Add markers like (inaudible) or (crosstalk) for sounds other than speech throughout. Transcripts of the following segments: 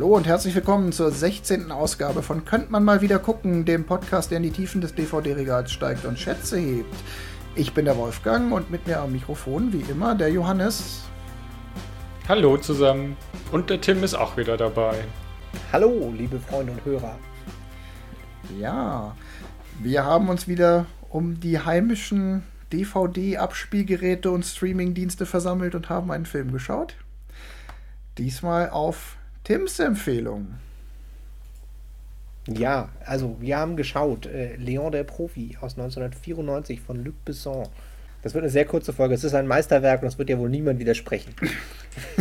Hallo und herzlich willkommen zur 16. Ausgabe von Könnt man mal wieder gucken, dem Podcast, der in die Tiefen des DVD-Regals steigt und Schätze hebt. Ich bin der Wolfgang und mit mir am Mikrofon, wie immer, der Johannes. Hallo zusammen. Und der Tim ist auch wieder dabei. Hallo, liebe Freunde und Hörer. Ja, wir haben uns wieder um die heimischen DVD-Abspielgeräte und Streamingdienste versammelt und haben einen Film geschaut. Diesmal auf Tims Empfehlung. Ja, also wir haben geschaut. Äh, Leon der Profi aus 1994 von Luc Besson. Das wird eine sehr kurze Folge. Es ist ein Meisterwerk und es wird ja wohl niemand widersprechen.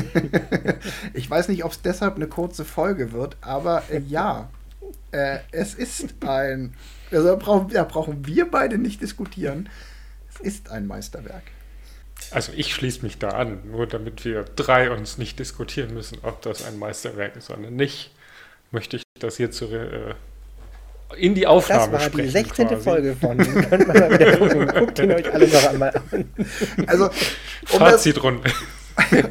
(laughs) ich weiß nicht, ob es deshalb eine kurze Folge wird, aber äh, ja, äh, es ist ein. Also da brauchen, da brauchen wir beide nicht diskutieren. Es ist ein Meisterwerk. Also ich schließe mich da an, nur damit wir drei uns nicht diskutieren müssen, ob das ein Meisterwerk ist oder nicht, möchte ich das hier zu, äh, in die Aufnahme Das war sprechen, die 16. quasi. Folge von Könnt man mal wieder gucken. Guckt ihn euch alle noch einmal an. Also, um Fazitrunde. (laughs)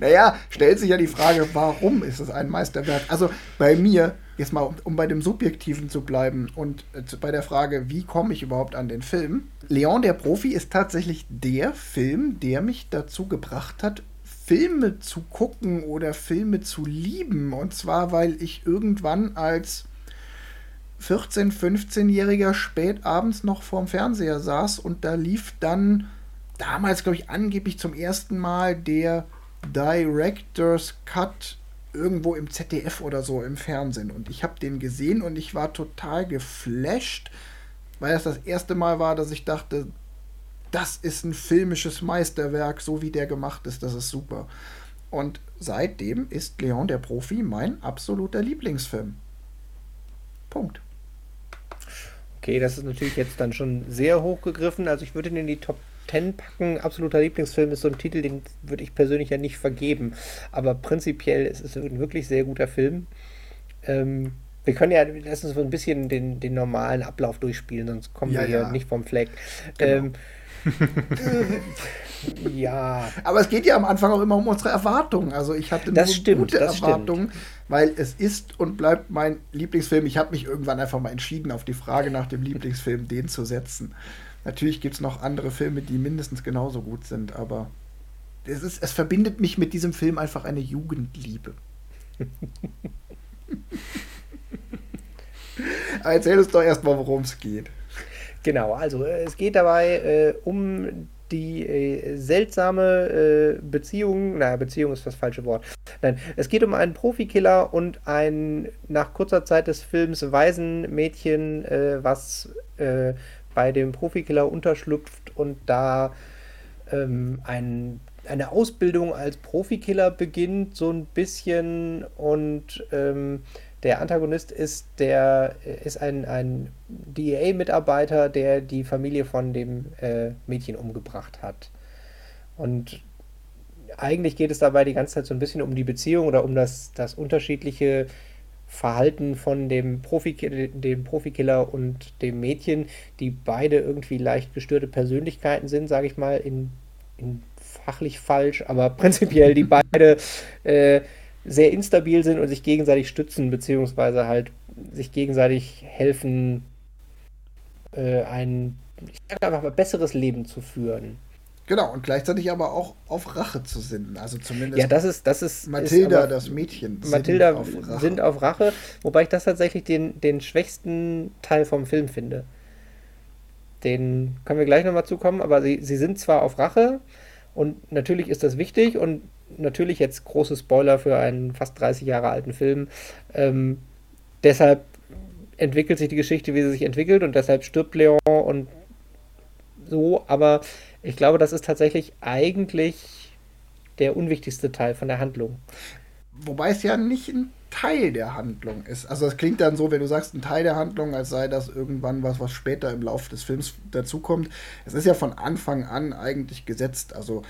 naja, stellt sich ja die Frage, warum ist es ein Meisterwerk? Also bei mir, jetzt mal, um, bei dem Subjektiven zu bleiben und äh, bei der Frage, wie komme ich überhaupt an den Film? Leon der Profi ist tatsächlich der Film, der mich dazu gebracht hat, Filme zu gucken oder Filme zu lieben. Und zwar, weil ich irgendwann als 14-, 15-Jähriger spät abends noch vorm Fernseher saß und da lief dann damals, glaube ich, angeblich zum ersten Mal der Director's Cut irgendwo im ZDF oder so im Fernsehen. Und ich habe den gesehen und ich war total geflasht, weil das das erste Mal war, dass ich dachte, das ist ein filmisches Meisterwerk, so wie der gemacht ist, das ist super. Und seitdem ist Leon der Profi mein absoluter Lieblingsfilm. Punkt. Okay, das ist natürlich jetzt dann schon sehr hochgegriffen. Also ich würde ihn in die Top 10 packen. Absoluter Lieblingsfilm ist so ein Titel, den würde ich persönlich ja nicht vergeben. Aber prinzipiell ist es ein wirklich sehr guter Film. Ähm, wir können ja, lass uns so ein bisschen den, den normalen Ablauf durchspielen, sonst kommen Ja, wir hier ja. nicht vom Fleck. Genau. Ähm, äh, (laughs) ja, Aber es geht ja am Anfang auch immer um unsere Erwartungen. Also ich hatte Das stimmt, gute das stimmt. Erwartungen, weil es ist und bleibt mein Lieblingsfilm. Ich habe mich irgendwann einfach mal entschieden, auf die Frage nach dem Lieblingsfilm den zu setzen. Natürlich gibt es noch andere Filme, die mindestens genauso gut sind, aber es, ist, es verbindet mich mit diesem Film einfach eine Jugendliebe. (laughs) Erzähl uns doch erstmal, worum es geht. Genau, also äh, es geht dabei äh, um die äh, seltsame äh, Beziehung, naja, Beziehung ist das falsche Wort. Nein, es geht um einen Profikiller und ein nach kurzer Zeit des Films Waisenmädchen, äh, was äh, bei dem Profikiller unterschlüpft und da ähm, ein, eine Ausbildung als Profikiller beginnt, so ein bisschen. Und ähm, der Antagonist ist der ist ein, ein DEA-Mitarbeiter, der die Familie von dem äh, Mädchen umgebracht hat. Und eigentlich geht es dabei die ganze Zeit so ein bisschen um die Beziehung oder um das, das unterschiedliche Verhalten von dem, Profi, dem Profikiller und dem Mädchen, die beide irgendwie leicht gestörte Persönlichkeiten sind, sage ich mal, in, in fachlich falsch, aber (laughs) prinzipiell die beide äh, sehr instabil sind und sich gegenseitig stützen, beziehungsweise halt sich gegenseitig helfen, äh, ein, ich sag einfach mal, besseres Leben zu führen. Genau, und gleichzeitig aber auch auf Rache zu sinnen. Also zumindest Ja, das ist, das ist. Mathilda, ist das Mädchen. Mathilda auf Rache. sind auf Rache, wobei ich das tatsächlich den, den schwächsten Teil vom Film finde. Den können wir gleich nochmal zukommen, aber sie, sie sind zwar auf Rache und natürlich ist das wichtig und natürlich jetzt große Spoiler für einen fast 30 Jahre alten Film. Ähm, deshalb entwickelt sich die Geschichte, wie sie sich entwickelt und deshalb stirbt Leon und so, aber ich glaube, das ist tatsächlich eigentlich der unwichtigste Teil von der Handlung. Wobei es ja nicht ein Teil der Handlung ist. Also es klingt dann so, wenn du sagst, ein Teil der Handlung, als sei das irgendwann was, was später im Laufe des Films dazukommt. Es ist ja von Anfang an eigentlich gesetzt. Also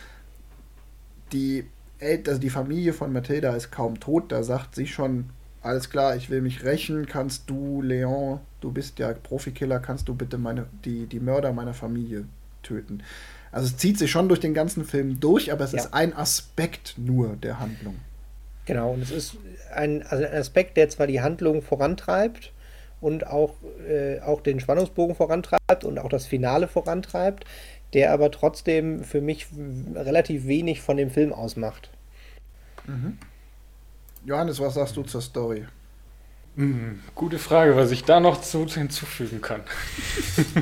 die, El also die Familie von Mathilda ist kaum tot. Da sagt sie schon, alles klar, ich will mich rächen. Kannst du, Leon, du bist ja Profikiller, kannst du bitte meine, die, die Mörder meiner Familie töten. Also es zieht sich schon durch den ganzen Film durch, aber es Ja. ist ein Aspekt nur der Handlung. Genau, und es ist ein, also ein Aspekt, der zwar die Handlung vorantreibt und auch, äh, auch den Spannungsbogen vorantreibt und auch das Finale vorantreibt, der aber trotzdem für mich relativ wenig von dem Film ausmacht. Mhm. Johannes, was sagst du zur Story? Hm, gute Frage, was ich da noch zu, hinzufügen kann.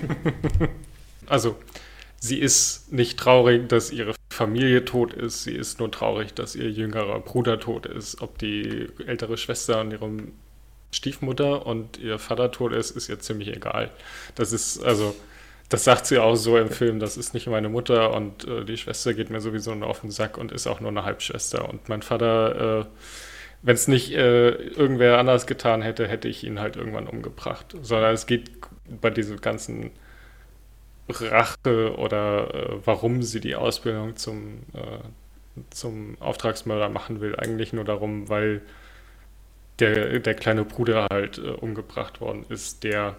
(laughs) also, sie ist nicht traurig, dass ihre Familie tot ist. Sie ist nur traurig, dass ihr jüngerer Bruder tot ist. Ob die ältere Schwester und ihre Stiefmutter und ihr Vater tot ist, ist ihr ziemlich egal. Das ist, also, das sagt sie auch so im Film, das ist nicht meine Mutter und äh, die Schwester geht mir sowieso nur auf den Sack und ist auch nur eine Halbschwester. Und mein Vater, äh, wenn es nicht äh, irgendwer anders getan hätte, hätte ich ihn halt irgendwann umgebracht. Sondern es geht bei diesem ganzen Rache oder äh, warum sie die Ausbildung zum, äh, zum Auftragsmörder machen will, eigentlich nur darum, weil der, der kleine Bruder halt äh, umgebracht worden ist, der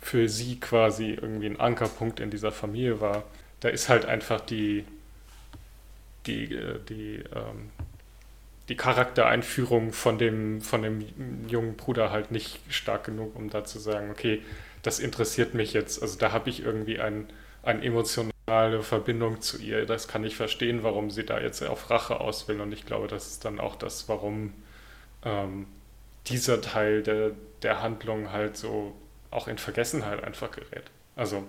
für sie quasi irgendwie ein Ankerpunkt in dieser Familie war. Da ist halt einfach die, die, äh, die, ähm, die Charaktereinführung von dem, von dem jungen Bruder halt nicht stark genug, um da zu sagen, okay, das interessiert mich jetzt. Also da habe ich irgendwie ein, eine emotionale Verbindung zu ihr. Das kann ich verstehen, warum sie da jetzt auf Rache aus will. Und ich glaube, das ist dann auch das, warum ähm, dieser Teil der, der Handlung halt so auch in Vergessenheit einfach gerät. Also.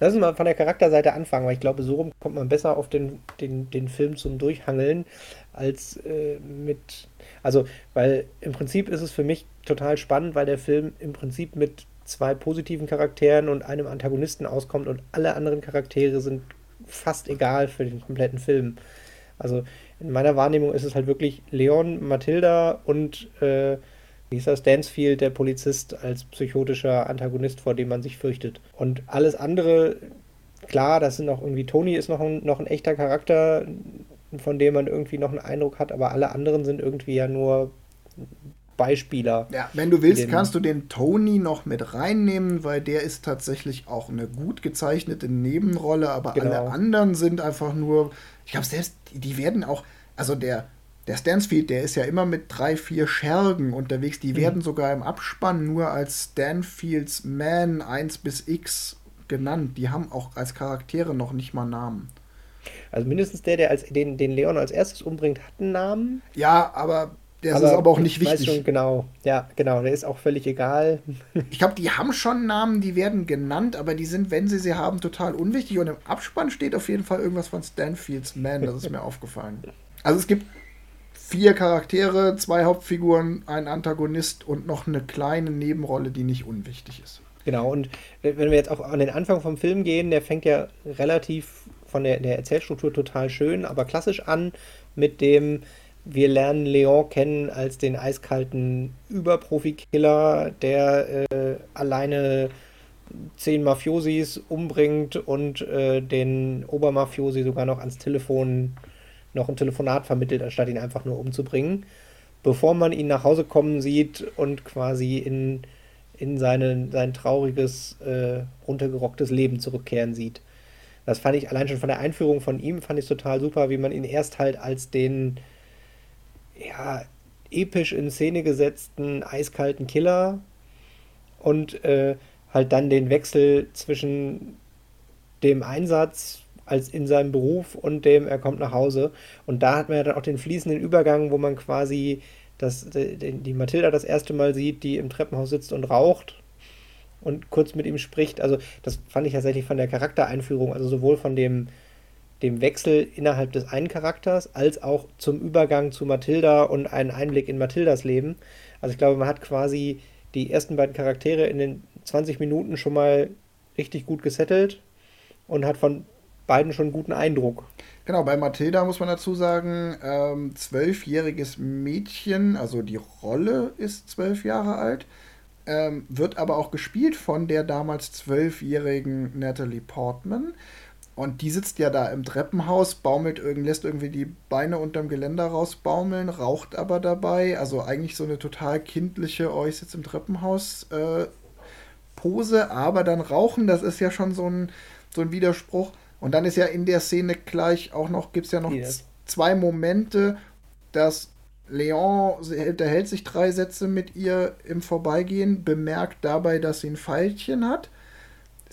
Lass uns mal von der Charakterseite anfangen, weil ich glaube, so rum kommt man besser auf den, den, den Film zum Durchhangeln als äh, mit. Also, weil im Prinzip ist es für mich total spannend, weil der Film im Prinzip mit zwei positiven Charakteren und einem Antagonisten auskommt und alle anderen Charaktere sind fast egal für den kompletten Film. Also in meiner Wahrnehmung ist es halt wirklich Leon, Mathilda und äh, wie ist das, Stansfield, der Polizist als psychotischer Antagonist, vor dem man sich fürchtet. Und alles andere, klar, das sind noch irgendwie, Tony ist noch ein, noch ein echter Charakter, von dem man irgendwie noch einen Eindruck hat, aber alle anderen sind irgendwie ja nur Beispieler. Ja, wenn du willst, kannst du den Tony noch mit reinnehmen, weil der ist tatsächlich auch eine gut gezeichnete Nebenrolle, aber genau. alle anderen sind einfach nur, ich glaube selbst, die werden auch, also der, der Stansfield, der ist ja immer mit drei, vier Schergen unterwegs, die mhm. werden sogar im Abspann nur als Stanfields Man 1 bis X genannt. Die haben auch als Charaktere noch nicht mal Namen. Also mindestens der, der als, den, den Leon als erstes umbringt, hat einen Namen. Ja, aber der aber ist aber auch nicht wichtig. Schon, genau, ja, genau, der ist auch völlig egal. (laughs) ich glaube, die haben schon Namen, die werden genannt, aber die sind, wenn sie sie haben, total unwichtig. Und im Abspann steht auf jeden Fall irgendwas von Stanfields Man, das ist mir (laughs) aufgefallen. Also es gibt vier Charaktere, zwei Hauptfiguren, ein Antagonist und noch eine kleine Nebenrolle, die nicht unwichtig ist. Genau, und wenn wir jetzt auch an den Anfang vom Film gehen, der fängt ja relativ von der, der Erzählstruktur total schön, aber klassisch an mit dem, wir lernen Leon kennen als den eiskalten Überprofi-Killer, der äh, alleine zehn Mafiosis umbringt und äh, den Obermafiosi sogar noch ans Telefon noch ein Telefonat vermittelt, anstatt ihn einfach nur umzubringen, bevor man ihn nach Hause kommen sieht und quasi in, in seine, sein trauriges, äh, runtergerocktes Leben zurückkehren sieht. Das fand ich allein schon von der Einführung von ihm, fand ich total super, wie man ihn erst halt als den ja, episch in Szene gesetzten eiskalten Killer und äh, halt dann den Wechsel zwischen dem Einsatz als in seinem Beruf und dem er kommt nach Hause. Und da hat man ja dann auch den fließenden Übergang, wo man quasi das, die, die Mathilda das erste Mal sieht, die im Treppenhaus sitzt und raucht und kurz mit ihm spricht. Also das fand ich tatsächlich von der Charaktereinführung, also sowohl von dem dem Wechsel innerhalb des einen Charakters, als auch zum Übergang zu Mathilda und einen Einblick in Mathildas Leben. Also ich glaube, man hat quasi die ersten beiden Charaktere in den 20 Minuten schon mal richtig gut gesettelt und hat von beiden schon einen guten Eindruck. Genau, bei Mathilda muss man dazu sagen, ähm, zwölfjähriges Mädchen, also die Rolle ist zwölf Jahre alt, ähm, wird aber auch gespielt von der damals zwölfjährigen Natalie Portman. Und die sitzt ja da im Treppenhaus, baumelt irgend, lässt irgendwie die Beine unterm Geländer rausbaumeln, raucht aber dabei. Also eigentlich so eine total kindliche, oh, ich sitze im Treppenhaus äh, Pose, aber dann rauchen, das ist ja schon so ein, so ein Widerspruch. Und dann ist ja in der Szene gleich auch noch, gibt es ja noch yes. zwei Momente, dass Leon unterhält sich drei Sätze mit ihr im Vorbeigehen, bemerkt dabei, dass sie ein Pfeilchen hat.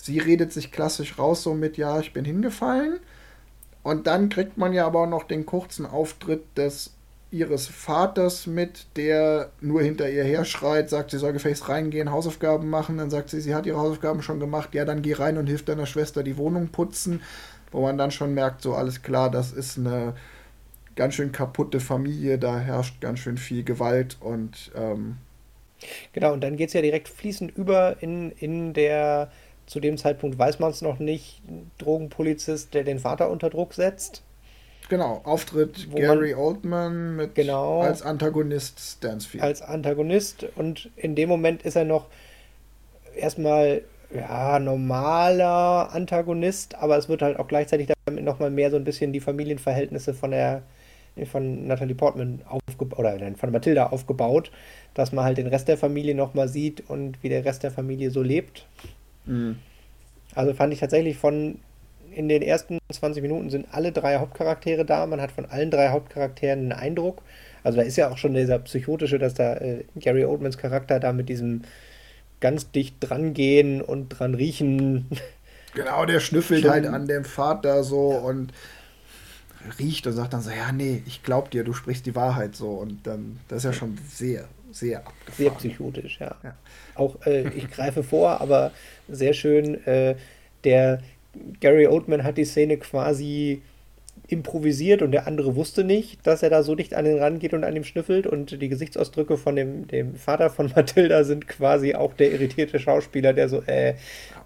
Sie redet sich klassisch raus, so mit, ja, ich bin hingefallen. Und dann kriegt man ja aber auch noch den kurzen Auftritt des ihres Vaters mit, der nur hinter ihr her schreit, sagt, sie soll gefälligst reingehen, Hausaufgaben machen. Dann sagt sie, sie hat ihre Hausaufgaben schon gemacht. Ja, dann geh rein und hilf deiner Schwester die Wohnung putzen. Wo man dann schon merkt, so alles klar, das ist eine ganz schön kaputte Familie, da herrscht ganz schön viel Gewalt und. Ähm genau, und dann geht es ja direkt fließend über in, in der, zu dem Zeitpunkt weiß man es noch nicht, Drogenpolizist, der den Vater unter Druck setzt. Genau, Auftritt Gary Oldman mit genau, als Antagonist Stansfield. Als Antagonist und in dem Moment ist er noch erstmal ja, normaler Antagonist, aber es wird halt auch gleichzeitig damit nochmal mehr so ein bisschen die Familienverhältnisse von der von Natalie Portman aufgebaut oder von Matilda aufgebaut, dass man halt den Rest der Familie nochmal sieht und wie der Rest der Familie so lebt. Mhm. Also fand ich tatsächlich von in den ersten 20 Minuten sind alle drei Hauptcharaktere da. Man hat von allen drei Charakteren einen Eindruck. Also da ist ja auch schon dieser psychotische, dass da äh, Gary Oldmans Charakter da mit diesem ganz dicht drangehen und dran riechen. (laughs) Genau, der schnüffelt halt an dem Vater so ja. und riecht und sagt dann so, ja, nee, ich glaub dir, du sprichst die Wahrheit so. Und dann, das ist ja schon sehr, sehr abgefahren. Sehr psychotisch, ja. ja. Auch, äh, ich greife vor, aber sehr schön, äh, der Gary Oldman hat die Szene quasi improvisiert und der andere wusste nicht, dass er da so dicht an den rangeht und an ihm schnüffelt und die Gesichtsausdrücke von dem, dem Vater von Mathilda sind quasi auch der irritierte Schauspieler, der so, äh,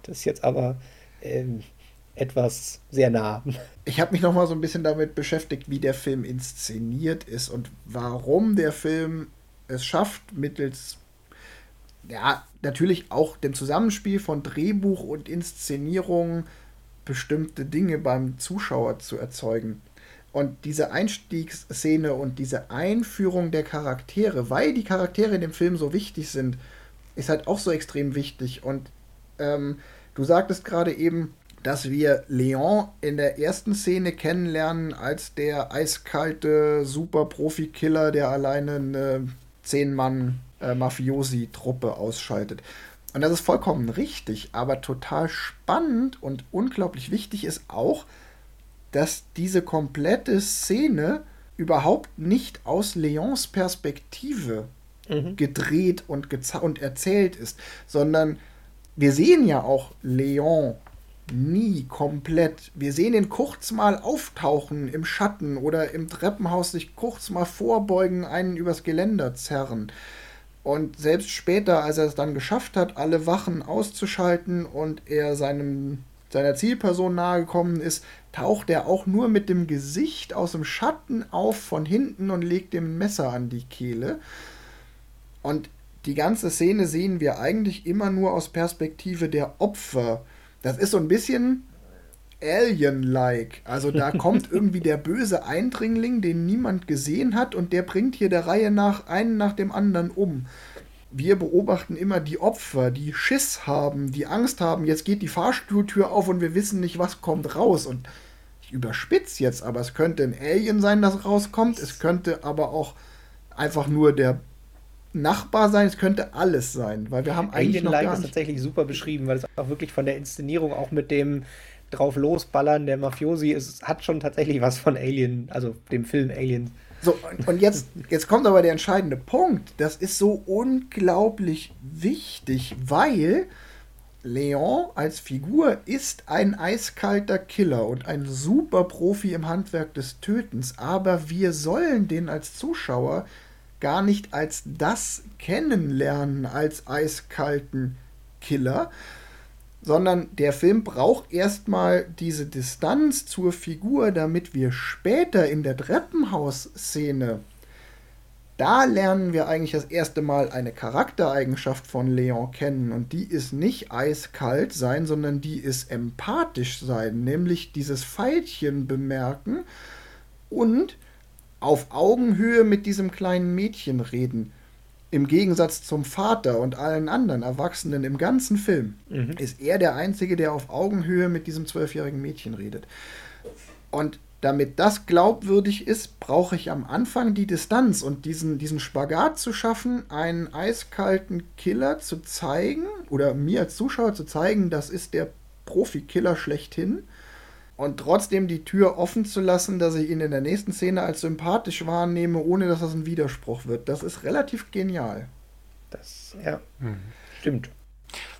das ist jetzt aber ähm, etwas sehr nah. Ich habe mich noch mal so ein bisschen damit beschäftigt, wie der Film inszeniert ist und warum der Film es schafft, mittels ja, natürlich auch dem Zusammenspiel von Drehbuch und Inszenierung bestimmte Dinge beim Zuschauer zu erzeugen. Und diese Einstiegsszene und diese Einführung der Charaktere, weil die Charaktere in dem Film so wichtig sind, ist halt auch so extrem wichtig. Und ähm, du sagtest gerade eben, dass wir Leon in der ersten Szene kennenlernen als der eiskalte Super-Profi-Killer, der alleine eine Zehn-Mann-Mafiosi-Truppe äh, ausschaltet. Und das ist vollkommen richtig, aber total spannend und unglaublich wichtig ist auch, dass diese komplette Szene überhaupt nicht aus Leons Perspektive mhm. gedreht und, und erzählt ist, sondern wir sehen ja auch Leon nie komplett. Wir sehen ihn kurz mal auftauchen im Schatten oder im Treppenhaus sich kurz mal vorbeugen, einen übers Geländer zerren. Und selbst später, als er es dann geschafft hat, alle Wachen auszuschalten und er seinem, seiner Zielperson nahegekommen ist, taucht er auch nur mit dem Gesicht aus dem Schatten auf von hinten und legt dem Messer an die Kehle. Und die ganze Szene sehen wir eigentlich immer nur aus Perspektive der Opfer. Das ist so ein bisschen Alien-like. Also da (laughs) kommt irgendwie der böse Eindringling, den niemand gesehen hat, und der bringt hier der Reihe nach einen nach dem anderen um. Wir beobachten immer die Opfer, die Schiss haben, die Angst haben, jetzt geht die Fahrstuhltür auf und wir wissen nicht, was kommt raus. Und ich überspitze jetzt, aber es könnte ein Alien sein, das rauskommt. Es könnte aber auch einfach nur der Nachbar sein, es könnte alles sein, weil wir haben eigentlich Alien Like ist tatsächlich super beschrieben, weil es auch wirklich von der Inszenierung auch mit dem drauf losballern der Mafiosi es hat schon tatsächlich was von Alien, also dem Film Alien. So, und jetzt, jetzt kommt aber der entscheidende Punkt. Das ist so unglaublich wichtig, weil Leon als Figur ist ein eiskalter Killer und ein super Profi im Handwerk des Tötens, aber wir sollen den als Zuschauer gar nicht als das kennenlernen, als eiskalten Killer, sondern der Film braucht erstmal diese Distanz zur Figur, damit wir später in der Treppenhausszene da lernen wir eigentlich das erste Mal eine Charaktereigenschaft von Leon kennen. Und die ist nicht eiskalt sein, sondern die ist empathisch sein, nämlich dieses Pfeilchen bemerken und auf Augenhöhe mit diesem kleinen Mädchen reden. Im Gegensatz zum Vater und allen anderen Erwachsenen im ganzen Film mhm. ist er der Einzige, der auf Augenhöhe mit diesem zwölfjährigen Mädchen redet. Und damit das glaubwürdig ist, brauche ich am Anfang die Distanz und diesen, diesen Spagat zu schaffen, einen eiskalten Killer zu zeigen oder mir als Zuschauer zu zeigen, das ist der Profi-Killer schlechthin und trotzdem die Tür offen zu lassen, dass ich ihn in der nächsten Szene als sympathisch wahrnehme, ohne dass das ein Widerspruch wird. Das ist relativ genial. Das, ja, hm. stimmt.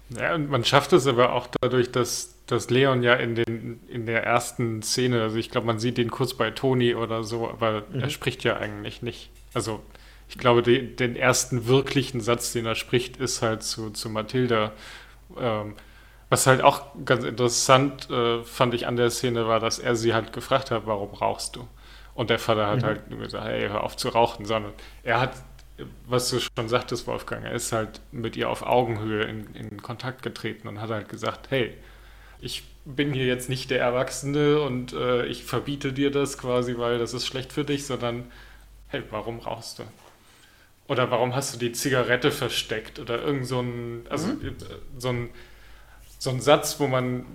Ja, und man schafft es aber auch dadurch, dass dass Leon ja in, den, in der ersten Szene, also ich glaube, man sieht ihn kurz bei Toni oder so, aber mhm. er spricht ja eigentlich nicht. Also ich glaube, die, den ersten wirklichen Satz, den er spricht, ist halt zu, zu Mathilda. Ähm, was halt auch ganz interessant äh, fand ich an der Szene war, dass er sie halt gefragt hat, warum rauchst du? Und der Vater hat mhm. halt nur gesagt, hey, hör auf zu rauchen, sondern er hat, was du schon sagtest, Wolfgang, er ist halt mit ihr auf Augenhöhe in, in Kontakt getreten und hat halt gesagt, hey, ich bin hier jetzt nicht der Erwachsene und äh, ich verbiete dir das quasi, weil das ist schlecht für dich, sondern hey, warum rauchst du? Oder warum hast du die Zigarette versteckt? Oder irgend so ein, also mhm. Äh, so ein, so ein Satz, wo man,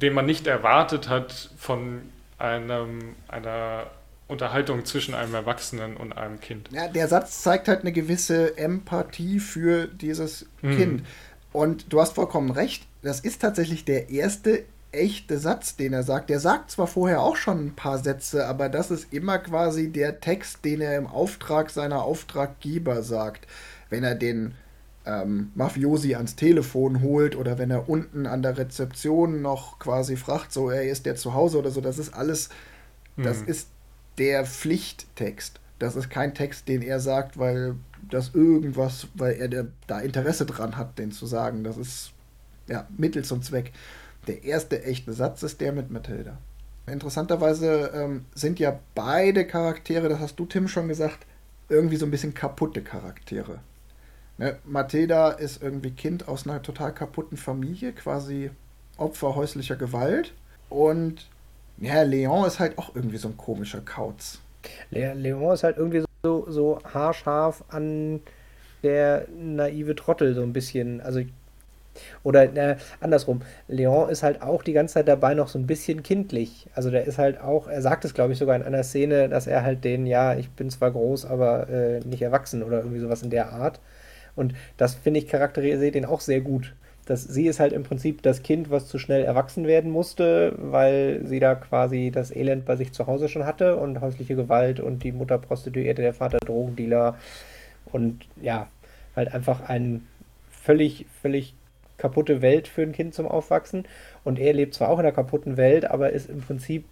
den man nicht erwartet hat von einem, einer Unterhaltung zwischen einem Erwachsenen und einem Kind. Ja, der Satz zeigt halt eine gewisse Empathie für dieses mhm. Kind. Und du hast vollkommen recht, das ist tatsächlich der erste echte Satz, den er sagt. Der sagt zwar vorher auch schon ein paar Sätze, aber das ist immer quasi der Text, den er im Auftrag seiner Auftraggeber sagt. Wenn er den ähm, Mafiosi ans Telefon holt oder wenn er unten an der Rezeption noch quasi fragt, so, er ist der zu Hause oder so, das ist alles, mhm. das ist der Pflichttext. Das ist kein Text, den er sagt, weil das irgendwas, weil er da Interesse dran hat, den zu sagen. Das ist ja, Mittel zum Zweck. Der erste echte Satz ist der mit Mathilda. Interessanterweise ähm, sind ja beide Charaktere, das hast du Tim schon gesagt, irgendwie so ein bisschen kaputte Charaktere. Ne? Mathilda ist irgendwie Kind aus einer total kaputten Familie, quasi Opfer häuslicher Gewalt. Und ja, Leon ist halt auch irgendwie so ein komischer Kauz. Le Leon ist halt irgendwie so, so haarscharf an der naive Trottel, so ein bisschen. Also oder äh, andersrum, Leon ist halt auch die ganze Zeit dabei noch so ein bisschen kindlich. Also der ist halt auch, er sagt es glaube ich sogar in einer Szene, dass er halt den, ja, ich bin zwar groß, aber äh, nicht erwachsen oder irgendwie sowas in der Art. Und das finde ich charakterisiert den auch sehr gut. Dass sie ist halt im Prinzip das Kind, was zu schnell erwachsen werden musste, weil sie da quasi das Elend bei sich zu Hause schon hatte und häusliche Gewalt und die Mutter Prostituierte, der Vater Drogendealer und ja, halt einfach ein völlig, völlig kaputte Welt für ein Kind zum Aufwachsen. Und er lebt zwar auch in einer kaputten Welt, aber ist im Prinzip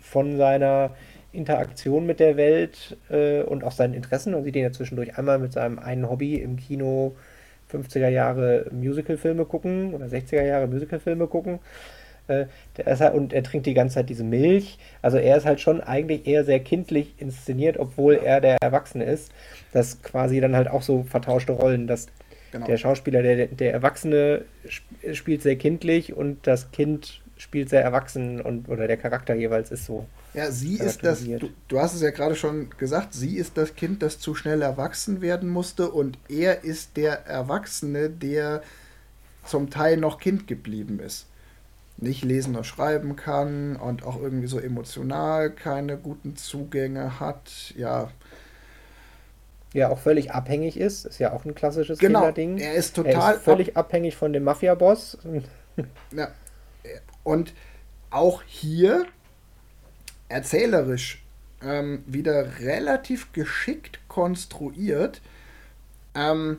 von seiner Interaktion mit der Welt äh, und auch seinen Interessen und sieht ihn ja zwischendurch einmal mit seinem einen Hobby im Kino 50er Jahre Musicalfilme gucken oder 60er Jahre Musicalfilme gucken. Äh, halt, und er trinkt die ganze Zeit diese Milch. Also er ist halt schon eigentlich eher sehr kindlich inszeniert, obwohl er der Erwachsene ist. Das quasi dann halt auch so vertauschte Rollen, dass Genau. Der Schauspieler, der, der Erwachsene spielt sehr kindlich und das Kind spielt sehr erwachsen und oder der Charakter jeweils ist so. Ja, sie ist das, du, du, hast es ja gerade schon gesagt, sie ist das Kind, das zu schnell erwachsen werden musste und er ist der Erwachsene, der zum Teil noch Kind geblieben ist. Nicht lesen oder schreiben kann und auch irgendwie so emotional keine guten Zugänge hat. Ja, ja auch völlig abhängig ist. Ist ja auch ein klassisches genau, Kinderding. Er ist total er ist völlig ab abhängig von dem Mafia-Boss. ja. Und auch hier erzählerisch ähm, wieder relativ geschickt konstruiert. Ähm,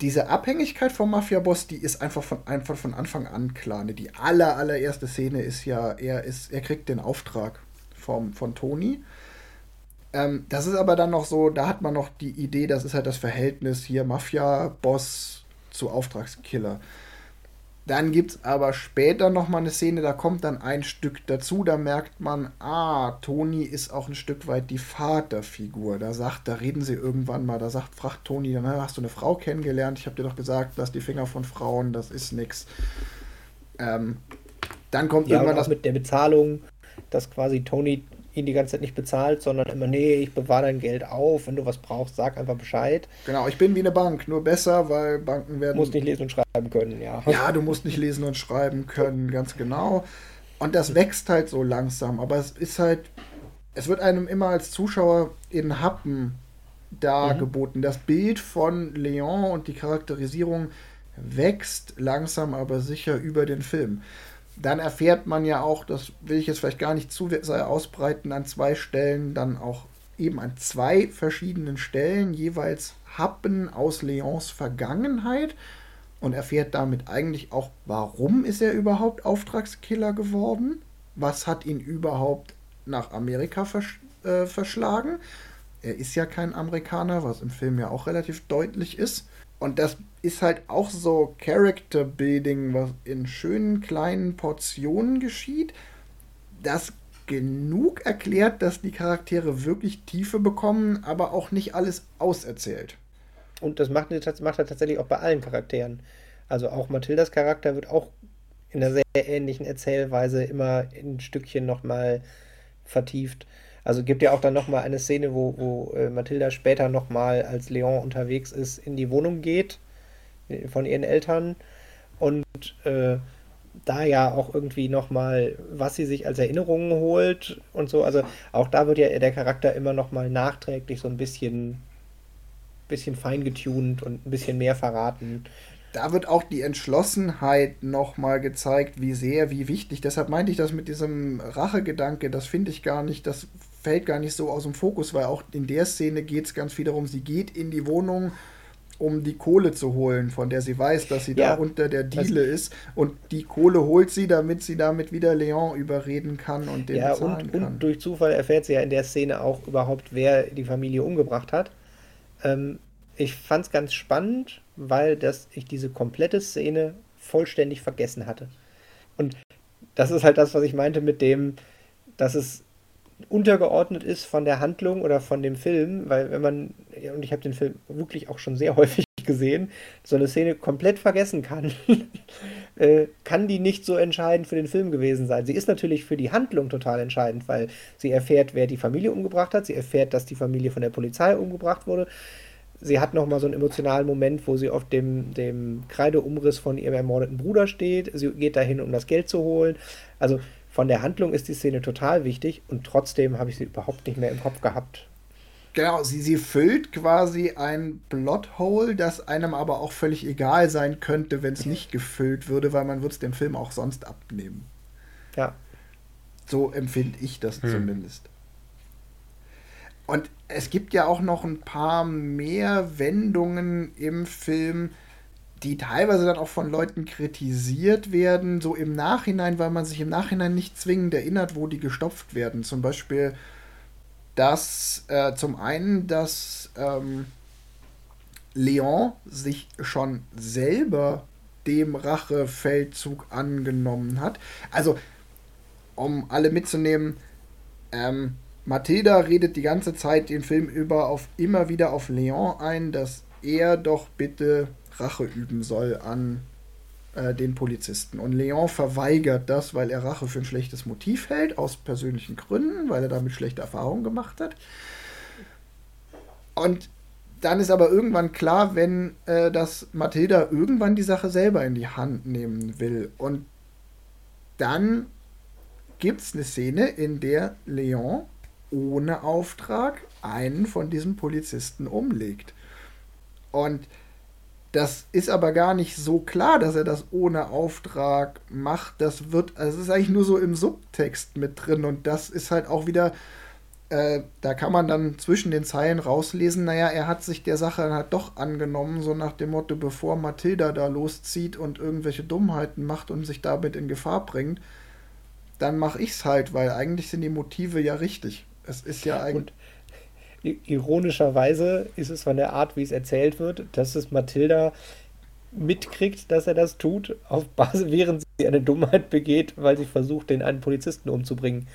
diese Abhängigkeit vom Mafia-Boss, die ist einfach von, einfach von Anfang an klar. Ne? Die aller, allererste Szene ist ja, er, ist, er kriegt den Auftrag vom, von Tony ähm, das ist aber dann noch so, da hat man noch die Idee, das ist halt das Verhältnis hier Mafia-Boss zu Auftragskiller. Dann gibt es aber später nochmal eine Szene, da kommt dann ein Stück dazu, da merkt man, ah, Toni ist auch ein Stück weit die Vaterfigur. Da sagt, da reden sie irgendwann mal, da sagt, fragt Toni, dann hast du eine Frau kennengelernt, ich habe dir doch gesagt, lass die Finger von Frauen, das ist nix. Ähm, dann kommt ja, irgendwann das mit der Bezahlung, dass quasi Toni ihn die ganze Zeit nicht bezahlt, sondern immer, nee, ich bewahre dein Geld auf, wenn du was brauchst, sag einfach Bescheid. Genau, ich bin wie eine Bank, nur besser, weil Banken werden. Du musst nicht lesen und schreiben können, ja. Ja, du musst nicht lesen und schreiben können, ganz genau. Und das wächst halt so langsam, aber es ist halt, es wird einem immer als Zuschauer in Happen dargeboten. Mhm. Das Bild von Leon und die Charakterisierung wächst langsam, aber sicher über den Film. Dann erfährt man ja auch, das will ich jetzt vielleicht gar nicht zu sehr ausbreiten, an zwei Stellen, dann auch eben an zwei verschiedenen Stellen jeweils Happen aus Leons Vergangenheit und erfährt damit eigentlich auch, warum ist er überhaupt Auftragskiller geworden? Was hat ihn überhaupt nach Amerika versch äh, verschlagen? Er ist ja kein Amerikaner, was im Film ja auch relativ deutlich ist. Und das ist halt auch so Character Building, was in schönen kleinen Portionen geschieht, das genug erklärt, dass die Charaktere wirklich Tiefe bekommen, aber auch nicht alles auserzählt. Und das macht, macht er tatsächlich auch bei allen Charakteren. Also auch Mathildas Charakter wird auch in einer sehr ähnlichen Erzählweise immer in Stückchen nochmal vertieft. Also gibt ja auch dann nochmal eine Szene, wo, wo äh, Mathilda später nochmal als Leon unterwegs ist, in die Wohnung geht von ihren Eltern und äh, da ja auch irgendwie nochmal, was sie sich als Erinnerungen holt und so. Also auch da wird ja der Charakter immer nochmal nachträglich so ein bisschen bisschen feingetuned und ein bisschen mehr verraten. Da wird auch die Entschlossenheit nochmal gezeigt, wie sehr, wie wichtig. Deshalb meinte ich das mit diesem Rachegedanke, das finde ich gar nicht, das fällt gar nicht so aus dem Fokus, weil auch in der Szene geht es ganz viel darum, sie geht in die Wohnung, um die Kohle zu holen, von der sie weiß, dass sie ja, da unter der Diele ist. Und die Kohle holt sie, damit sie damit wieder Leon überreden kann und den ja, und, kann. Und durch Zufall erfährt sie ja in der Szene auch überhaupt, wer die Familie umgebracht hat. Ähm, ich fand es ganz spannend, weil das, ich diese komplette Szene vollständig vergessen hatte. Und das ist halt das, was ich meinte mit dem, dass es untergeordnet ist von der Handlung oder von dem Film, weil wenn man, und ich habe den Film wirklich auch schon sehr (laughs) häufig gesehen, so eine Szene komplett vergessen kann, (laughs) äh, kann die nicht so entscheidend für den Film gewesen sein. Sie ist natürlich für die Handlung total entscheidend, weil sie erfährt, wer die Familie umgebracht hat, sie erfährt, dass die Familie von der Polizei umgebracht wurde, sie hat nochmal so einen emotionalen Moment, wo sie auf dem, dem Kreideumriss von ihrem ermordeten Bruder steht. Sie geht dahin, um das Geld zu holen. Also von der Handlung ist die Szene total wichtig und trotzdem habe ich sie überhaupt nicht mehr im Kopf gehabt. Genau, sie, sie füllt quasi ein Plothole, das einem aber auch völlig egal sein könnte, wenn es nicht gefüllt würde, weil man würde es dem Film auch sonst abnehmen. Ja. So empfinde ich das hm. zumindest. Und es gibt ja auch noch ein paar mehr Wendungen im Film, die teilweise dann auch von Leuten kritisiert werden, so im Nachhinein, weil man sich im Nachhinein nicht zwingend erinnert, wo die gestopft werden. Zum Beispiel, dass äh, zum einen, dass ähm, Leon sich schon selber dem Rachefeldzug angenommen hat. Also, um alle mitzunehmen, ähm, Mathilda redet die ganze Zeit den Film über auf, immer wieder auf Leon ein, dass er doch bitte Rache üben soll an äh, den Polizisten. Und Leon verweigert das, weil er Rache für ein schlechtes Motiv hält, aus persönlichen Gründen, weil er damit schlechte Erfahrungen gemacht hat. Und dann ist aber irgendwann klar, wenn äh, dass Mathilda irgendwann die Sache selber in die Hand nehmen will. Und dann gibt es eine Szene, in der Leon ohne Auftrag einen von diesen Polizisten umlegt. Und das ist aber gar nicht so klar, dass er das ohne Auftrag macht. Das wird, also es ist eigentlich nur so im Subtext mit drin und das ist halt auch wieder, äh, da kann man dann zwischen den Zeilen rauslesen, naja, er hat sich der Sache dann halt doch angenommen, so nach dem Motto, bevor Mathilda da loszieht und irgendwelche Dummheiten macht und sich damit in Gefahr bringt, dann mache ich's halt, weil eigentlich sind die Motive ja richtig. Es ist ja eigentlich. Ironischerweise ist es von der Art, wie es erzählt wird, dass es Mathilda mitkriegt, dass er das tut, auf Basis, während sie eine Dummheit begeht, weil sie versucht, den einen Polizisten umzubringen.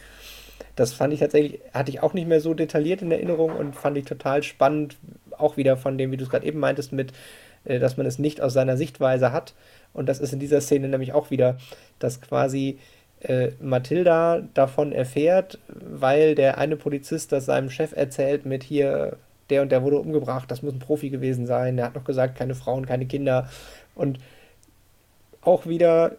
Das fand ich tatsächlich, hatte ich auch nicht mehr so detailliert in Erinnerung und fand ich total spannend, auch wieder von dem, wie du es gerade eben meintest, mit, äh, dass man es nicht aus seiner Sichtweise hat. Und das ist in dieser Szene nämlich auch wieder, dass quasi äh, Mathilda davon erfährt, weil der eine Polizist das seinem Chef erzählt mit hier, der und der wurde umgebracht, das muss ein Profi gewesen sein, er hat noch gesagt, keine Frauen, keine Kinder. Und auch wieder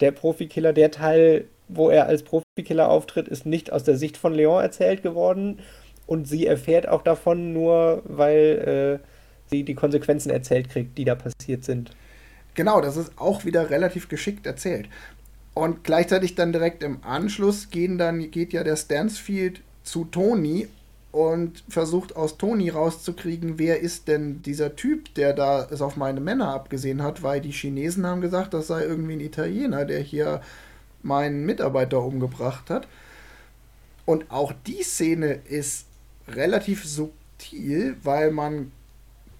der Profikiller, der Teil wo er als Profikiller auftritt, ist nicht aus der Sicht von Leon erzählt geworden. Und sie erfährt auch davon nur, weil äh, sie die Konsequenzen erzählt kriegt, die da passiert sind. Genau, das ist auch wieder relativ geschickt erzählt. Und gleichzeitig dann direkt im Anschluss gehen dann, geht ja der Stansfield zu Tony und versucht aus Tony rauszukriegen, wer ist denn dieser Typ, der da es auf meine Männer abgesehen hat, weil die Chinesen haben gesagt, das sei irgendwie ein Italiener, der hier meinen Mitarbeiter umgebracht hat. Und auch die Szene ist relativ subtil, weil man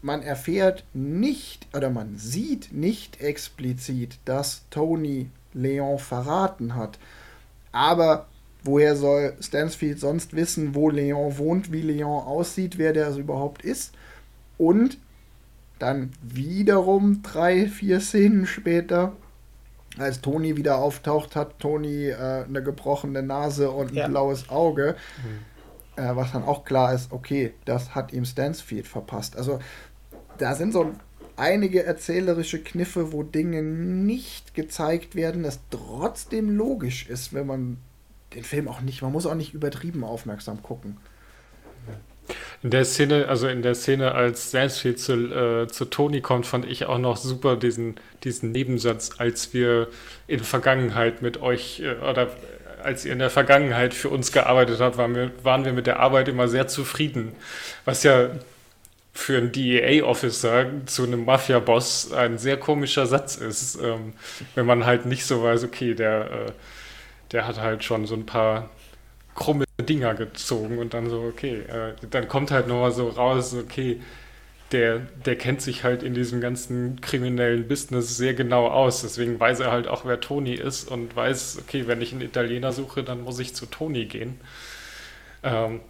man erfährt nicht oder man sieht nicht explizit, dass Tony Leon verraten hat. Aber woher soll Stansfield sonst wissen, wo Leon wohnt, wie Leon aussieht, wer der überhaupt ist? Und dann wiederum drei, vier Szenen später, als Tony wieder auftaucht, hat Tony äh, eine gebrochene Nase und ein ja. blaues Auge. Mhm. Äh, was dann auch klar ist, okay, das hat ihm Stansfield verpasst. Also da sind so einige erzählerische Kniffe, wo Dinge nicht gezeigt werden, das trotzdem logisch ist, wenn man den Film auch nicht, man muss auch nicht übertrieben aufmerksam gucken. In der Szene, also in der Szene, als Stansfield zu, äh, zu Tony kommt, fand ich auch noch super diesen, diesen Nebensatz, als wir in Vergangenheit mit euch äh, oder als ihr in der Vergangenheit für uns gearbeitet habt, waren wir, waren wir mit der Arbeit immer sehr zufrieden. Was ja für einen DEA-Officer zu einem Mafia-Boss ein sehr komischer Satz ist, ähm, wenn man halt nicht so weiß, okay, der, äh, der hat halt schon so ein paar krumme Dinger gezogen und dann so, okay, äh, dann kommt halt nochmal so raus, okay, der, der kennt sich halt in diesem ganzen kriminellen Business sehr genau aus. Deswegen weiß er halt auch, wer Tony ist und weiß, okay, wenn ich einen Italiener suche, dann muss ich zu Tony gehen. Ähm,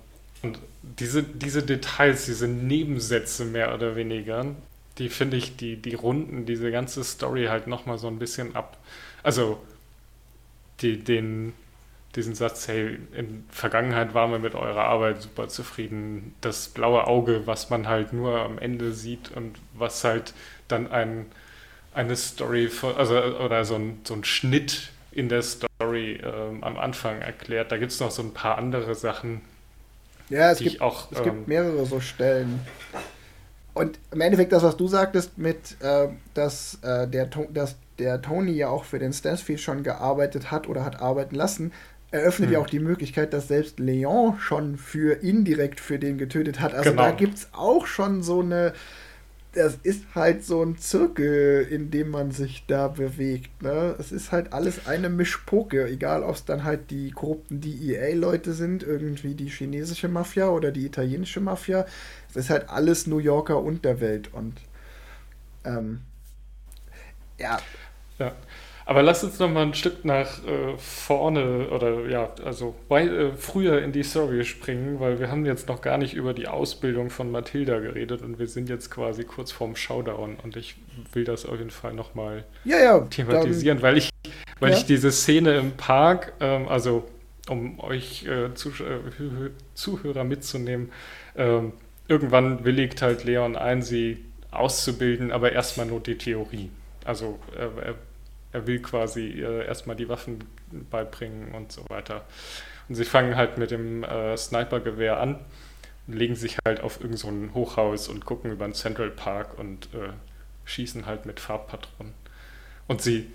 und diese, diese Details, diese Nebensätze mehr oder weniger, die finde ich, die, die runden diese ganze Story halt nochmal so ein bisschen ab. Also die, den, diesen Satz, hey, in Vergangenheit waren wir mit eurer Arbeit super zufrieden. Das blaue Auge, was man halt nur am Ende sieht und was halt dann ein, eine Story, also oder so ein, so ein Schnitt in der Story ähm, am Anfang erklärt. Da gibt es noch so ein paar andere Sachen, ja, es, gibt, auch, es ähm, gibt mehrere so Stellen. Und im Endeffekt das, was du sagtest, mit, äh, dass, äh, der, dass der Tony ja auch für den Stansfield schon gearbeitet hat oder hat arbeiten lassen, eröffnet hm. ja auch die Möglichkeit, dass selbst Leon schon für indirekt für den getötet hat. Also genau. da gibt es auch schon so eine das ist halt so ein Zirkel, in dem man sich da bewegt. Ne? Es ist halt alles eine Mischpoke, egal ob es dann halt die korrupten DEA-Leute sind, irgendwie die chinesische Mafia oder die italienische Mafia. Es ist halt alles New Yorker Unterwelt und ähm, ja. Ja. Aber lass uns noch mal ein Stück nach äh, vorne oder ja, also bei, äh, früher in die Story springen, weil wir haben jetzt noch gar nicht über die Ausbildung von Mathilda geredet und wir sind jetzt quasi kurz vorm Showdown und ich will das auf jeden Fall noch mal ja, ja, thematisieren, weil ich, weil ja. ich diese Szene im Park, ähm, also um euch äh, Zuh äh, Zuhörer mitzunehmen, ähm, irgendwann willigt halt Leon ein, sie auszubilden, aber erstmal nur die Theorie. Also er er will quasi äh, erstmal die Waffen beibringen und so weiter. Und sie fangen halt mit dem äh, Snipergewehr an, legen sich halt auf irgendein so Hochhaus und gucken über den Central Park und äh, schießen halt mit Farbpatronen. Und sie,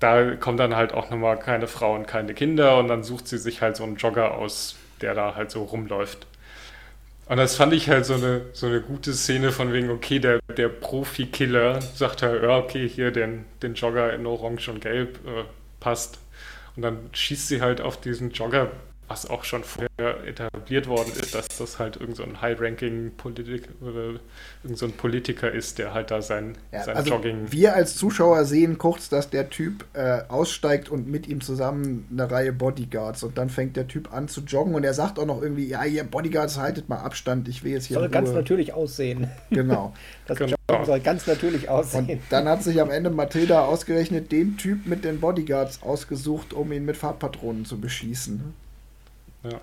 da kommen dann halt auch nochmal keine Frauen, keine Kinder und dann sucht sie sich halt so einen Jogger aus, der da halt so rumläuft. Und das fand ich halt so eine, so eine gute Szene von wegen, okay, der, der Profi-Killer sagt halt, ja, okay, hier den, den Jogger in Orange und Gelb äh, passt. Und dann schießt sie halt auf diesen Jogger was auch schon vorher etabliert worden ist, dass das halt irgendein so High-Ranking-Politik oder irgendein so Politiker ist, der halt da sein, ja, sein also Jogging. Wir als Zuschauer sehen kurz, dass der Typ äh, aussteigt und mit ihm zusammen eine Reihe Bodyguards und dann fängt der Typ an zu joggen und er sagt auch noch irgendwie, ja, ihr Bodyguards, haltet mal Abstand, ich will jetzt hier. Soll ganz natürlich aussehen. Genau. (laughs) das genau. Joggen soll ganz natürlich aussehen. Und dann hat sich am Ende Mathilda ausgerechnet den Typ mit den Bodyguards ausgesucht, um ihn mit Farbpatronen zu beschießen. Ja.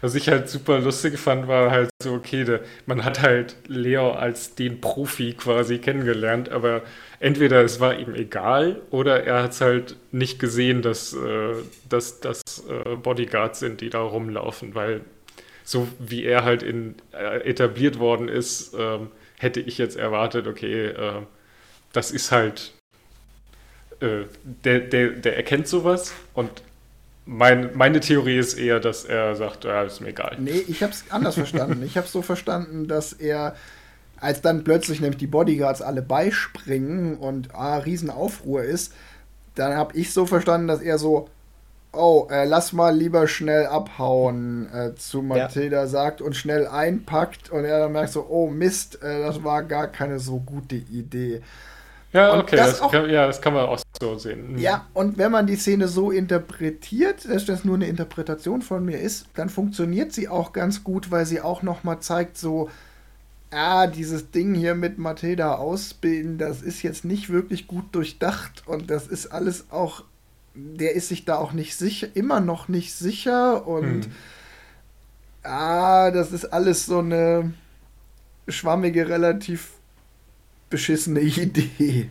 Was ich halt super lustig fand, war halt so, okay, de, man hat halt Leo als den Profi quasi kennengelernt, aber entweder es war ihm egal oder er hat es halt nicht gesehen, dass das äh, dass, äh, Bodyguards sind, die da rumlaufen, weil so wie er halt in, äh, etabliert worden ist, ähm, hätte ich jetzt erwartet, okay, äh, das ist halt, äh, der, der, der erkennt sowas und mein, meine Theorie ist eher, dass er sagt, ja, ist mir egal. Nee, ich habe es anders verstanden. Ich habe es so verstanden, dass er, als dann plötzlich nämlich die Bodyguards alle beispringen und ah, Riesenaufruhr ist, dann habe ich so verstanden, dass er so, oh, äh, lass mal lieber schnell abhauen, äh, zu Matilda ja. sagt und schnell einpackt und er dann merkt so, oh Mist, äh, das war gar keine so gute Idee. Ja, und okay, das, das auch, kann, ja, das kann man auch so sehen. Mhm. Ja, und wenn man die Szene so interpretiert, dass das nur eine Interpretation von mir ist, dann funktioniert sie auch ganz gut, weil sie auch nochmal zeigt, so, ah, dieses Ding hier mit Matilda ausbilden, das ist jetzt nicht wirklich gut durchdacht und das ist alles auch, der ist sich da auch nicht sicher, immer noch nicht sicher und hm. ah, das ist alles so eine schwammige, relativ beschissene Idee.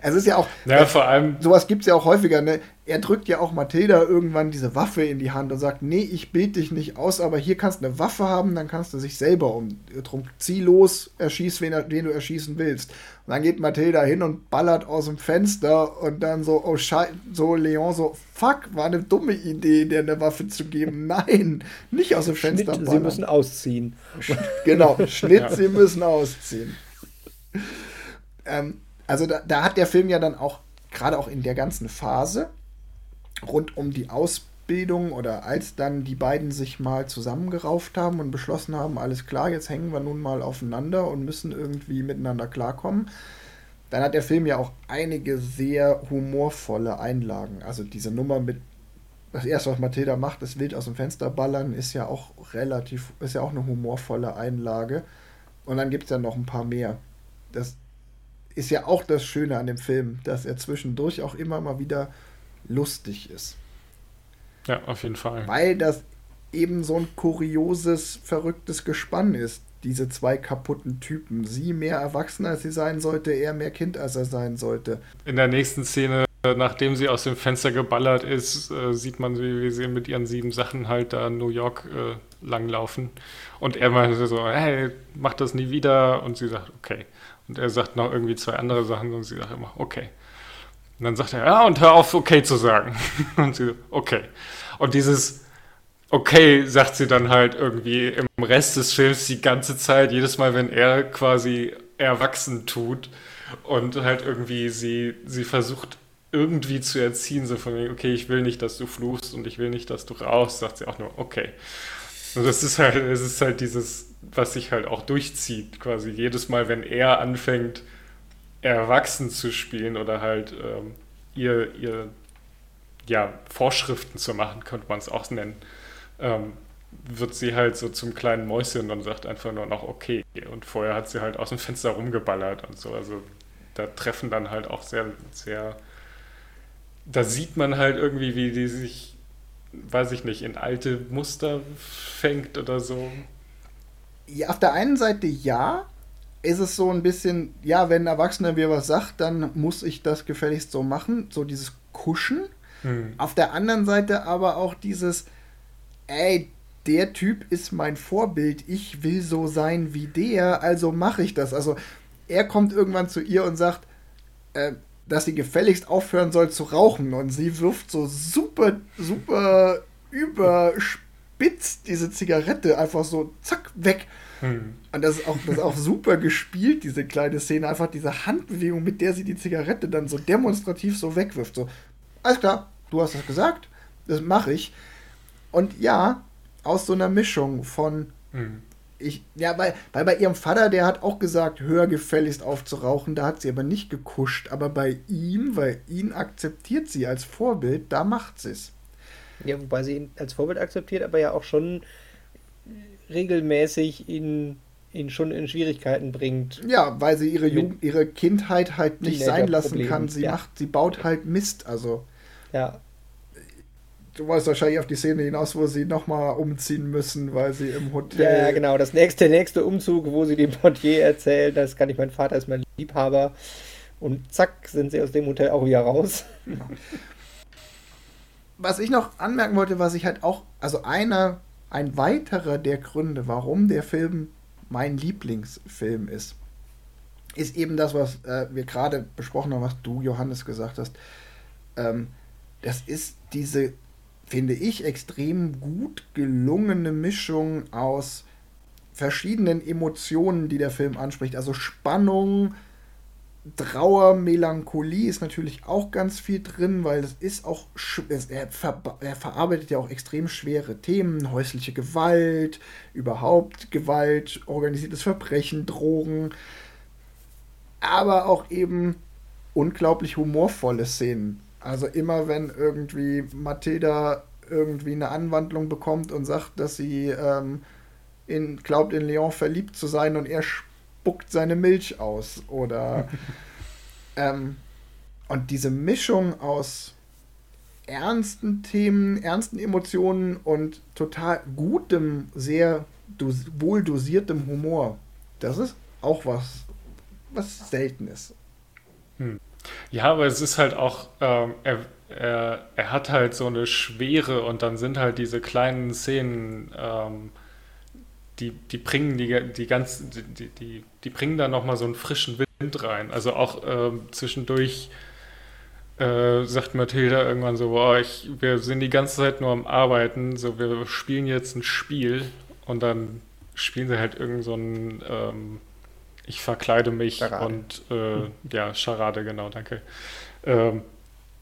Es ist ja auch. Ja, vor allem. Sowas gibt es ja auch häufiger. Ne? Er drückt ja auch Mathilda irgendwann diese Waffe in die Hand und sagt: Nee, ich bild dich nicht aus, aber hier kannst du eine Waffe haben, dann kannst du sich selber um. Drum zieh los, erschieß, wen, wen, du erschießen willst. Und dann geht Mathilda hin und ballert aus dem Fenster und dann so: Oh, Scheiße, so Leon so: Fuck, war eine dumme Idee, dir eine Waffe zu geben. (laughs) Nein, nicht aus dem Fenster Schnitt, ballern. Sie müssen ausziehen. Genau, Schnitt, ja. sie müssen ausziehen. Ähm, also da, da, hat der Film ja dann auch, gerade auch in der ganzen Phase, rund um die Ausbildung oder als dann die beiden sich mal zusammengerauft haben und beschlossen haben, alles klar, jetzt hängen wir nun mal aufeinander und müssen irgendwie miteinander klarkommen, dann hat der Film ja auch einige sehr humorvolle Einlagen. Also diese Nummer mit das erste, was Mathilda macht, ist wild aus dem Fenster ballern, ist ja auch relativ, ist ja auch eine humorvolle Einlage. Und dann gibt es ja noch ein paar mehr das ist ja auch das Schöne an dem Film, dass er zwischendurch auch immer mal wieder lustig ist. Ja, auf jeden Fall. Weil das eben so ein kurioses, verrücktes Gespann ist. Diese zwei kaputten Typen. Sie mehr erwachsen, als sie sein sollte, er mehr Kind, als er sein sollte. In der nächsten Szene, nachdem sie aus dem Fenster geballert ist, äh, sieht man, wie, wie sie mit ihren sieben Sachen halt da in New York äh, langlaufen. Und er meinte so, hey, mach das nie wieder. Und sie sagt, okay. Und er sagt noch irgendwie zwei andere Sachen und sie sagt immer, okay. Und dann sagt er, ja, und hör auf, okay zu sagen. (laughs) und sie, okay. Und dieses okay sagt sie dann halt irgendwie im Rest des Films die ganze Zeit, jedes Mal, wenn er quasi erwachsen tut und halt irgendwie sie, sie versucht irgendwie zu erziehen, so von mir, okay, ich will nicht, dass du fluchst und ich will nicht, dass du rauchst, sagt sie auch nur, okay. Und das ist halt, es ist halt dieses, was sich halt auch durchzieht, quasi jedes Mal, wenn er anfängt, erwachsen zu spielen oder halt ähm, ihr, ihr ja, Vorschriften zu machen, könnte man es auch nennen, ähm, wird sie halt so zum kleinen Mäuschen und sagt einfach nur noch okay. Und vorher hat sie halt aus dem Fenster rumgeballert und so. Also da treffen dann halt auch sehr, sehr, da sieht man halt irgendwie, wie die sich weiß ich nicht, in alte Muster fängt oder so? Ja, auf der einen Seite ja, ist es so ein bisschen, ja, wenn ein Erwachsener mir was sagt, dann muss ich das gefälligst so machen, so dieses Kuschen. Hm. Auf der anderen Seite aber auch dieses, ey, der Typ ist mein Vorbild, ich will so sein wie der, also mache ich das. Also er kommt irgendwann zu ihr und sagt, äh, dass sie gefälligst aufhören soll zu rauchen. Und sie wirft so super, super überspitzt diese Zigarette einfach so zack weg. Hm. Und das ist, auch, das ist auch super gespielt, diese kleine Szene. Einfach diese Handbewegung, mit der sie die Zigarette dann so demonstrativ so wegwirft. So, alles klar, du hast das gesagt, das mache ich. Und ja, aus so einer Mischung von hm ich, ja, weil, weil bei ihrem Vater, der hat auch gesagt, hör gefälligst auf zu rauchen, da hat sie aber nicht gekuscht. Aber bei ihm, weil ihn akzeptiert sie als Vorbild, da macht sie es. Ja, wobei sie ihn als Vorbild akzeptiert, aber ja auch schon regelmäßig ihn, ihn schon in Schwierigkeiten bringt. Ja, weil sie ihre, Jugend, ihre Kindheit halt nicht sein lassen kann. Sie ja. macht, sie baut halt Mist, also. Ja. du weißt wahrscheinlich auf die Szene hinaus, wo sie nochmal umziehen müssen, weil sie im Hotel. Ja, genau. Das nächste, nächste Umzug, wo sie dem Portier erzählen, das kann ich, mein Vater ist mein Liebhaber. Und zack, sind sie aus dem Hotel auch wieder raus. Was ich noch anmerken wollte, was ich halt auch, also einer, ein weiterer der Gründe, warum der Film mein Lieblingsfilm ist, ist eben das, was äh, wir gerade besprochen haben, was du, Johannes, gesagt hast. Ähm, das ist diese, finde ich, extrem gut gelungene Mischung aus verschiedenen Emotionen, die der Film anspricht. Also Spannung, Trauer, Melancholie ist natürlich auch ganz viel drin, weil das ist auch, er, ver, er, verarbeitet ja auch extrem schwere Themen, häusliche Gewalt, überhaupt Gewalt, organisiertes Verbrechen, Drogen, aber auch eben unglaublich humorvolle Szenen. Also immer wenn irgendwie Matilda irgendwie eine Anwandlung bekommt und sagt, dass sie ähm, in, glaubt in Leon verliebt zu sein und er spuckt seine Milch aus oder (laughs) ähm, und diese Mischung aus ernsten Themen, ernsten Emotionen und total gutem, sehr dos wohl dosiertem Humor, das ist auch was, was selten ist. Hm. Ja, aber es ist halt auch, ähm, er, er, er hat halt so eine Schwere und dann sind halt diese kleinen Szenen, ähm, die, die bringen die, die ganzen, die, die, die bringen da nochmal so einen frischen Wind rein. Also auch ähm, zwischendurch äh, sagt Mathilda irgendwann so, boah, ich, wir sind die ganze Zeit nur am Arbeiten, so wir spielen jetzt ein Spiel und dann spielen sie halt irgend so ein ähm, ich verkleide mich Charade. und äh, hm. ja, Charade, genau, danke. Ähm,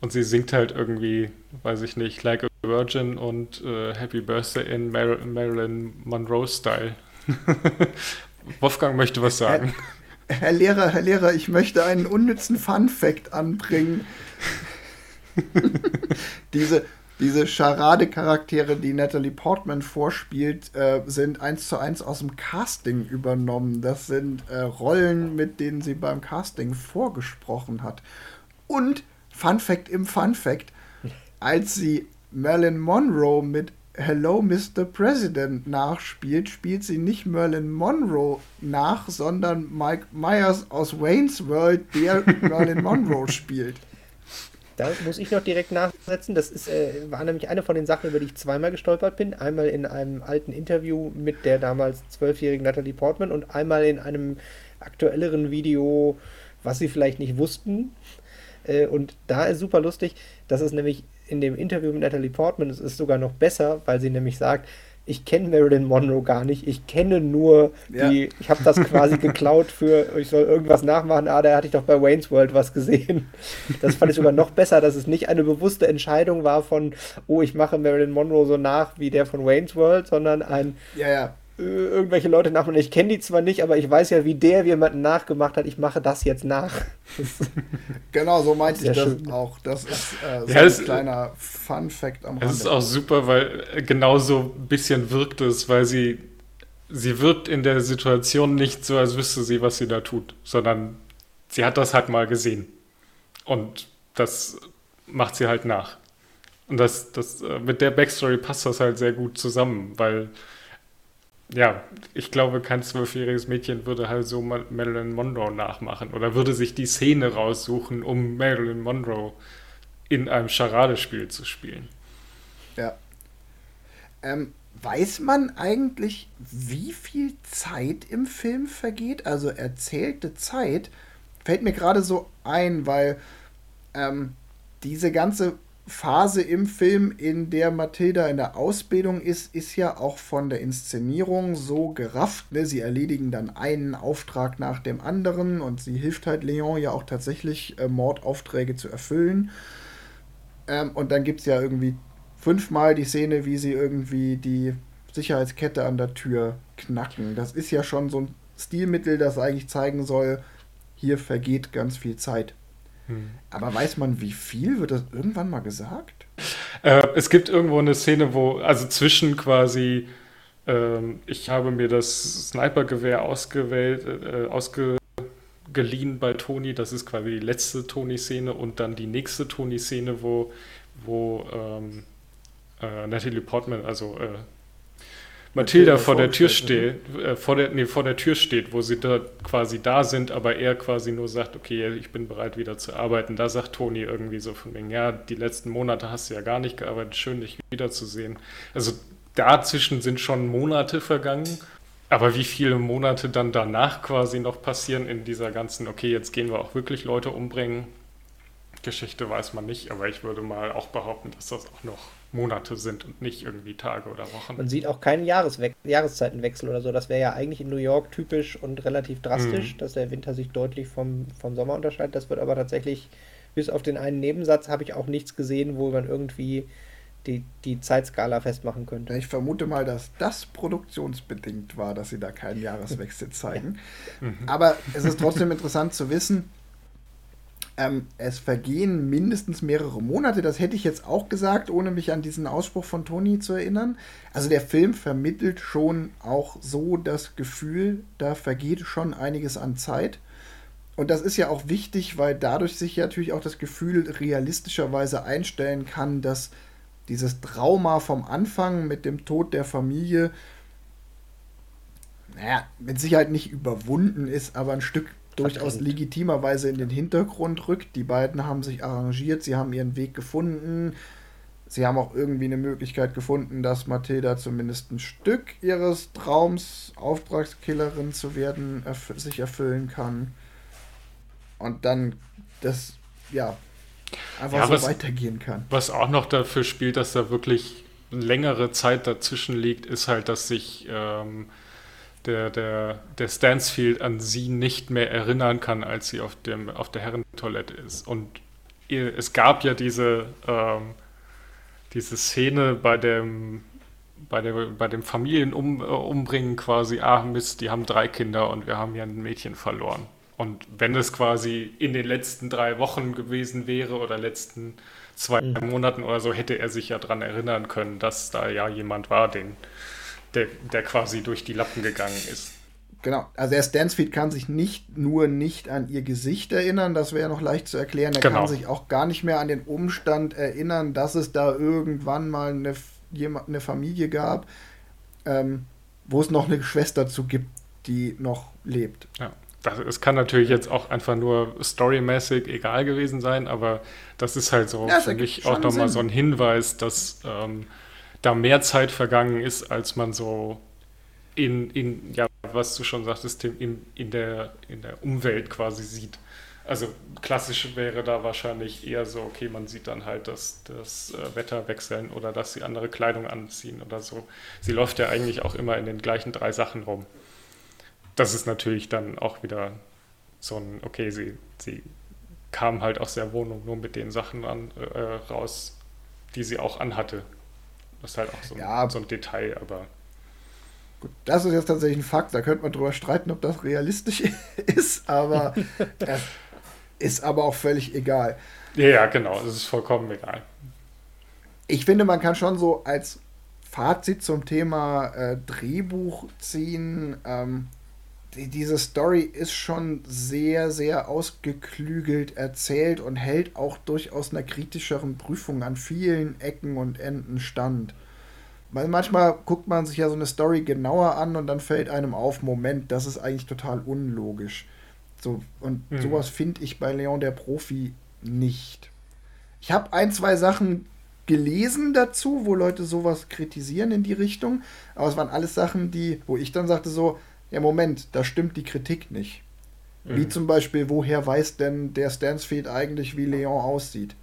und sie singt halt irgendwie, weiß ich nicht, Like a Virgin und äh, Happy Birthday in Mar Marilyn Monroe Style. (laughs) Wolfgang möchte was sagen. Herr, Herr, Lehrer, Herr Lehrer, ich möchte einen unnützen Fun Fact anbringen. (laughs) Diese diese Charade-Charaktere, die Natalie Portman vorspielt, äh, sind eins zu eins aus dem Casting übernommen. Das sind äh, Rollen, mit denen sie beim Casting vorgesprochen hat. Und Fun Fact im Fun Fact, als sie Marilyn Monroe mit Hello Mr. President nachspielt, spielt sie nicht Merlin Monroe nach, sondern Mike Myers aus Wayne's World, der (laughs) Merlin Monroe spielt. Da muss ich noch direkt nachsetzen. Das ist, äh, war nämlich eine von den Sachen, über die ich zweimal gestolpert bin. Einmal in einem alten Interview mit der damals zwölfjährigen Natalie Portman und einmal in einem aktuelleren Video, was sie vielleicht nicht wussten. Äh, und da ist super lustig, dass es nämlich in dem Interview mit Natalie Portman, es ist sogar noch besser, weil sie nämlich sagt, ich kenne Marilyn Monroe gar nicht. Ich kenne nur ja. die, ich habe das quasi (laughs) geklaut für, ich soll irgendwas nachmachen. Ah, da hatte ich doch bei Wayne's World was gesehen. Das fand ich sogar noch besser, dass es nicht eine bewusste Entscheidung war von, oh, ich mache Marilyn Monroe so nach wie der von Wayne's World, sondern ein, ja, ja irgendwelche Leute nachmachen. Ich kenne die zwar nicht, aber ich weiß ja, wie der jemanden nachgemacht hat. Ich mache das jetzt nach. (laughs) genau, so meinte ich das schön. auch. Das ist äh, so ja, ein kleiner Fun-Fact am Rande. Das ist auch super, weil äh, genau so ein bisschen wirkt es, weil sie, sie wirkt in der Situation nicht so, als wüsste sie, was sie da tut, sondern sie hat das halt mal gesehen. Und das macht sie halt nach. Und das, das, äh, mit der Backstory passt das halt sehr gut zusammen, weil ja, ich glaube, kein zwölfjähriges Mädchen würde halt so Marilyn Monroe nachmachen oder würde sich die Szene raussuchen, um Marilyn Monroe in einem Charadespiel zu spielen. Ja. Ähm, weiß man eigentlich, wie viel Zeit im Film vergeht? Also erzählte Zeit fällt mir gerade so ein, weil ähm, diese ganze Phase im Film, in der Mathilda in der Ausbildung ist, ist ja auch von der Inszenierung so gerafft. Ne? Sie erledigen dann einen Auftrag nach dem anderen und sie hilft halt Leon ja auch tatsächlich, äh, Mordaufträge zu erfüllen. Ähm, und dann gibt es ja irgendwie fünfmal die Szene, wie sie irgendwie die Sicherheitskette an der Tür knacken. Das ist ja schon so ein Stilmittel, das eigentlich zeigen soll, hier vergeht ganz viel Zeit. Hm. Aber weiß man, wie viel? Wird das irgendwann mal gesagt? Äh, es gibt irgendwo eine Szene, wo, also zwischen quasi, äh, ich habe mir das Snipergewehr ausgewählt, äh, ausgeliehen bei Toni, das ist quasi die letzte Toni-Szene und dann die nächste Toni-Szene, wo, wo ähm, äh, Natalie Portman, also äh, Mathilda vor der Tür steht, äh, vor der, nee, vor der Tür steht, wo sie da quasi da sind, aber er quasi nur sagt, okay, ich bin bereit wieder zu arbeiten. Da sagt Toni irgendwie so von wegen, ja, die letzten Monate hast du ja gar nicht gearbeitet, schön dich wiederzusehen. Also dazwischen sind schon Monate vergangen, aber wie viele Monate dann danach quasi noch passieren in dieser ganzen, okay, jetzt gehen wir auch wirklich Leute umbringen, Geschichte weiß man nicht, aber ich würde mal auch behaupten, dass das auch noch Monate sind und nicht irgendwie Tage oder Wochen. Man sieht auch keinen Jahreswe Jahreszeitenwechsel oder so. Das wäre ja eigentlich in New York typisch und relativ drastisch, mhm. dass der Winter sich deutlich vom, vom Sommer unterscheidet. Das wird aber tatsächlich, bis auf den einen Nebensatz, habe ich auch nichts gesehen, wo man irgendwie die, die Zeitskala festmachen könnte. Ich vermute mal, dass das produktionsbedingt war, dass sie da keinen Jahreswechsel (laughs) zeigen. ja. mhm. Aber es ist trotzdem interessant zu wissen, ähm, es vergehen mindestens mehrere Monate. Das hätte ich jetzt auch gesagt, ohne mich an diesen Ausspruch von Toni zu erinnern. Also der Film vermittelt schon auch so das Gefühl, da vergeht schon einiges an Zeit. Und das ist ja auch wichtig, weil dadurch sich ja natürlich auch das Gefühl realistischerweise einstellen kann, dass dieses Trauma vom Anfang mit dem Tod der Familie, naja, mit Sicherheit nicht überwunden ist, aber ein Stück durchaus legitimerweise in den Hintergrund rückt. Die beiden haben sich arrangiert, sie haben ihren Weg gefunden. Sie haben auch irgendwie eine Möglichkeit gefunden, dass Mathilda zumindest ein Stück ihres Traums, Auftragskillerin zu werden, erf sich erfüllen kann. Und dann das, ja, einfach ja, so was, weitergehen kann. Was auch noch dafür spielt, dass da wirklich längere Zeit dazwischen liegt, ist halt, dass sich ähm, der, der, der Stansfield an sie nicht mehr erinnern kann, als sie auf, dem, auf der Herrentoilette ist. Und es gab ja diese, ähm, diese Szene bei dem, bei, der, bei dem Familienumbringen quasi, ah Mist, die haben drei Kinder und wir haben ja ein Mädchen verloren. Und wenn es quasi in den letzten drei Wochen gewesen wäre oder letzten zwei mhm. Monaten oder so, hätte er sich ja daran erinnern können, dass da ja jemand war, den, der, der quasi durch die Lappen gegangen ist. Genau, also der Stansfield kann sich nicht nur nicht an ihr Gesicht erinnern, das wäre noch leicht zu erklären. Er genau. kann sich auch gar nicht mehr an den Umstand erinnern, dass es da irgendwann mal eine, eine Familie gab, ähm, wo es noch eine Schwester zu gibt, die noch lebt. Ja. Das, es kann natürlich jetzt auch einfach nur storymäßig egal gewesen sein, aber das ist halt so ja, für mich auch nochmal so ein Hinweis, dass ähm, da mehr Zeit vergangen ist, als man so in, in ja, was du schon sagtest, in, in, der, in der Umwelt quasi sieht. Also klassisch wäre da wahrscheinlich eher so, okay, man sieht dann halt das, das äh, Wetter wechseln oder dass sie andere Kleidung anziehen oder so. Sie läuft ja eigentlich auch immer in den gleichen drei Sachen rum. Das ist natürlich dann auch wieder so ein, okay, sie, sie kam halt aus der Wohnung nur mit den Sachen an, äh, raus, die sie auch anhatte. Das ist halt auch so, ja, ein, so ein Detail, aber. Gut, das ist jetzt tatsächlich ein Fakt. Da könnte man drüber streiten, ob das realistisch (laughs) ist, aber (laughs) es ist aber auch völlig egal. Ja, ja, genau. Es ist vollkommen egal. Ich finde, man kann schon so als Fazit zum Thema äh, Drehbuch ziehen. Ähm, die, diese Story ist schon sehr, sehr ausgeklügelt erzählt und hält auch durchaus einer kritischeren Prüfung an vielen Ecken und Enden stand. Weil manchmal guckt man sich ja so eine Story genauer an und dann fällt einem auf, Moment, das ist eigentlich total unlogisch. So, und mhm. sowas finde ich bei Leon der Profi nicht. Ich habe ein, zwei Sachen gelesen dazu, wo Leute sowas kritisieren in die Richtung, aber es waren alles Sachen, die, wo ich dann sagte so, ja Moment, da stimmt die Kritik nicht. Mhm. Wie zum Beispiel, woher weiß denn der Stansfield eigentlich, wie Leon aussieht?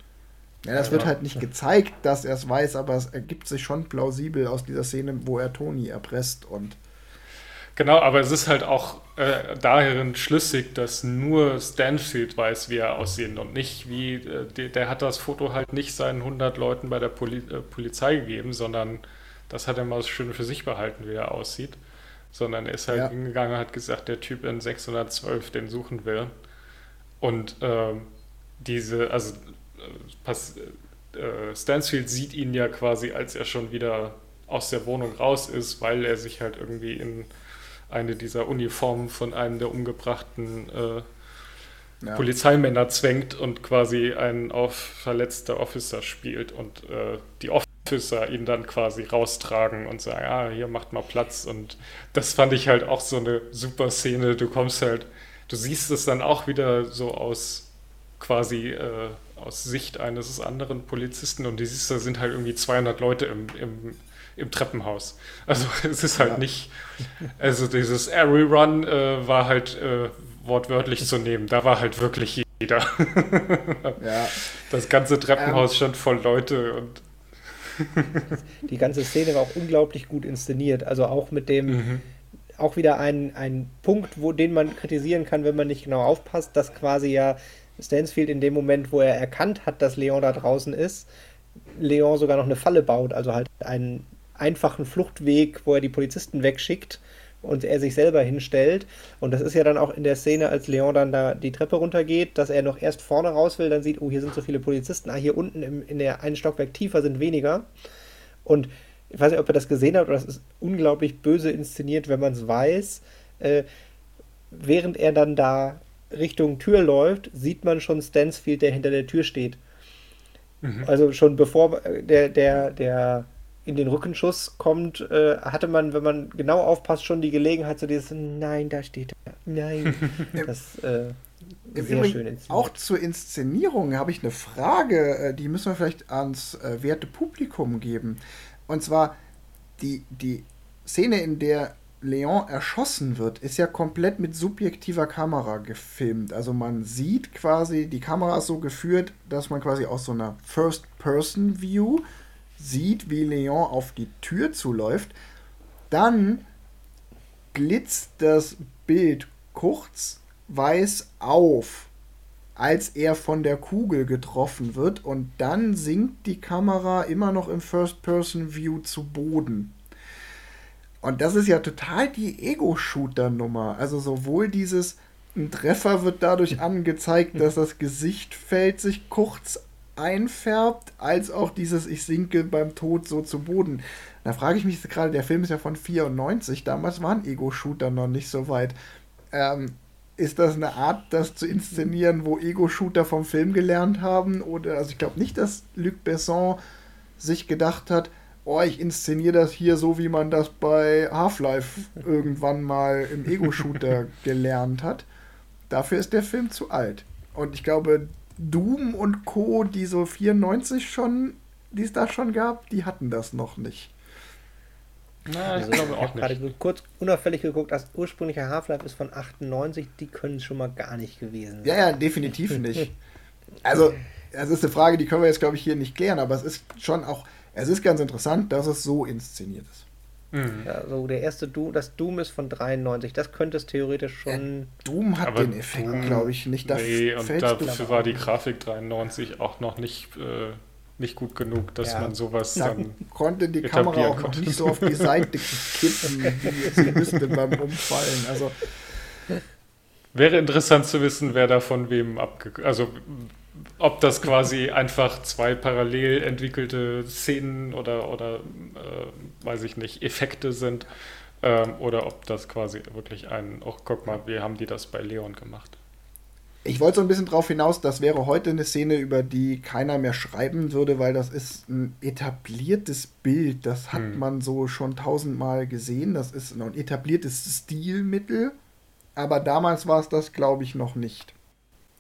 Ja, das ja, wird halt nicht gezeigt, dass er es weiß, aber es ergibt sich schon plausibel aus dieser Szene, wo er Toni erpresst und. Genau, aber es ist halt auch äh, darin schlüssig, dass nur Stanfield weiß, wie er aussieht und nicht wie, äh, der, der, hat das Foto halt nicht seinen 100 Leuten bei der Poli äh, Polizei gegeben, sondern das hat er mal schön für sich behalten, wie er aussieht sondern er ist halt ja. hingegangen und hat gesagt, der Typ in 612, den suchen wir. Und ähm, diese, also pass, äh, Stansfield sieht ihn ja quasi, als er schon wieder aus der Wohnung raus ist, weil er sich halt irgendwie in eine dieser Uniformen von einem der umgebrachten äh, ja. Polizeimänner zwängt und quasi einen auf verletzter Officer spielt. Und äh, die Officer ihn dann quasi raustragen und sagen, ah, hier macht mal Platz. Und das fand ich halt auch so eine super Szene. Du kommst halt, du siehst es dann auch wieder so aus quasi äh, aus Sicht eines anderen Polizisten und du siehst, da sind halt irgendwie 200 Leute im, im, im Treppenhaus. Also (laughs) es ist halt ja. nicht, also dieses Airy Run äh, war halt äh, wortwörtlich zu nehmen. Da war halt wirklich jeder. (laughs) ja. Das ganze Treppenhaus ähm, stand voll Leute und die ganze Szene war auch unglaublich gut inszeniert. Also auch mit dem, mhm. auch wieder ein, ein Punkt, wo, den man kritisieren kann, wenn man nicht genau aufpasst, dass quasi ja Stansfield in dem Moment, wo er erkannt hat, dass Leon da draußen ist, Leon sogar noch eine Falle baut, also halt einen einfachen Fluchtweg, wo er die Polizisten wegschickt und er sich selber hinstellt. Und das ist ja dann auch in der Szene, als Leon dann da die Treppe runtergeht, dass er noch erst vorne raus will, dann sieht, oh, hier sind so viele Polizisten, ah, hier unten im, in der einen Stockwerk tiefer sind weniger. Und ich weiß nicht, ob er das gesehen hat, aber das ist unglaublich böse inszeniert, wenn man es weiß. Äh, während er dann da Richtung Tür läuft, sieht man schon Stansfield, der hinter der Tür steht. Mhm. Also schon bevor der, der, der in den Rückenschuss kommt, äh, hatte man, wenn man genau aufpasst, schon die Gelegenheit, so dieses Nein, da steht er. Nein. (laughs) das äh, sehr schön inszeniert. Auch zur Inszenierung habe ich eine Frage, äh, die müssen wir vielleicht ans äh, werte Publikum geben. Und zwar die, die Szene, in der Leon erschossen wird, ist ja komplett mit subjektiver Kamera gefilmt. Also man sieht quasi, die Kamera ist so geführt, dass man quasi aus so einer First-Person-View sieht, wie Leon auf die Tür zuläuft. Dann blitzt das Bild kurz weiß auf, als er von der Kugel getroffen wird und dann sinkt die Kamera immer noch im First-Person-View zu Boden. Und das ist ja total die Ego-Shooter-Nummer. Also sowohl dieses, ein Treffer wird dadurch angezeigt, dass das Gesichtfeld sich kurz einfärbt, als auch dieses Ich sinke beim Tod so zu Boden. Da frage ich mich gerade, der Film ist ja von 94, damals waren Ego-Shooter noch nicht so weit. Ähm, ist das eine Art, das zu inszenieren, wo Ego-Shooter vom Film gelernt haben? Oder, also ich glaube nicht, dass Luc Besson sich gedacht hat, oh, ich inszeniere das hier so, wie man das bei Half-Life irgendwann mal im Ego-Shooter (laughs) gelernt hat. Dafür ist der Film zu alt. Und ich glaube, Doom und Co., die so 94 schon, die es da schon gab, die hatten das noch nicht. Na, ich also, glaube auch nicht. gerade kurz unauffällig geguckt, das ursprüngliche Half-Life ist von 98, die können schon mal gar nicht gewesen sein. Ja, ja, definitiv (laughs) nicht. Also, das ist eine Frage, die können wir jetzt, glaube ich, hier nicht klären, aber es ist schon auch, es ist ganz interessant, dass es so inszeniert ist. Mhm. Ja, so der erste Doom, das Doom ist von 93, das könnte es theoretisch schon. Ja, Doom hat Aber den Effekt, glaube ich, nicht. Da nee, und dafür war die Grafik 93 auch noch nicht, äh, nicht gut genug, dass ja, man sowas da dann. konnte die Kamera auch noch nicht so auf die Seite kippen, wie sie (laughs) müsste beim Umfallen. Also. Wäre interessant zu wissen, wer da von wem abge... Also ob das quasi einfach zwei parallel entwickelte Szenen oder, oder äh, weiß ich nicht, Effekte sind ähm, oder ob das quasi wirklich ein, oh guck mal, wie haben die das bei Leon gemacht. Ich wollte so ein bisschen darauf hinaus, das wäre heute eine Szene, über die keiner mehr schreiben würde, weil das ist ein etabliertes Bild. Das hat hm. man so schon tausendmal gesehen. Das ist ein etabliertes Stilmittel. Aber damals war es das, glaube ich, noch nicht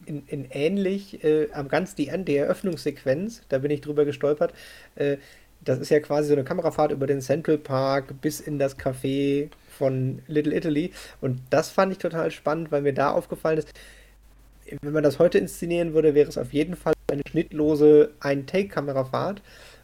in, in ähnlich, äh, am ganz die, die Eröffnungssequenz, da bin ich drüber gestolpert. Äh, das ist ja quasi so eine Kamerafahrt über den Central Park bis in das Café von Little Italy. Und das fand ich total spannend, weil mir da aufgefallen ist, wenn man das heute inszenieren würde, wäre es auf jeden Fall eine schnittlose Ein-Take-Kamerafahrt.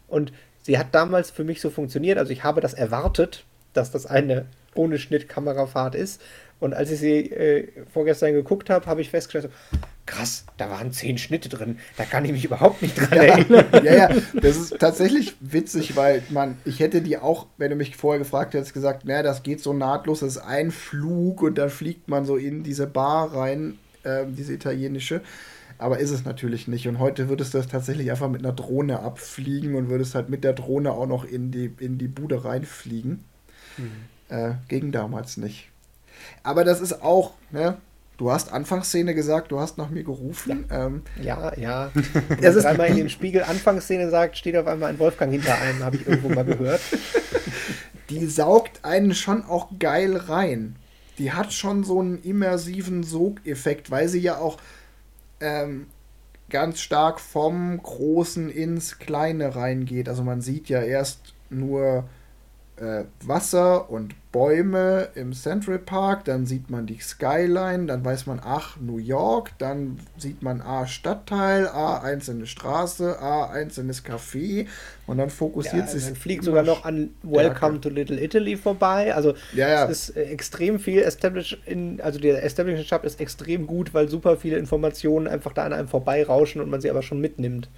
Und sie hat damals für mich so funktioniert. Also ich habe das erwartet, dass das eine ohne Schnitt Kamerafahrt ist. Und als ich sie äh, vorgestern geguckt habe, habe ich festgestellt, so, krass, da waren zehn Schnitte drin. Da kann ich mich überhaupt nicht dran ja, erinnern. (laughs) Ja, ja, das ist tatsächlich witzig, weil man, ich hätte die auch, wenn du mich vorher gefragt hättest, gesagt, naja, das geht so nahtlos, das ist ein Flug und dann fliegt man so in diese Bar rein, äh, diese italienische. Aber ist es natürlich nicht. Und heute würdest du das tatsächlich einfach mit einer Drohne abfliegen und würdest halt mit der Drohne auch noch in die, in die Bude reinfliegen. Mhm. Äh, ging damals nicht. Aber das ist auch, ne? Du hast Anfangsszene gesagt, du hast nach mir gerufen. Ja, ähm, ja. ja. (laughs) Er dreimal in den Spiegel Anfangsszene sagt, steht auf einmal ein Wolfgang hinter einem, habe ich irgendwo mal gehört. (laughs) Die saugt einen schon auch geil rein. Die hat schon so einen immersiven Sogeffekt, weil sie ja auch ähm, ganz stark vom Großen ins Kleine reingeht. Also man sieht ja erst nur äh, Wasser und Bäume im Central Park, dann sieht man die Skyline, dann weiß man, ach, New York, dann sieht man A, Stadtteil, A, einzelne Straße, A, einzelnes Café und dann fokussiert ja, sich. Dann fliegt sogar noch an Welcome to Little Italy vorbei. Also ja, ja. es ist äh, extrem viel Establish in, also der Establishment Shop ist extrem gut, weil super viele Informationen einfach da an einem vorbeirauschen und man sie aber schon mitnimmt.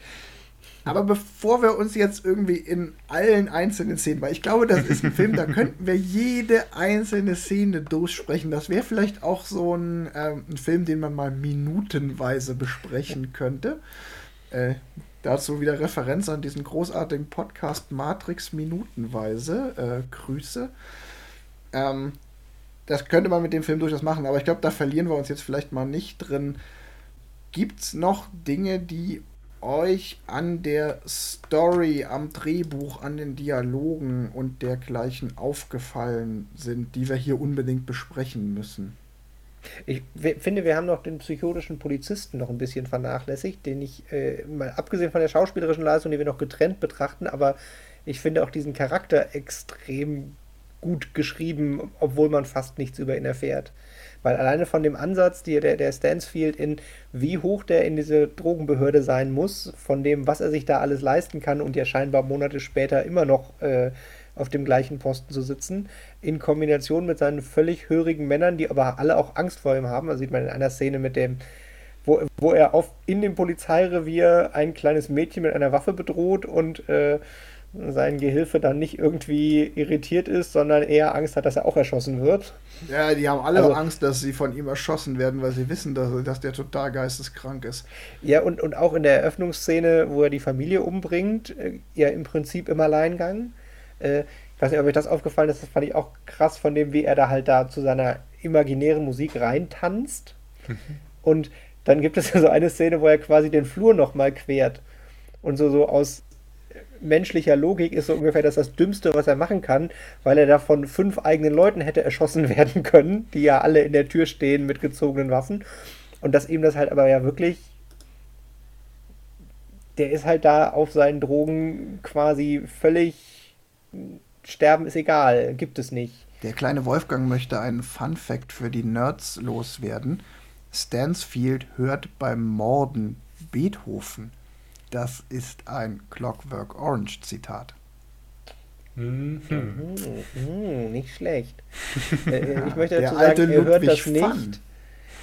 Aber bevor wir uns jetzt irgendwie in allen einzelnen Szenen, weil ich glaube, das ist ein Film, da (laughs) könnten wir jede einzelne Szene durchsprechen. Das wäre vielleicht auch so ein, ähm, ein, Film, den man mal minutenweise besprechen könnte. Äh, dazu wieder Referenz an diesen großartigen Podcast Matrix Minutenweise. Äh, Grüße. Ähm, das könnte man mit dem Film durchaus machen, aber ich glaube, da verlieren wir uns jetzt vielleicht mal nicht drin. Gibt es noch Dinge, die euch an der Story, am Drehbuch, an den Dialogen und dergleichen aufgefallen sind, die wir hier unbedingt besprechen müssen? Ich finde, wir haben noch den psychotischen Polizisten noch ein bisschen vernachlässigt, den ich, äh, mal abgesehen von der schauspielerischen Leistung, die wir noch getrennt betrachten, aber ich finde auch diesen Charakter extrem gut geschrieben, obwohl man fast nichts über ihn erfährt. Weil alleine von dem Ansatz, die, der, der Stansfield in wie hoch der in diese Drogenbehörde sein muss, von dem, was er sich da alles leisten kann und ja scheinbar Monate später immer noch äh, auf dem gleichen Posten zu sitzen, in Kombination mit seinen völlig hörigen Männern, die aber alle auch Angst vor ihm haben. Das sieht man in einer Szene mit dem, wo, wo er auf, in dem Polizeirevier ein kleines Mädchen mit einer Waffe bedroht und äh, sein Gehilfe dann nicht irgendwie irritiert ist, sondern eher Angst hat, dass er auch erschossen wird. Ja, die haben alle also, Angst, dass sie von ihm erschossen werden, weil sie wissen, dass, dass der total geisteskrank ist. Ja, und, und auch in der Eröffnungsszene, wo er die Familie umbringt, äh, ja im Prinzip im Alleingang. Äh, ich weiß nicht, ob euch das aufgefallen ist, das fand ich auch krass von dem, wie er da halt da zu seiner imaginären Musik reintanzt. Mhm. Und dann gibt es ja so eine Szene, wo er quasi den Flur nochmal quert. Und so, so aus menschlicher Logik ist so ungefähr das das Dümmste, was er machen kann, weil er da von fünf eigenen Leuten hätte erschossen (laughs) werden können, die ja alle in der Tür stehen mit gezogenen Waffen. Und dass ihm das halt aber ja wirklich. Der ist halt da auf seinen Drogen quasi völlig. Sterben ist egal, gibt es nicht. Der kleine Wolfgang möchte einen Fun Fact für die Nerds loswerden. Stansfield hört beim Morden Beethoven. Das ist ein Clockwork Orange Zitat. Mhm. Mhm, nicht schlecht. (laughs) Äh, äh, ich möchte dazu sagen, er hört das nicht.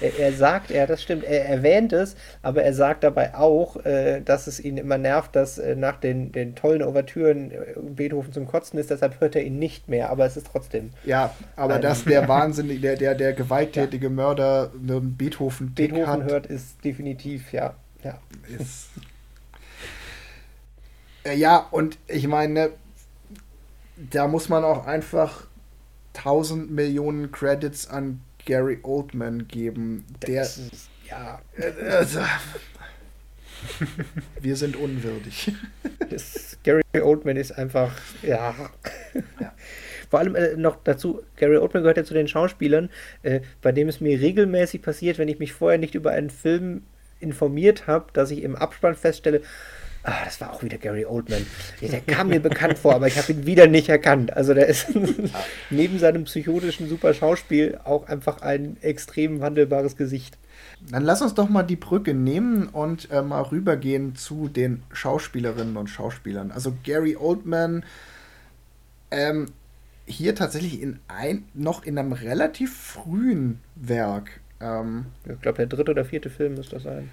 Er, er, sagt, ja, das stimmt, er erwähnt es, aber er sagt dabei auch, äh, dass es ihn immer nervt, dass äh, nach den, den tollen Ouvertüren äh, Beethoven zum Kotzen ist, deshalb hört er ihn nicht mehr, aber es ist trotzdem. Ja, aber dass der (laughs) wahnsinnige, der, der, der gewalttätige ja. Mörder einen Beethoven Beethoven hat, hört, ist definitiv, ja. ja. Ist ja, und ich meine, da muss man auch einfach 1000 Millionen Credits an Gary Oldman geben. Der, ist, ja, also, (laughs) wir sind unwürdig. Das, Gary Oldman ist einfach, ja. ja. Vor allem äh, noch dazu, Gary Oldman gehört ja zu den Schauspielern, äh, bei dem es mir regelmäßig passiert, wenn ich mich vorher nicht über einen Film informiert habe, dass ich im Abspann feststelle, Ah, das war auch wieder Gary Oldman. Der kam mir bekannt vor, aber ich habe ihn wieder nicht erkannt. Also der ist (laughs) neben seinem psychotischen super Schauspiel auch einfach ein extrem wandelbares Gesicht. Dann lass uns doch mal die Brücke nehmen und äh, mal rübergehen zu den Schauspielerinnen und Schauspielern. Also Gary Oldman, ähm, hier tatsächlich in ein, noch in einem relativ frühen Werk. Ähm, ich glaube, der dritte oder vierte Film muss das sein.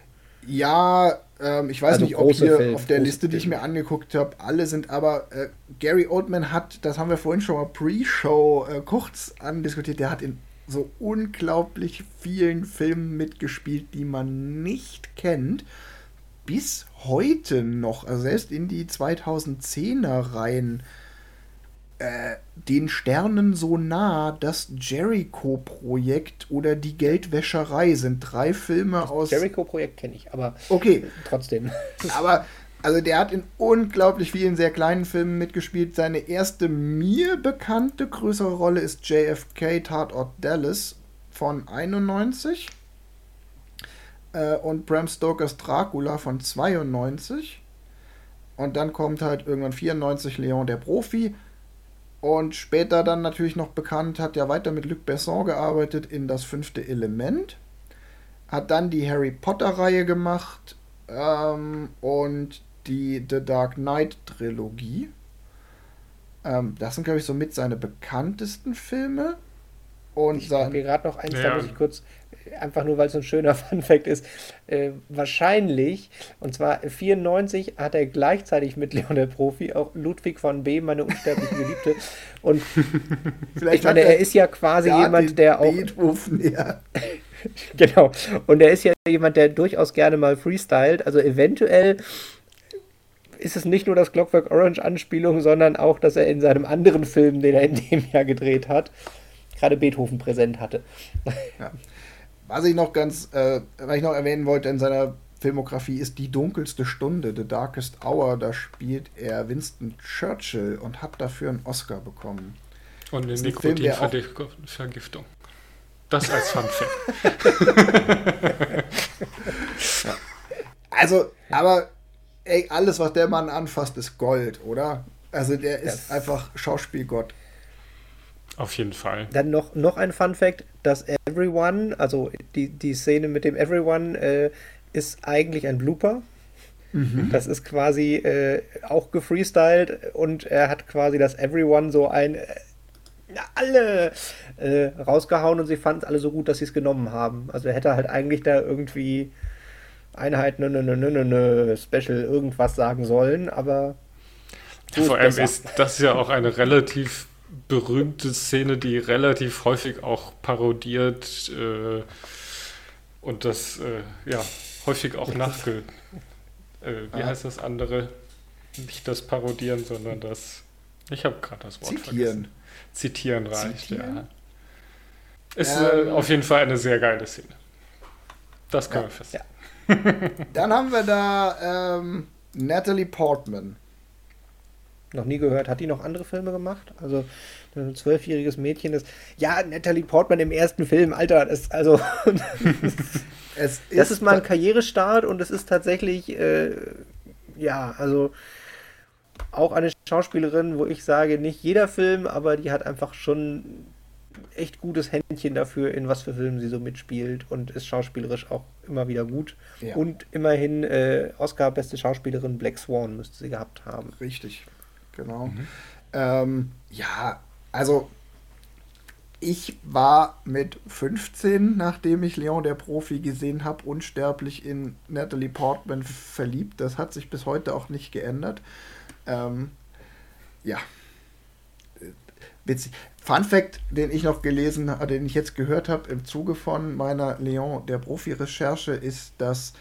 Ja, ähm, ich weiß also nicht, ob hier Film, auf der Liste, die ich mir angeguckt habe, alle sind, aber äh, Gary Oldman hat, das haben wir vorhin schon mal Pre-Show äh, kurz andiskutiert, der hat in so unglaublich vielen Filmen mitgespielt, die man nicht kennt. Bis heute noch, also selbst in die 2010er Reihen äh, den Sternen so nah, das Jericho-Projekt oder die Geldwäscherei sind drei Filme Das aus. Jericho-Projekt kenne ich, aber Okay, trotzdem. (laughs) aber also der hat in unglaublich vielen sehr kleinen Filmen mitgespielt. Seine erste mir bekannte größere Rolle ist JFK Tatort Dallas von 91 äh, und Bram Stokers Dracula von 92. Und dann kommt halt irgendwann 94 Leon der Profi. Und später dann natürlich noch bekannt, hat ja weiter mit Luc Besson gearbeitet in Das fünfte Element. Hat dann die Harry Potter-Reihe gemacht ähm, und die The Dark Knight Trilogie. Ähm, das sind, glaube ich, somit seine bekanntesten Filme. Und Ich hier gerade noch eins, Ja. da muss ich kurz, einfach nur weil es ein schöner (laughs) Funfact ist, äh, wahrscheinlich, und zwar 94 hat er gleichzeitig mit Leon der Profi auch Ludwig von B., meine unsterbliche Geliebte. Und (laughs) vielleicht ich meine, er ist ja quasi jemand, der auch, Beethoven, ja. (laughs) genau, und er ist ja jemand, der durchaus gerne mal freestylt, also eventuell ist es nicht nur das Clockwork Orange Anspielung, sondern auch, dass er in seinem anderen Film, den er in dem Jahr gedreht hat, gerade Beethoven präsent hatte. Was ich noch ganz, äh, was ich noch erwähnen wollte in seiner Filmografie ist Die dunkelste Stunde, The Darkest Hour. Da spielt er Winston Churchill und hat dafür einen Oscar bekommen. Und eine Nikotinvergiftung. Das als Fun Fact. (laughs) Also, aber ey, alles, was der Mann anfasst, ist Gold, oder? Also der ist Das- einfach Schauspielgott. Auf jeden Fall. Dann noch, noch ein Fun Fact, dass Everyone, also die, die Szene mit dem Everyone, äh, ist eigentlich ein Blooper. Das ist quasi äh, auch gefreestylt und er hat quasi das Everyone so ein äh, alle äh, rausgehauen und sie fanden es alle so gut, dass sie es genommen haben. Also er hätte halt eigentlich da irgendwie Einheit, nö, nö, nö, nö, nö, Special irgendwas sagen sollen, aber Vor allem ist das ja auch eine relativ berühmte Szene, die relativ häufig auch parodiert äh, und das äh, ja häufig auch nachge. Äh, wie Ah. heißt das andere? Nicht das Parodieren, sondern das. Ich habe gerade das Wort Zitieren. vergessen. Zitieren reicht, Zitieren? ja. Ist Ähm. äh, auf jeden Fall eine sehr geile Szene. Das können Ja. wir feststellen. Dann haben wir da ähm, Natalie Portman. Noch nie gehört. Hat die noch andere Filme gemacht? Also ein zwölfjähriges Mädchen ist. Ja, Natalie Portman im ersten Film, Alter, das ist also. (laughs) Es (laughs) das ist mal ein Karrierestart und es ist tatsächlich, äh, ja, also auch eine Schauspielerin, wo ich sage, nicht jeder Film, aber die hat einfach schon echt gutes Händchen dafür, in was für Filmen sie so mitspielt und ist schauspielerisch auch immer wieder gut. Ja. Und immerhin äh, Oscar beste Schauspielerin Black Swan müsste sie gehabt haben. Richtig, genau. Ähm, ja, also ich war mit 15, nachdem ich Leon der Profi gesehen habe, unsterblich in Natalie Portman verliebt. Das hat sich bis heute auch nicht geändert. Ähm, ja. Äh, Witzig. Fun Fact, den ich noch gelesen habe, den ich jetzt gehört habe im Zuge von meiner Leon der Profi-Recherche, ist, dass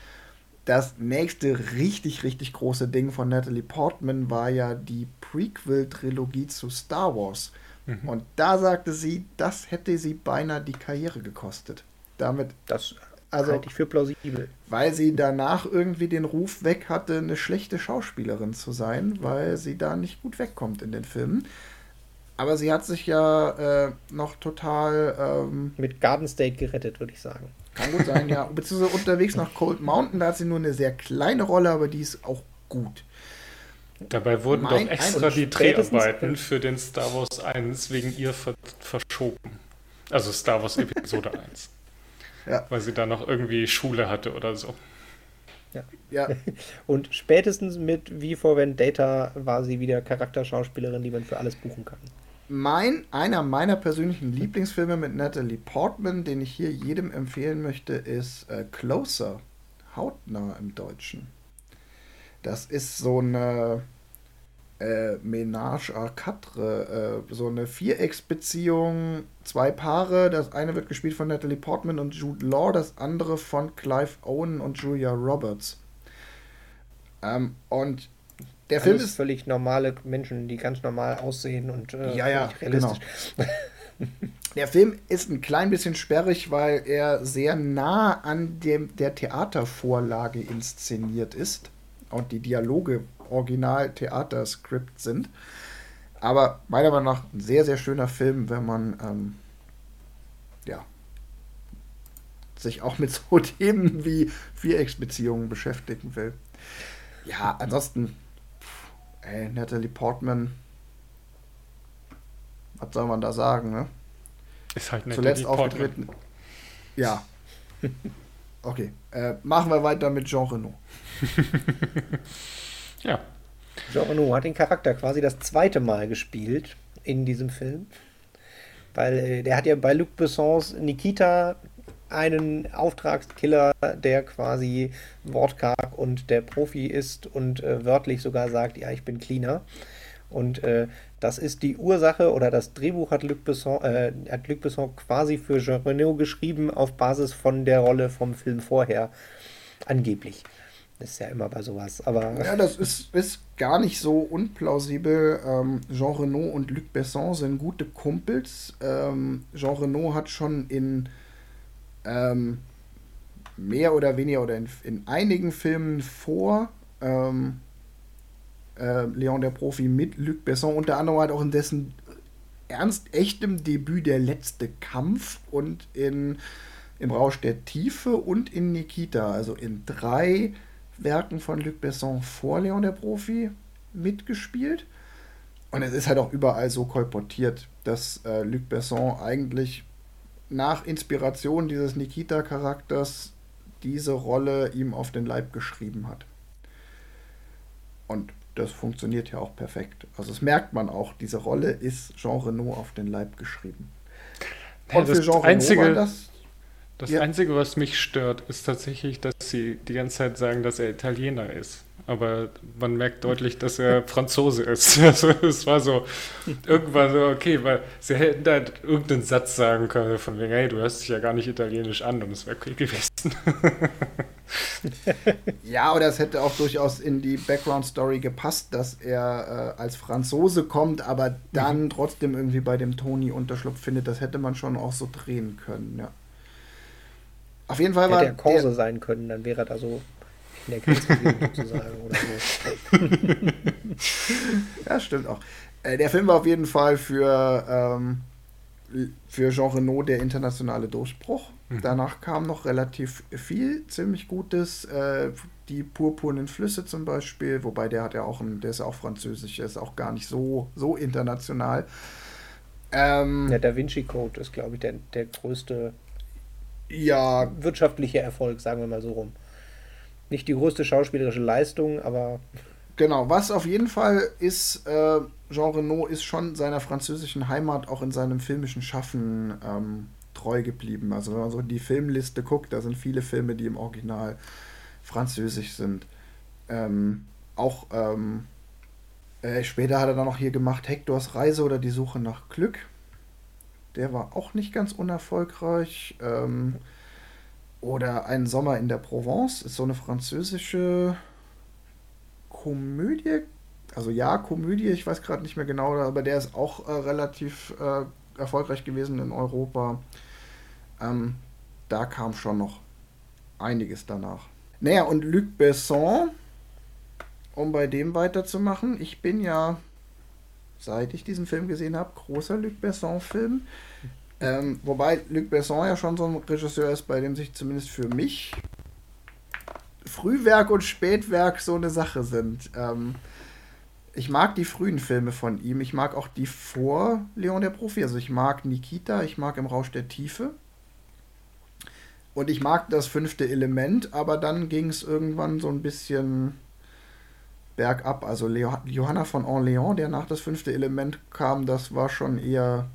das nächste richtig, richtig große Ding von Natalie Portman war ja die Prequel-Trilogie zu Star Wars. Mhm. Und da sagte sie, das hätte sie beinahe die Karriere gekostet. Damit, Das also, halte ich für plausibel. weil sie danach irgendwie den Ruf weg hatte, eine schlechte Schauspielerin zu sein, weil sie da nicht gut wegkommt in den Filmen. Aber sie hat sich ja äh, noch total, ähm, Mit Garden State gerettet, würde ich sagen. kann gut sein, ja, (laughs) beziehungsweise unterwegs nach Cold Mountain, da hat sie nur eine sehr kleine Rolle, aber die ist auch gut. Dabei wurden Mein doch extra Eindruck die Dreharbeiten für den Star Wars 1 wegen ihr ver verschoben. Also Star Wars Episode (laughs) 1. Ja. Weil sie da noch irgendwie Schule hatte oder so. Ja, Und spätestens mit V for Vendetta war sie wieder Charakterschauspielerin, die man für alles buchen kann. Mein, einer meiner persönlichen Lieblingsfilme mit Natalie Portman, den ich hier jedem empfehlen möchte, ist äh, Closer. Hautnah im Deutschen. Das ist so eine äh, Ménage à quatre, äh, so eine Vierecksbeziehung, zwei Paare. Das eine wird gespielt von Natalie Portman und Jude Law, das andere von Clive Owen und Julia Roberts. Ähm, und Der Film ist völlig normale Menschen, die ganz normal aussehen und äh, ja, ja, realistisch. Genau. Der Film ist ein klein bisschen sperrig, weil er sehr nah an dem, der Theatervorlage inszeniert ist und die Dialoge original Theaterskript sind. Aber meiner Meinung nach ein sehr, sehr schöner Film, wenn man ähm, ja, sich auch mit (laughs) so Themen wie Vierecksbeziehungen beschäftigen will. Ja, ansonsten, ey, Natalie Portman, was soll man da sagen, ne? Ist halt Zuletzt aufgetreten. Ja. (laughs) Okay. Äh, machen wir weiter mit Jean Renault. (laughs) ja. Jean Renault hat den Charakter quasi das zweite Mal gespielt in diesem Film. Weil äh, der hat ja bei Luc Bessons Nikita einen Auftragskiller, der quasi wortkarg und der Profi ist und äh, wörtlich sogar sagt, ja, ich bin Cleaner. Und äh, das ist die Ursache oder das Drehbuch hat Luc Besson, äh, hat Luc Besson quasi für Jean Reno geschrieben auf Basis von der Rolle vom Film vorher. Angeblich. Ist ja immer bei sowas. Aber ja, das ist, ist gar nicht so unplausibel. Ähm, Jean Reno und Luc Besson sind gute Kumpels. Ähm, Jean Reno hat schon in ähm, mehr oder weniger oder in, in einigen Filmen vor ähm, äh, Leon der Profi mit Luc Besson, unter anderem halt auch in dessen ernst echtem Debüt Der letzte Kampf und in Im Rausch der Tiefe und in Nikita, also in drei Werken von Luc Besson vor Leon der Profi mitgespielt. Und es ist halt auch überall so kolportiert, dass äh, Luc Besson eigentlich nach Inspiration dieses Nikita-Charakters diese Rolle ihm auf den Leib geschrieben hat. Und das funktioniert ja auch perfekt. Also das merkt man auch, diese Rolle ist Jean Renault auf den Leib geschrieben. Und das für Jean Einzige, Renault war das das ja. Einzige, was mich stört, ist tatsächlich, dass sie die ganze Zeit sagen, dass er Italiener ist. Aber man merkt deutlich, dass er (laughs) Franzose ist. (laughs) Also es war so irgendwann so, okay, weil sie hätten da irgendeinen Satz sagen können von wegen, hey, du hörst dich ja gar nicht italienisch an und es wäre okay gewesen. (laughs) (laughs) ja, oder es hätte auch durchaus in die Background-Story gepasst, dass er äh, als Franzose kommt, aber dann mhm. trotzdem irgendwie bei dem Toni Unterschlupf findet. Das hätte man schon auch so drehen können, ja. Auf jeden Fall Hätte war. Hätte er Korse der, sein können, dann wäre er da so in der Grenze (laughs) sozusagen oder so. ja, stimmt auch. Äh, der Film war auf jeden Fall für, ähm, für Jean Renault der internationale Durchbruch. Mhm. Danach kam noch relativ viel, ziemlich Gutes. Äh, die purpurnen Flüsse zum Beispiel, wobei der hat ja auch ein, der ist ja auch französisch, der ist auch gar nicht so, so international. Ähm, der Da Vinci Code ist, glaube ich, der, der größte ja. wirtschaftlicher Erfolg, sagen wir mal so rum. Nicht die größte schauspielerische Leistung, aber. Genau, was auf jeden Fall ist, äh, Jean Renault ist schon seiner französischen Heimat auch in seinem filmischen Schaffen ähm, treu geblieben. Also wenn man so die Filmliste guckt, da sind viele Filme, die im Original französisch sind. Ähm, auch ähm, äh, später hat er dann noch hier gemacht Hectors Reise oder Die Suche nach Glück. Der war auch nicht ganz unerfolgreich. Ähm, oder Ein Sommer in der Provence ist so eine französische Komödie. Also ja, Komödie, ich weiß gerade nicht mehr genau, aber der ist auch äh, relativ äh, erfolgreich gewesen in Europa. Ähm, da kam schon noch einiges danach. Naja, und Luc Besson, um bei dem weiterzumachen, ich bin ja seit ich diesen Film gesehen habe, großer Luc Besson-Film. Ähm, wobei Luc Besson ja schon so ein Regisseur ist, bei dem sich zumindest für mich Frühwerk und Spätwerk so eine Sache sind. Ähm, ich mag die frühen Filme von ihm. Ich mag auch die vor Leon der Profi. Also ich mag Nikita, ich mag Im Rausch der Tiefe. Und ich mag das fünfte Element, aber dann ging es irgendwann so ein bisschen bergab. Also Leo, Johanna von Orléans, der nach das fünfte Element kam, das war schon eher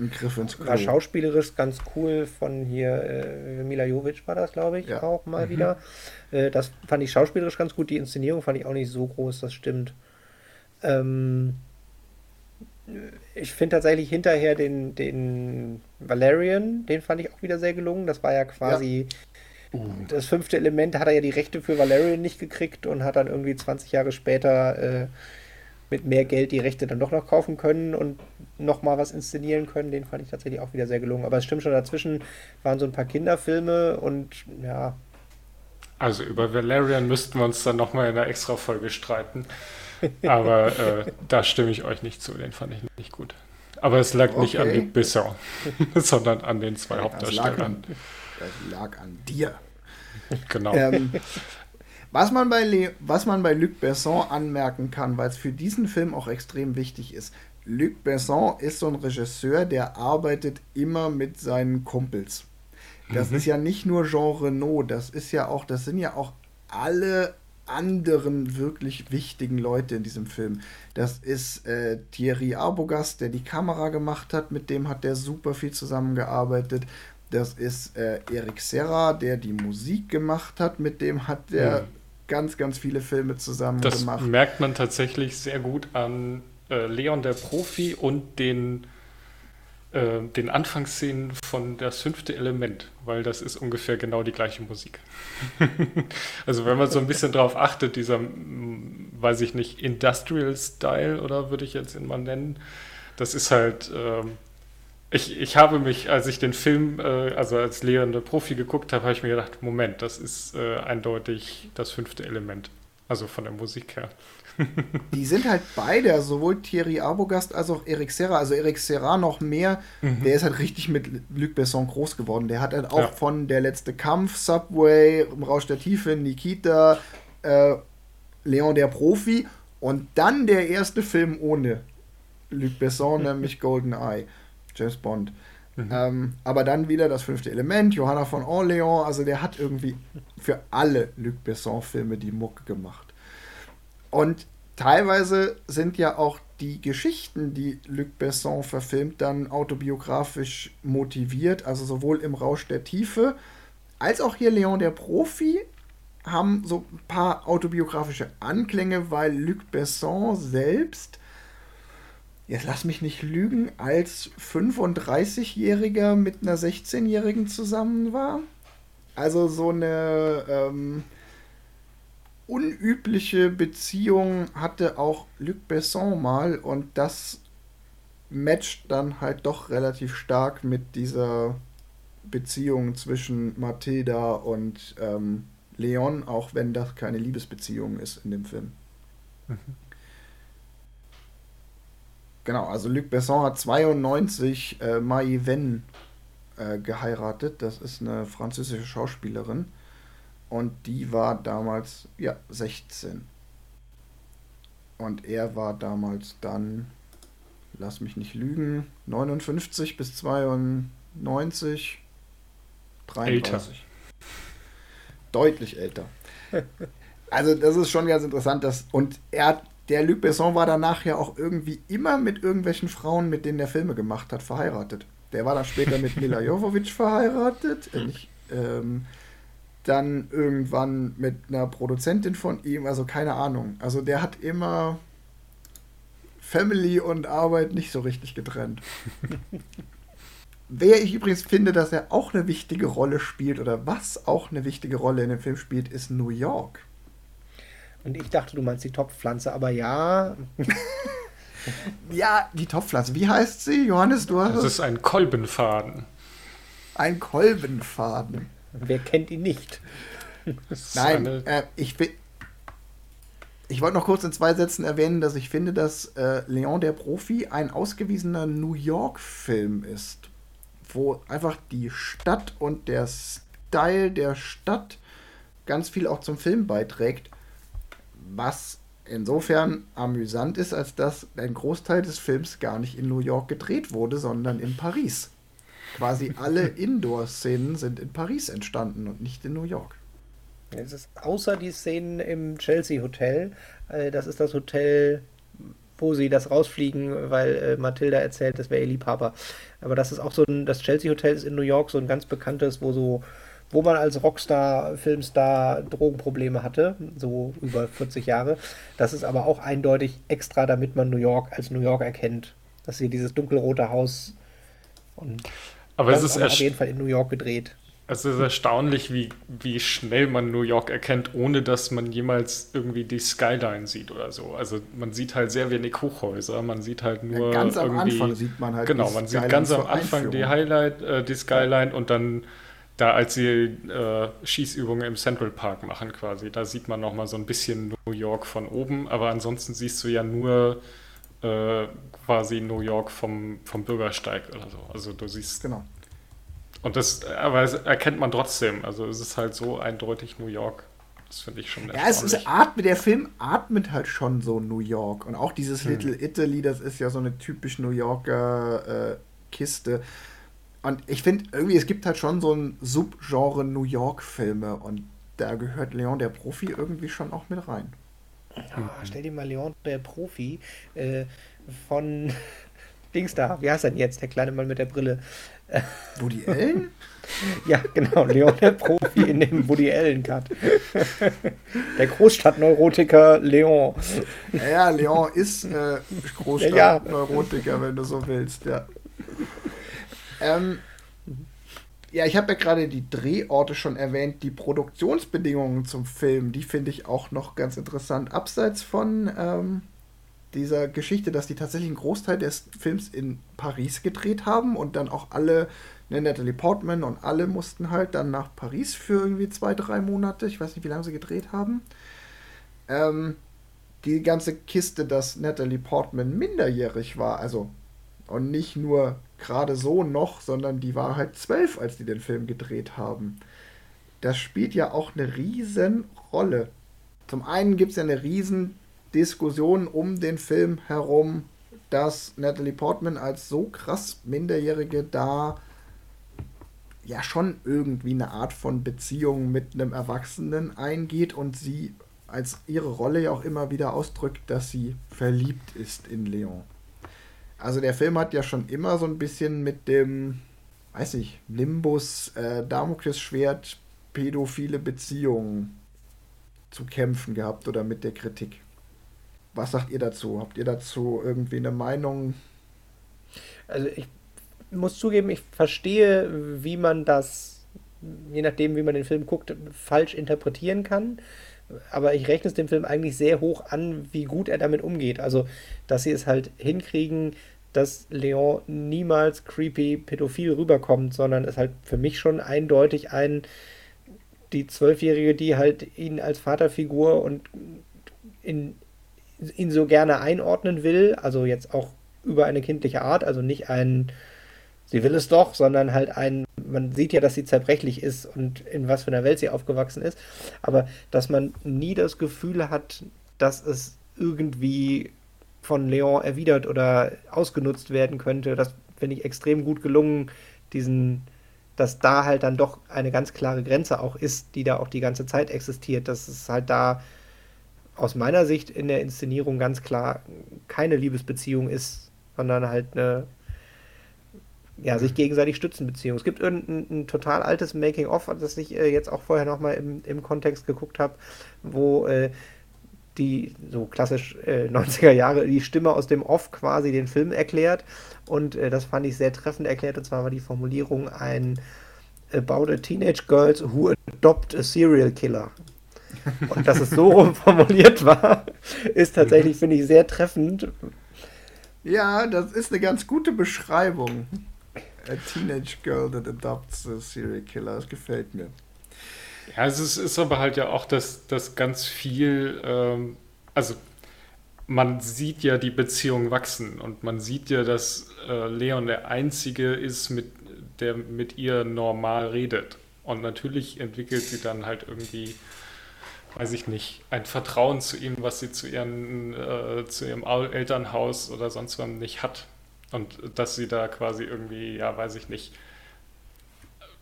ein Griff ins Klo. War schauspielerisch ganz cool von hier, äh, Mila Jovic war das, glaube ich, ja. auch mal mhm. wieder. Äh, das fand ich schauspielerisch ganz gut. Die Inszenierung fand ich auch nicht so groß, das stimmt. Ähm, ich finde tatsächlich hinterher den, den Valerian, den fand ich auch wieder sehr gelungen. Das war ja quasi ja Uh. Das fünfte Element hat er ja die Rechte für Valerian nicht gekriegt und hat dann irgendwie 20 Jahre später äh, mit mehr Geld die Rechte dann doch noch kaufen können und nochmal was inszenieren können. Den fand ich tatsächlich auch wieder sehr gelungen. Aber es stimmt schon, dazwischen waren so ein paar Kinderfilme und ja. Also über Valerian müssten wir uns dann nochmal in einer extra Folge streiten. Aber äh, (laughs) da stimme ich euch nicht zu, den fand ich nicht gut. Aber es lag okay. nicht an Luc Besson, (laughs) sondern an den zwei Hauptdarstellern. Das lag an, lag an dir. Genau. Ähm, was, man bei Le was man bei Luc Besson anmerken kann, weil es für diesen Film auch extrem wichtig ist, Luc Besson ist so ein Regisseur, der arbeitet immer mit seinen Kumpels. Das mhm. ist ja nicht nur Jean Renault, das ist ja auch, das sind ja auch alle anderen wirklich wichtigen Leute in diesem Film. Das ist äh, Thierry Arbogast, der die Kamera gemacht hat, mit dem hat der super viel zusammengearbeitet. Das ist äh, Eric Serra, der die Musik gemacht hat, mit dem hat der mhm. Ganz, ganz viele Filme zusammen das gemacht. Das merkt man tatsächlich sehr gut an äh, Leon der Profi und den äh, den Anfangsszenen von das fünfte Element, weil das ist ungefähr genau die gleiche Musik. (laughs) also wenn man so ein bisschen drauf achtet, dieser, weiß ich nicht, Industrial Style oder würde ich jetzt ihn mal nennen, das ist halt, äh, ich, ich habe mich, als ich den Film, äh, also als lehrende Profi geguckt habe, habe ich mir gedacht, Moment, das ist äh, eindeutig das fünfte Element, also von der Musik her. (laughs) die sind halt beide, sowohl Thierry Arbogast als auch Eric Serra. Also Eric Serra noch mehr, mhm. der ist halt richtig mit Luc Besson groß geworden. Der hat halt auch ja. von Der letzte Kampf, Subway, im Rausch der Tiefe, Nikita, äh, Leon der Profi und dann der erste Film ohne Luc Besson, (laughs) nämlich Golden Eye, James Bond. Mhm. Ähm, aber dann wieder das fünfte Element, Johanna von Orléans, also der hat irgendwie für alle Luc Besson-Filme die Mucke gemacht. Und teilweise sind ja auch die Geschichten, die Luc Besson verfilmt, dann autobiografisch motiviert, also sowohl im Rausch der Tiefe als auch hier Leon der Profi haben so ein paar autobiografische Anklänge, weil Luc Besson selbst, jetzt lass mich nicht lügen, als 35-Jähriger mit einer 16-Jährigen zusammen war. Also so eine ähm, unübliche Beziehung hatte auch Luc Besson mal und das matcht dann halt doch relativ stark mit dieser Beziehung zwischen Mathilda und ähm, Leon, auch wenn das keine Liebesbeziehung ist in dem Film. Mhm. Genau, also Luc Besson hat 92 äh, Mai Wen äh, geheiratet. Das ist eine französische Schauspielerin. Und die war damals, ja, 16. Und er war damals dann, lass mich nicht lügen, 59 bis 92, 33. Älter. Deutlich älter. Also das ist schon ganz interessant, dass und er der Luc Besson war danach ja auch irgendwie immer mit irgendwelchen Frauen, mit denen er Filme gemacht hat, verheiratet. Der war dann später mit (laughs) Mila Jovovich verheiratet. Äh, nicht, ähm, dann irgendwann mit einer Produzentin von ihm, also keine Ahnung. Also der hat immer Family und Arbeit nicht so richtig getrennt. (laughs) Wer ich übrigens finde, dass er auch eine wichtige Rolle spielt oder was auch eine wichtige Rolle in dem Film spielt, ist New York. Und ich dachte, du meinst die Topfpflanze, aber ja. (laughs) ja, die Topfpflanze. Wie heißt sie, Johannes? Du hast das ist ein Kolbenfaden. Ein Kolbenfaden. Wer kennt ihn nicht? Nein, äh, ich will. Ich wollte noch kurz in zwei Sätzen erwähnen, dass ich finde, dass äh, Leon der Profi ein ausgewiesener New York-Film ist, wo einfach die Stadt und der Style der Stadt ganz viel auch zum Film beiträgt, was insofern amüsant ist, als dass ein Großteil des Films gar nicht in New York gedreht wurde, sondern in Paris. Quasi alle (laughs) Indoor-Szenen sind in Paris entstanden und nicht in New York. Es ist außer die Szenen im Chelsea Hotel. Äh, das ist das Hotel, wo sie das rausfliegen, weil äh, Mathilda erzählt, das wäre ihr Liebhaber. Aber das ist auch so ein, das Chelsea Hotel ist in New York so ein ganz bekanntes, wo so, wo man als Rockstar, Filmstar Drogenprobleme hatte, so über 40 Jahre. Das ist aber auch eindeutig extra, damit man New York als New York erkennt. Dass sie dieses dunkelrote Haus und aber es ist auf jeden Fall in New York gedreht. Es ist erstaunlich, wie, wie schnell man New York erkennt, ohne dass man jemals irgendwie die Skyline sieht oder so. Also man sieht halt sehr wenig Hochhäuser, man sieht halt nur. Ja, ganz am Anfang sieht man halt. Genau, man sieht ganz am Anfang die Highlight, äh, die Skyline und dann da, als sie äh, Schießübungen im Central Park machen quasi, da sieht man nochmal so ein bisschen New York von oben, aber ansonsten siehst du ja nur äh, quasi New York vom, vom Bürgersteig oder so. Also du siehst. Genau. Und das, aber das erkennt man trotzdem. Also es ist halt so eindeutig New York. Das finde ich schon Ja, es ist atmet, der Film atmet halt schon so New York. Und auch dieses hm. Little Italy, das ist ja so eine typisch New Yorker äh, Kiste. Und ich finde irgendwie, es gibt halt schon so ein Subgenre New York-Filme und da gehört Leon der Profi irgendwie schon auch mit rein. Ja, stell dir mal Leon der Profi äh, von (laughs) Dings da, wie heißt er denn jetzt, der kleine Mann mit der Brille? (laughs) Woody Allen? ja, genau, Leon der Profi in dem Woody Allen Cut. der Großstadtneurotiker Leon. Ja, ja, Leon ist äh, Großstadtneurotiker, ja. wenn du so willst, ja. Ähm, ja, ich habe ja gerade die Drehorte schon erwähnt, die Produktionsbedingungen zum Film, die finde ich auch noch ganz interessant. Abseits von ähm, dieser Geschichte, dass die tatsächlich einen Großteil des Films in Paris gedreht haben und dann auch alle, ne, Natalie Portman und alle mussten halt dann nach Paris für irgendwie zwei, drei Monate. Ich weiß nicht, wie lange sie gedreht haben. Ähm, die ganze Kiste, dass Natalie Portman minderjährig war, also und nicht nur gerade so noch, sondern die war halt zwölf, als die den Film gedreht haben. Das spielt ja auch eine riesen Rolle. Zum einen gibt es ja eine riesen Diskussion um den Film herum, dass Natalie Portman als so krass Minderjährige da ja schon irgendwie eine Art von Beziehung mit einem Erwachsenen eingeht und sie als ihre Rolle ja auch immer wieder ausdrückt, dass sie verliebt ist in Leon. Also der Film hat ja schon immer so ein bisschen mit dem, weiß ich, Nimbus, äh, Damoklesschwert, pädophile Beziehungen zu kämpfen gehabt oder mit der Kritik. Was sagt ihr dazu? Habt ihr dazu irgendwie eine Meinung? Also ich muss zugeben, ich verstehe, wie man das, je nachdem, wie man den Film guckt, falsch interpretieren kann aber ich rechne es dem Film eigentlich sehr hoch an, wie gut er damit umgeht. Also, dass sie es halt hinkriegen, dass Leon niemals creepy pädophil rüberkommt, sondern es halt für mich schon eindeutig ein, die Zwölfjährige, die halt ihn als Vaterfigur und in, ihn so gerne einordnen will, also jetzt auch über eine kindliche Art, also nicht ein, sie will es doch, sondern halt ein, man sieht ja, dass sie zerbrechlich ist und in was für einer Welt sie aufgewachsen ist, aber dass man nie das Gefühl hat, dass es irgendwie von Leon erwidert oder ausgenutzt werden könnte, das finde ich extrem gut gelungen, diesen, dass da halt dann doch eine ganz klare Grenze auch ist, die da auch die ganze Zeit existiert, dass es halt da aus meiner Sicht in der Inszenierung ganz klar keine Liebesbeziehung ist, sondern halt eine ja, sich gegenseitig stützen Beziehung. Es gibt irgendein ein total altes Making-of, das ich äh, jetzt auch vorher nochmal im, im Kontext geguckt habe, wo äh, die so klassisch äh, (laughs) 90er Jahre die Stimme aus dem Off quasi den Film erklärt. Und äh, das fand ich sehr treffend erklärt. Und zwar war die Formulierung ein About a Teenage Girls who adopt a serial killer. Und dass es so (laughs) rum formuliert war, ist tatsächlich, finde ich, sehr treffend. Ja, das ist eine ganz gute Beschreibung. A teenage girl that adopts a serial killer. Das gefällt mir. Ja, es ist, aber halt ja auch, dass, dass ganz viel, ähm, also man sieht ja die Beziehung wachsen und man sieht ja, dass äh, Leon der Einzige ist, mit, der mit ihr normal redet. Und natürlich entwickelt sie dann halt irgendwie, weiß ich nicht, ein Vertrauen zu ihm, was sie zu, ihren, äh, zu ihrem Elternhaus oder sonst was nicht hat. Und dass sie da quasi irgendwie, ja, weiß ich nicht,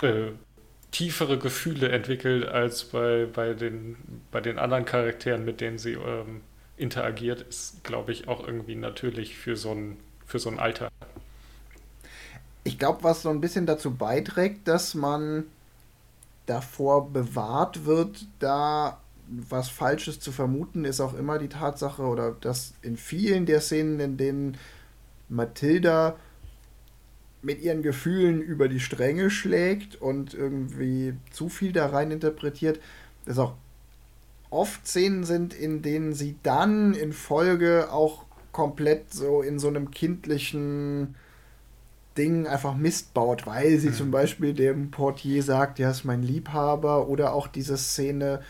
äh, tiefere Gefühle entwickelt als bei, bei, den, bei den anderen Charakteren, mit denen sie ähm, interagiert, ist, glaube ich, auch irgendwie natürlich für so ein, für so ein Alter. Ich glaube, was so ein bisschen dazu beiträgt, dass man davor bewahrt wird, da was Falsches zu vermuten, ist auch immer die Tatsache, oder dass in vielen der Szenen, in denen Mathilda mit ihren Gefühlen über die Stränge schlägt und irgendwie zu viel da rein interpretiert. Dass auch oft Szenen sind, in denen sie dann in Folge auch komplett so in so einem kindlichen Ding einfach Mist baut, weil sie mhm. zum Beispiel dem Portier sagt, ja, ist mein Liebhaber, oder auch diese Szene,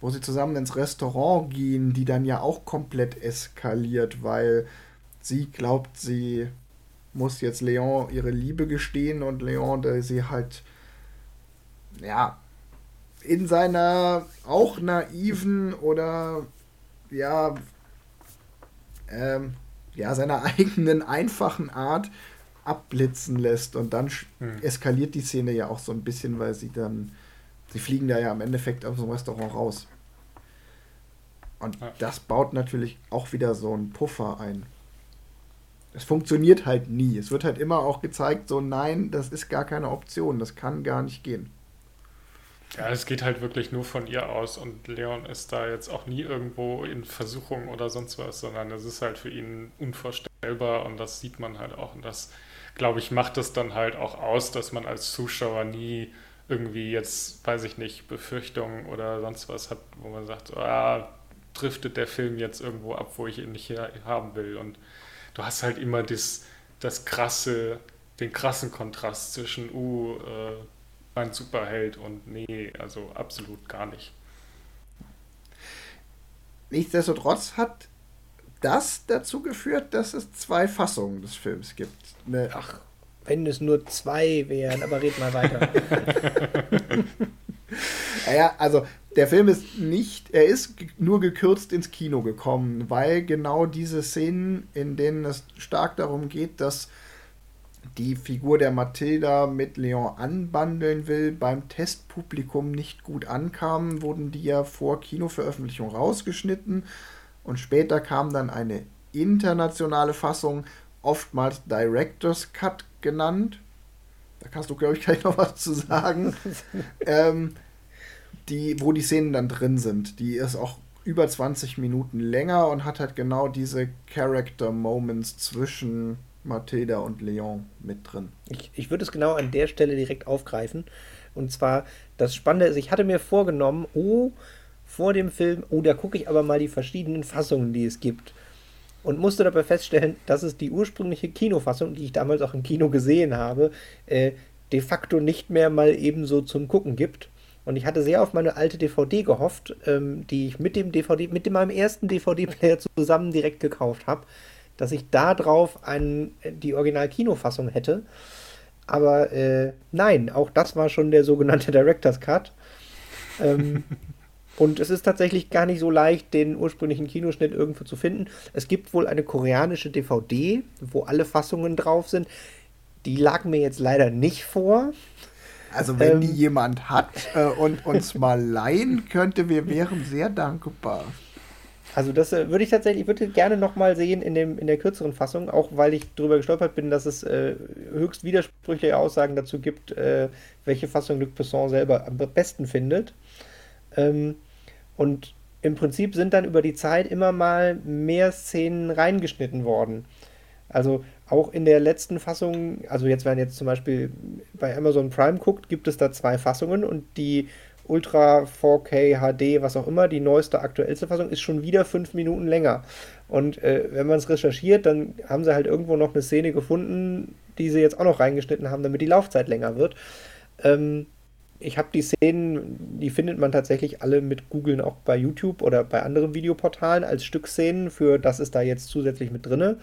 wo sie zusammen ins Restaurant gehen, die dann ja auch komplett eskaliert, weil sie glaubt, sie muss jetzt Leon ihre Liebe gestehen und Leon, der sie halt, ja, in seiner auch naiven oder ja, ähm, ja, seiner (laughs) eigenen einfachen Art abblitzen lässt und dann hm. eskaliert die Szene ja auch so ein bisschen, weil sie dann, sie fliegen da ja im Endeffekt aus dem Restaurant raus. Und das baut natürlich auch wieder so einen Puffer ein. Es funktioniert halt nie. Es wird halt immer auch gezeigt, so nein, das ist gar keine Option, das kann gar nicht gehen. Ja, es geht halt wirklich nur von ihr aus und Leon ist da jetzt auch nie irgendwo in Versuchung oder sonst was, sondern es ist halt für ihn unvorstellbar und das sieht man halt auch und das, glaube ich, macht es dann halt auch aus, dass man als Zuschauer nie irgendwie jetzt, weiß ich nicht, Befürchtungen oder sonst was hat, wo man sagt, ah, driftet der Film jetzt irgendwo ab, wo ich ihn nicht haben will und du hast halt immer das, das krasse, den krassen Kontrast zwischen, uh, äh, ein Superheld und nee, also absolut gar nicht. Nichtsdestotrotz hat das dazu geführt, dass es zwei Fassungen des Films gibt. Eine Ach, wenn es nur zwei wären, aber red mal weiter. (laughs) naja, also der Film ist nicht, er ist nur gekürzt ins Kino gekommen, weil genau diese Szenen, in denen es stark darum geht, dass die Figur der Mathilda mit Leon anbandeln will, beim Testpublikum nicht gut ankamen, wurden die ja vor Kinoveröffentlichung rausgeschnitten und später kam dann eine internationale Fassung, oftmals Director's Cut genannt. Da kannst du, glaube ich, gleich noch was zu sagen. ähm, die, wo die Szenen dann drin sind. Die ist auch über 20 Minuten länger und hat halt genau diese Character Moments zwischen Mathilda und Leon mit drin. Ich, ich würde es genau an der Stelle direkt aufgreifen. Und zwar, das Spannende ist, ich hatte mir vorgenommen, oh, vor dem Film, oh, da gucke ich aber mal die verschiedenen Fassungen, die es gibt. Und musste dabei feststellen, dass es die ursprüngliche Kinofassung, die ich damals auch im Kino gesehen habe, äh, de facto nicht mehr mal ebenso zum Gucken gibt. Und ich hatte sehr auf meine alte DVD gehofft, ähm, die ich mit dem DVD, mit dem, meinem ersten DVD-Player zusammen direkt gekauft habe dass ich da drauf einen, die Original-Kinofassung hätte. Aber äh, nein, auch das war schon der sogenannte (laughs) Director's Cut. Ähm, und es ist tatsächlich gar nicht so leicht, den ursprünglichen Kinoschnitt irgendwo zu finden. Es gibt wohl eine koreanische DVD, wo alle Fassungen drauf sind. Die lag mir jetzt leider nicht vor. Also wenn ähm, die jemand hat (laughs) äh, und uns mal leihen könnte, wir wären sehr dankbar. Also das äh, würde ich tatsächlich, ich würde gerne nochmal sehen in, dem, in der kürzeren Fassung, auch weil ich darüber gestolpert bin, dass es äh, höchst widersprüchliche Aussagen dazu gibt, äh, welche Fassung Luc Besson selber am besten findet. Ähm, und im Prinzip sind dann über die Zeit immer mal mehr Szenen reingeschnitten worden. Also auch in der letzten Fassung, also jetzt werden jetzt zum Beispiel bei Amazon Prime guckt, gibt es da zwei Fassungen und die Ultra 4K HD, was auch immer, die neueste, aktuellste Fassung ist schon wieder fünf Minuten länger. Und äh, wenn man es recherchiert, dann haben sie halt irgendwo noch eine Szene gefunden, die sie jetzt auch noch reingeschnitten haben, damit die Laufzeit länger wird. Ähm, ich habe die Szenen, die findet man tatsächlich alle mit Googlen auch bei YouTube oder bei anderen Videoportalen als Stückszenen für das ist da jetzt zusätzlich mit drinne.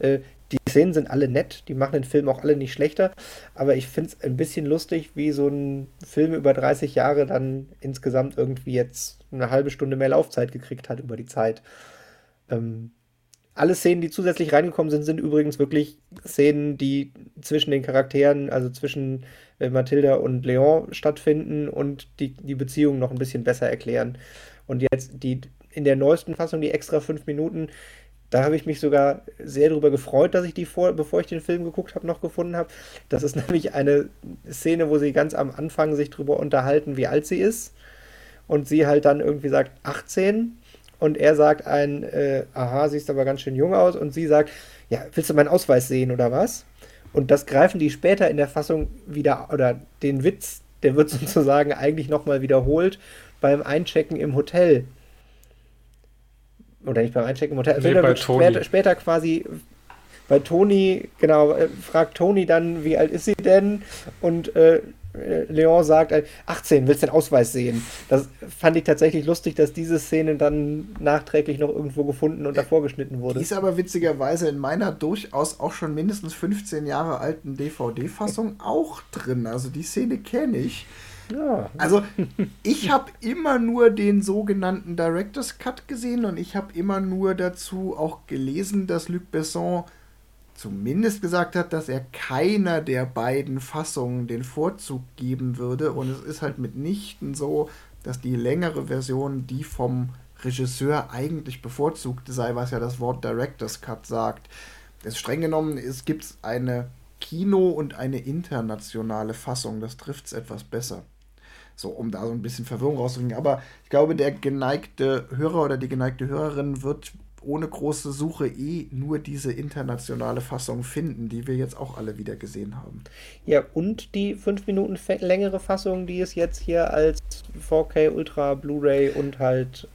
Äh, die Szenen sind alle nett, die machen den Film auch alle nicht schlechter, aber ich finde es ein bisschen lustig, wie so ein Film über 30 Jahre dann insgesamt irgendwie jetzt eine halbe Stunde mehr Laufzeit gekriegt hat über die Zeit. Ähm, alle Szenen, die zusätzlich reingekommen sind, sind übrigens wirklich Szenen, die zwischen den Charakteren, also zwischen äh, Mathilda und Leon stattfinden und die, die Beziehung noch ein bisschen besser erklären. Und jetzt die in der neuesten Fassung, die extra fünf Minuten, da habe ich mich sogar sehr darüber gefreut, dass ich die vor, bevor ich den Film geguckt habe, noch gefunden habe. Das ist (laughs) nämlich eine Szene, wo sie ganz am Anfang sich darüber unterhalten, wie alt sie ist. Und sie halt dann irgendwie sagt 18. Und er sagt ein, äh, aha, siehst aber ganz schön jung aus. Und sie sagt, ja, willst du meinen Ausweis sehen oder was? Und das greifen die später in der Fassung wieder, oder den Witz, der wird (laughs) sozusagen eigentlich nochmal wiederholt beim Einchecken im Hotel. Oder nicht beim Einchecken im Hotel. Also Nee, wird später, später quasi bei Toni, genau, äh, fragt Toni dann, wie alt ist sie denn? Und äh, Leon sagt, äh, 18, willst den Ausweis sehen? Das fand ich tatsächlich lustig, dass diese Szene dann nachträglich noch irgendwo gefunden und davor geschnitten Die wurde. ist aber witzigerweise in meiner durchaus auch schon mindestens 15 Jahre alten DVD-Fassung auch drin. Also die Szene kenne ich. Ja, Also ich habe immer nur den sogenannten Director's Cut gesehen und ich habe immer nur dazu auch gelesen, dass Luc Besson zumindest gesagt hat, dass er keiner der beiden Fassungen den Vorzug geben würde. Und es ist halt mitnichten so, dass die längere Version die vom Regisseur eigentlich bevorzugt sei, was ja das Wort Director's Cut sagt. Es streng genommen es gibt eine Kino- und eine internationale Fassung. Das trifft es etwas besser. So, um da so ein bisschen Verwirrung rauszubringen. Aber ich glaube, der geneigte Hörer oder die geneigte Hörerin wird ohne große Suche eh nur diese internationale Fassung finden, die wir jetzt auch alle wieder gesehen haben. Ja, und die 5 Minuten längere Fassung, die es jetzt hier als 4K Ultra Blu-ray und halt,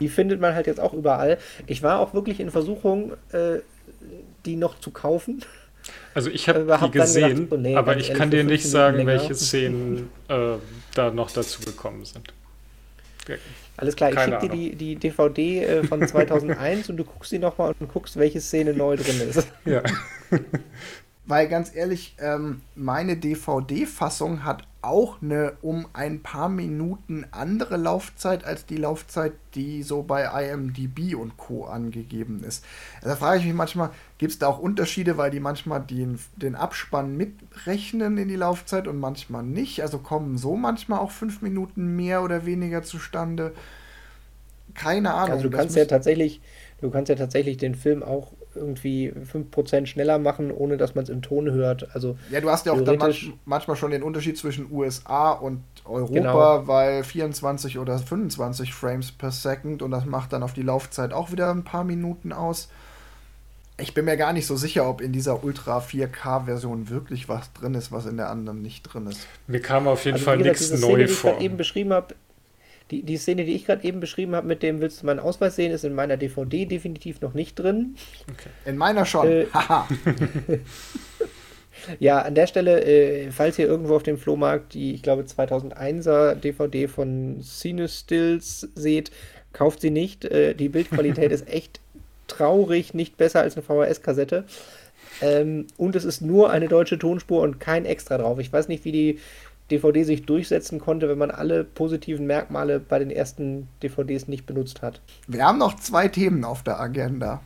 die findet man halt jetzt auch überall. Ich war auch wirklich in Versuchung, äh, die noch zu kaufen. Also ich habe Aber die hab dann gedacht, gesehen, oh nee, aber ganz ich kann dir fünf nicht sagen, länger. welche Szenen äh, da noch dazu gekommen sind. Ja. (laughs) Alles klar, ich schicke dir die, die DVD äh, von (laughs) 2001 und du guckst sie nochmal und guckst, welche Szene neu drin ist. ja. (laughs) Weil ganz ehrlich, ähm, meine DVD-Fassung hat auch eine um ein paar Minuten andere Laufzeit als die Laufzeit, die so bei IMDb und Co. angegeben ist. Also da frage ich mich manchmal, gibt es da auch Unterschiede, weil die manchmal den, den Abspann mitrechnen in die Laufzeit und manchmal nicht? Also kommen so manchmal auch fünf Minuten mehr oder weniger zustande? Keine Ahnung. Also du kannst ja tatsächlich, du kannst ja tatsächlich den Film auch irgendwie 5% schneller machen, ohne dass man es im Ton hört. Also Ja, du hast ja auch dann manch, manchmal schon den Unterschied zwischen USA und Europa, Genau. weil 24 oder 25 Frames per Second und das macht dann auf die Laufzeit auch wieder ein paar Minuten aus. Ich bin mir gar nicht so sicher, ob in dieser Ultra 4K-Version wirklich was drin ist, was in der anderen nicht drin ist. Mir kam auf jeden Also, Fall nichts Szene, neu die ich vor. eben beschrieben habe, die, die Szene, die ich gerade eben beschrieben habe, mit dem willst du meinen Ausweis sehen, ist in meiner DVD definitiv noch nicht drin. In meiner schon. Äh. (laughs) (laughs) Ja, an der Stelle, äh, falls ihr irgendwo auf dem Flohmarkt die, ich glaube, 2001er DVD von Cinestills seht, kauft sie nicht. Äh, die Bildqualität (laughs) ist echt traurig, nicht besser als eine VHS-Kassette. Ähm, und es ist nur eine deutsche Tonspur und kein Extra drauf. Ich weiß nicht, wie die DVD sich durchsetzen konnte, wenn man alle positiven Merkmale bei den ersten DVDs nicht benutzt hat. Wir haben noch zwei Themen auf der Agenda.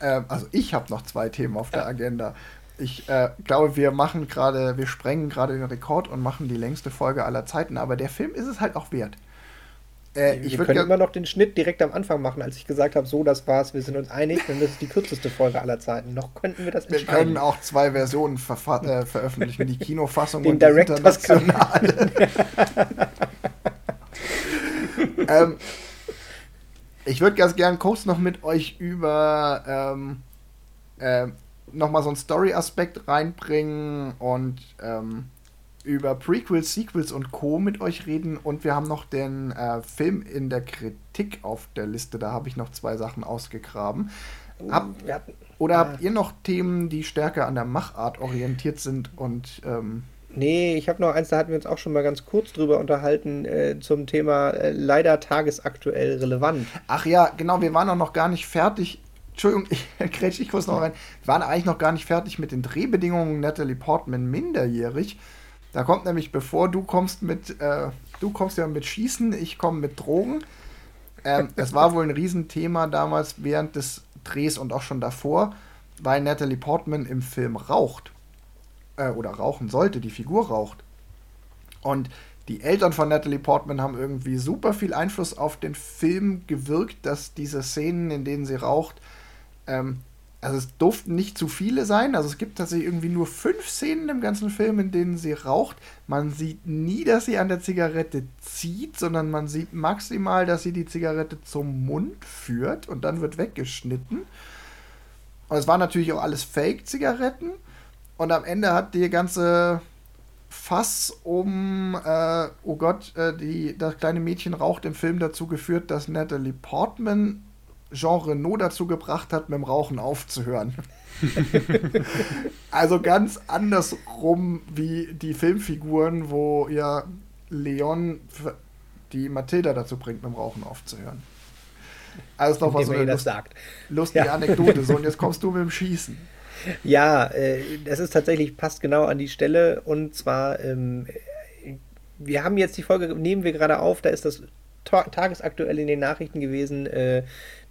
Ähm, also ich habe noch zwei Themen auf der Agenda. Ich äh, glaube, wir machen gerade, wir sprengen gerade den Rekord und machen die längste Folge aller Zeiten, aber der Film ist es halt auch wert. Äh, ich wir würde können immer noch den Schnitt direkt am Anfang machen, als ich gesagt habe, so, das war's, wir sind uns einig, das ist die kürzeste Folge aller Zeiten. Noch könnten wir das Wir entscheiden. können auch zwei Versionen äh, veröffentlichen, die (laughs) Kinofassung Den und die Director's Cut. internationale. (laughs) ähm, ich würde ganz gern kurz noch mit euch über ähm, ähm, nochmal so einen Story-Aspekt reinbringen und ähm, über Prequels, Sequels und Co. mit euch reden und wir haben noch den äh, Film in der Kritik auf der Liste. Da habe ich noch zwei Sachen ausgegraben. Hab, Wir hatten, oder Ah. habt ihr noch Themen, die stärker an der Machart orientiert sind und ähm, nee, ich habe noch eins, da hatten wir uns auch schon mal ganz kurz drüber unterhalten, äh, zum Thema äh, leider tagesaktuell relevant. ach ja, genau, wir waren auch noch gar nicht fertig. Entschuldigung, (laughs) ich grätsch ich kurz noch rein. Wir waren eigentlich noch gar nicht fertig mit den Drehbedingungen Natalie Portman minderjährig. Da kommt nämlich, bevor du kommst mit, äh, du kommst ja mit Schießen, ich komme mit Drogen. Ähm, (laughs) das war wohl ein Riesenthema damals während des Drehs und auch schon davor, weil Natalie Portman im Film raucht. Äh, oder rauchen sollte, die Figur raucht. Und die Eltern von Natalie Portman haben irgendwie super viel Einfluss auf den Film gewirkt, dass diese Szenen, in denen sie raucht, ähm, also es durften nicht zu viele sein. Also es gibt tatsächlich irgendwie nur fünf Szenen im ganzen Film, in denen sie raucht. Man sieht nie, dass sie an der Zigarette zieht, sondern man sieht maximal, dass sie die Zigarette zum Mund führt und dann wird weggeschnitten. Und es waren natürlich auch alles Fake-Zigaretten. Und am Ende hat die ganze Fass um, äh, oh Gott, äh, die, das kleine Mädchen raucht im Film dazu geführt, dass Natalie Portman Jean Renault dazu gebracht hat, mit dem Rauchen aufzuhören. (laughs) also ganz andersrum wie die Filmfiguren, wo ja Leon die Mathilda dazu bringt, mit dem Rauchen aufzuhören. Also ist doch was so eine Lust, lustige ja. Anekdote. So, und jetzt (laughs) kommst du mit dem Schießen. Ja, äh, das ist tatsächlich, passt genau an die Stelle. Und zwar, ähm, wir haben jetzt die Folge, nehmen wir gerade auf, da ist das tagesaktuell in den Nachrichten gewesen, äh,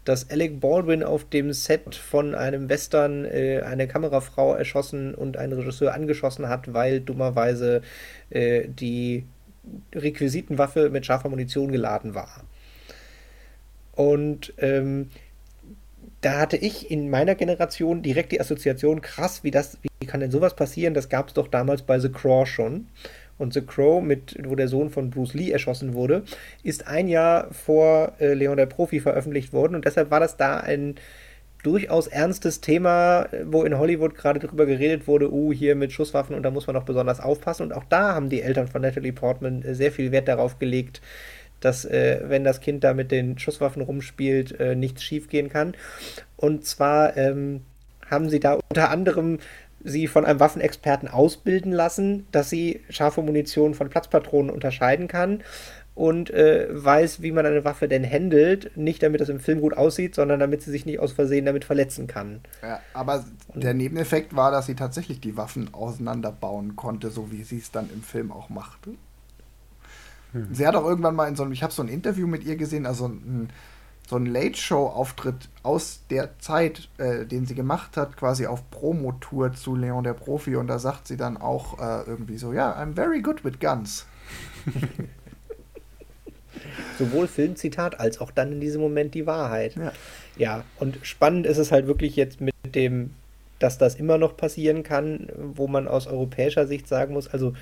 dass Alec Baldwin auf dem Set von einem Western äh, eine Kamerafrau erschossen und einen Regisseur angeschossen hat, weil dummerweise äh, die Requisitenwaffe mit scharfer Munition geladen war. Und ähm, da hatte ich in meiner Generation direkt die Assoziation, krass, wie das, wie kann denn sowas passieren? Das gab es doch damals bei The Craw schon. Und The Crow, mit, wo der Sohn von Bruce Lee erschossen wurde, ist ein Jahr vor äh, Leon der Profi veröffentlicht worden. Und deshalb war das da ein durchaus ernstes Thema, wo in Hollywood gerade darüber geredet wurde, uh, hier mit Schusswaffen und da muss man noch besonders aufpassen. Und auch da haben die Eltern von Natalie Portman äh, sehr viel Wert darauf gelegt, dass äh, wenn das Kind da mit den Schusswaffen rumspielt, äh, nichts schiefgehen kann. Und zwar ähm, haben sie da unter anderem sie von einem Waffenexperten ausbilden lassen, dass sie scharfe Munition von Platzpatronen unterscheiden kann und äh, weiß, wie man eine Waffe denn handelt. Nicht damit das im Film gut aussieht, sondern damit sie sich nicht aus Versehen damit verletzen kann. Ja, aber und der Nebeneffekt war, dass sie tatsächlich die Waffen auseinanderbauen konnte, so wie sie es dann im Film auch machte. Hm. Sie hat auch irgendwann mal in so einem, ich habe so ein Interview mit ihr gesehen, also ein so ein Late-Show-Auftritt aus der Zeit, äh, den sie gemacht hat, quasi auf Promotour zu Leon der Profi. Und da sagt sie dann auch äh, irgendwie so, ja, I'm very good with guns. (laughs) Sowohl Filmzitat als auch dann in diesem Moment die Wahrheit. Ja. ja, und spannend ist es halt wirklich jetzt mit dem, dass das immer noch passieren kann, wo man aus europäischer Sicht sagen muss, also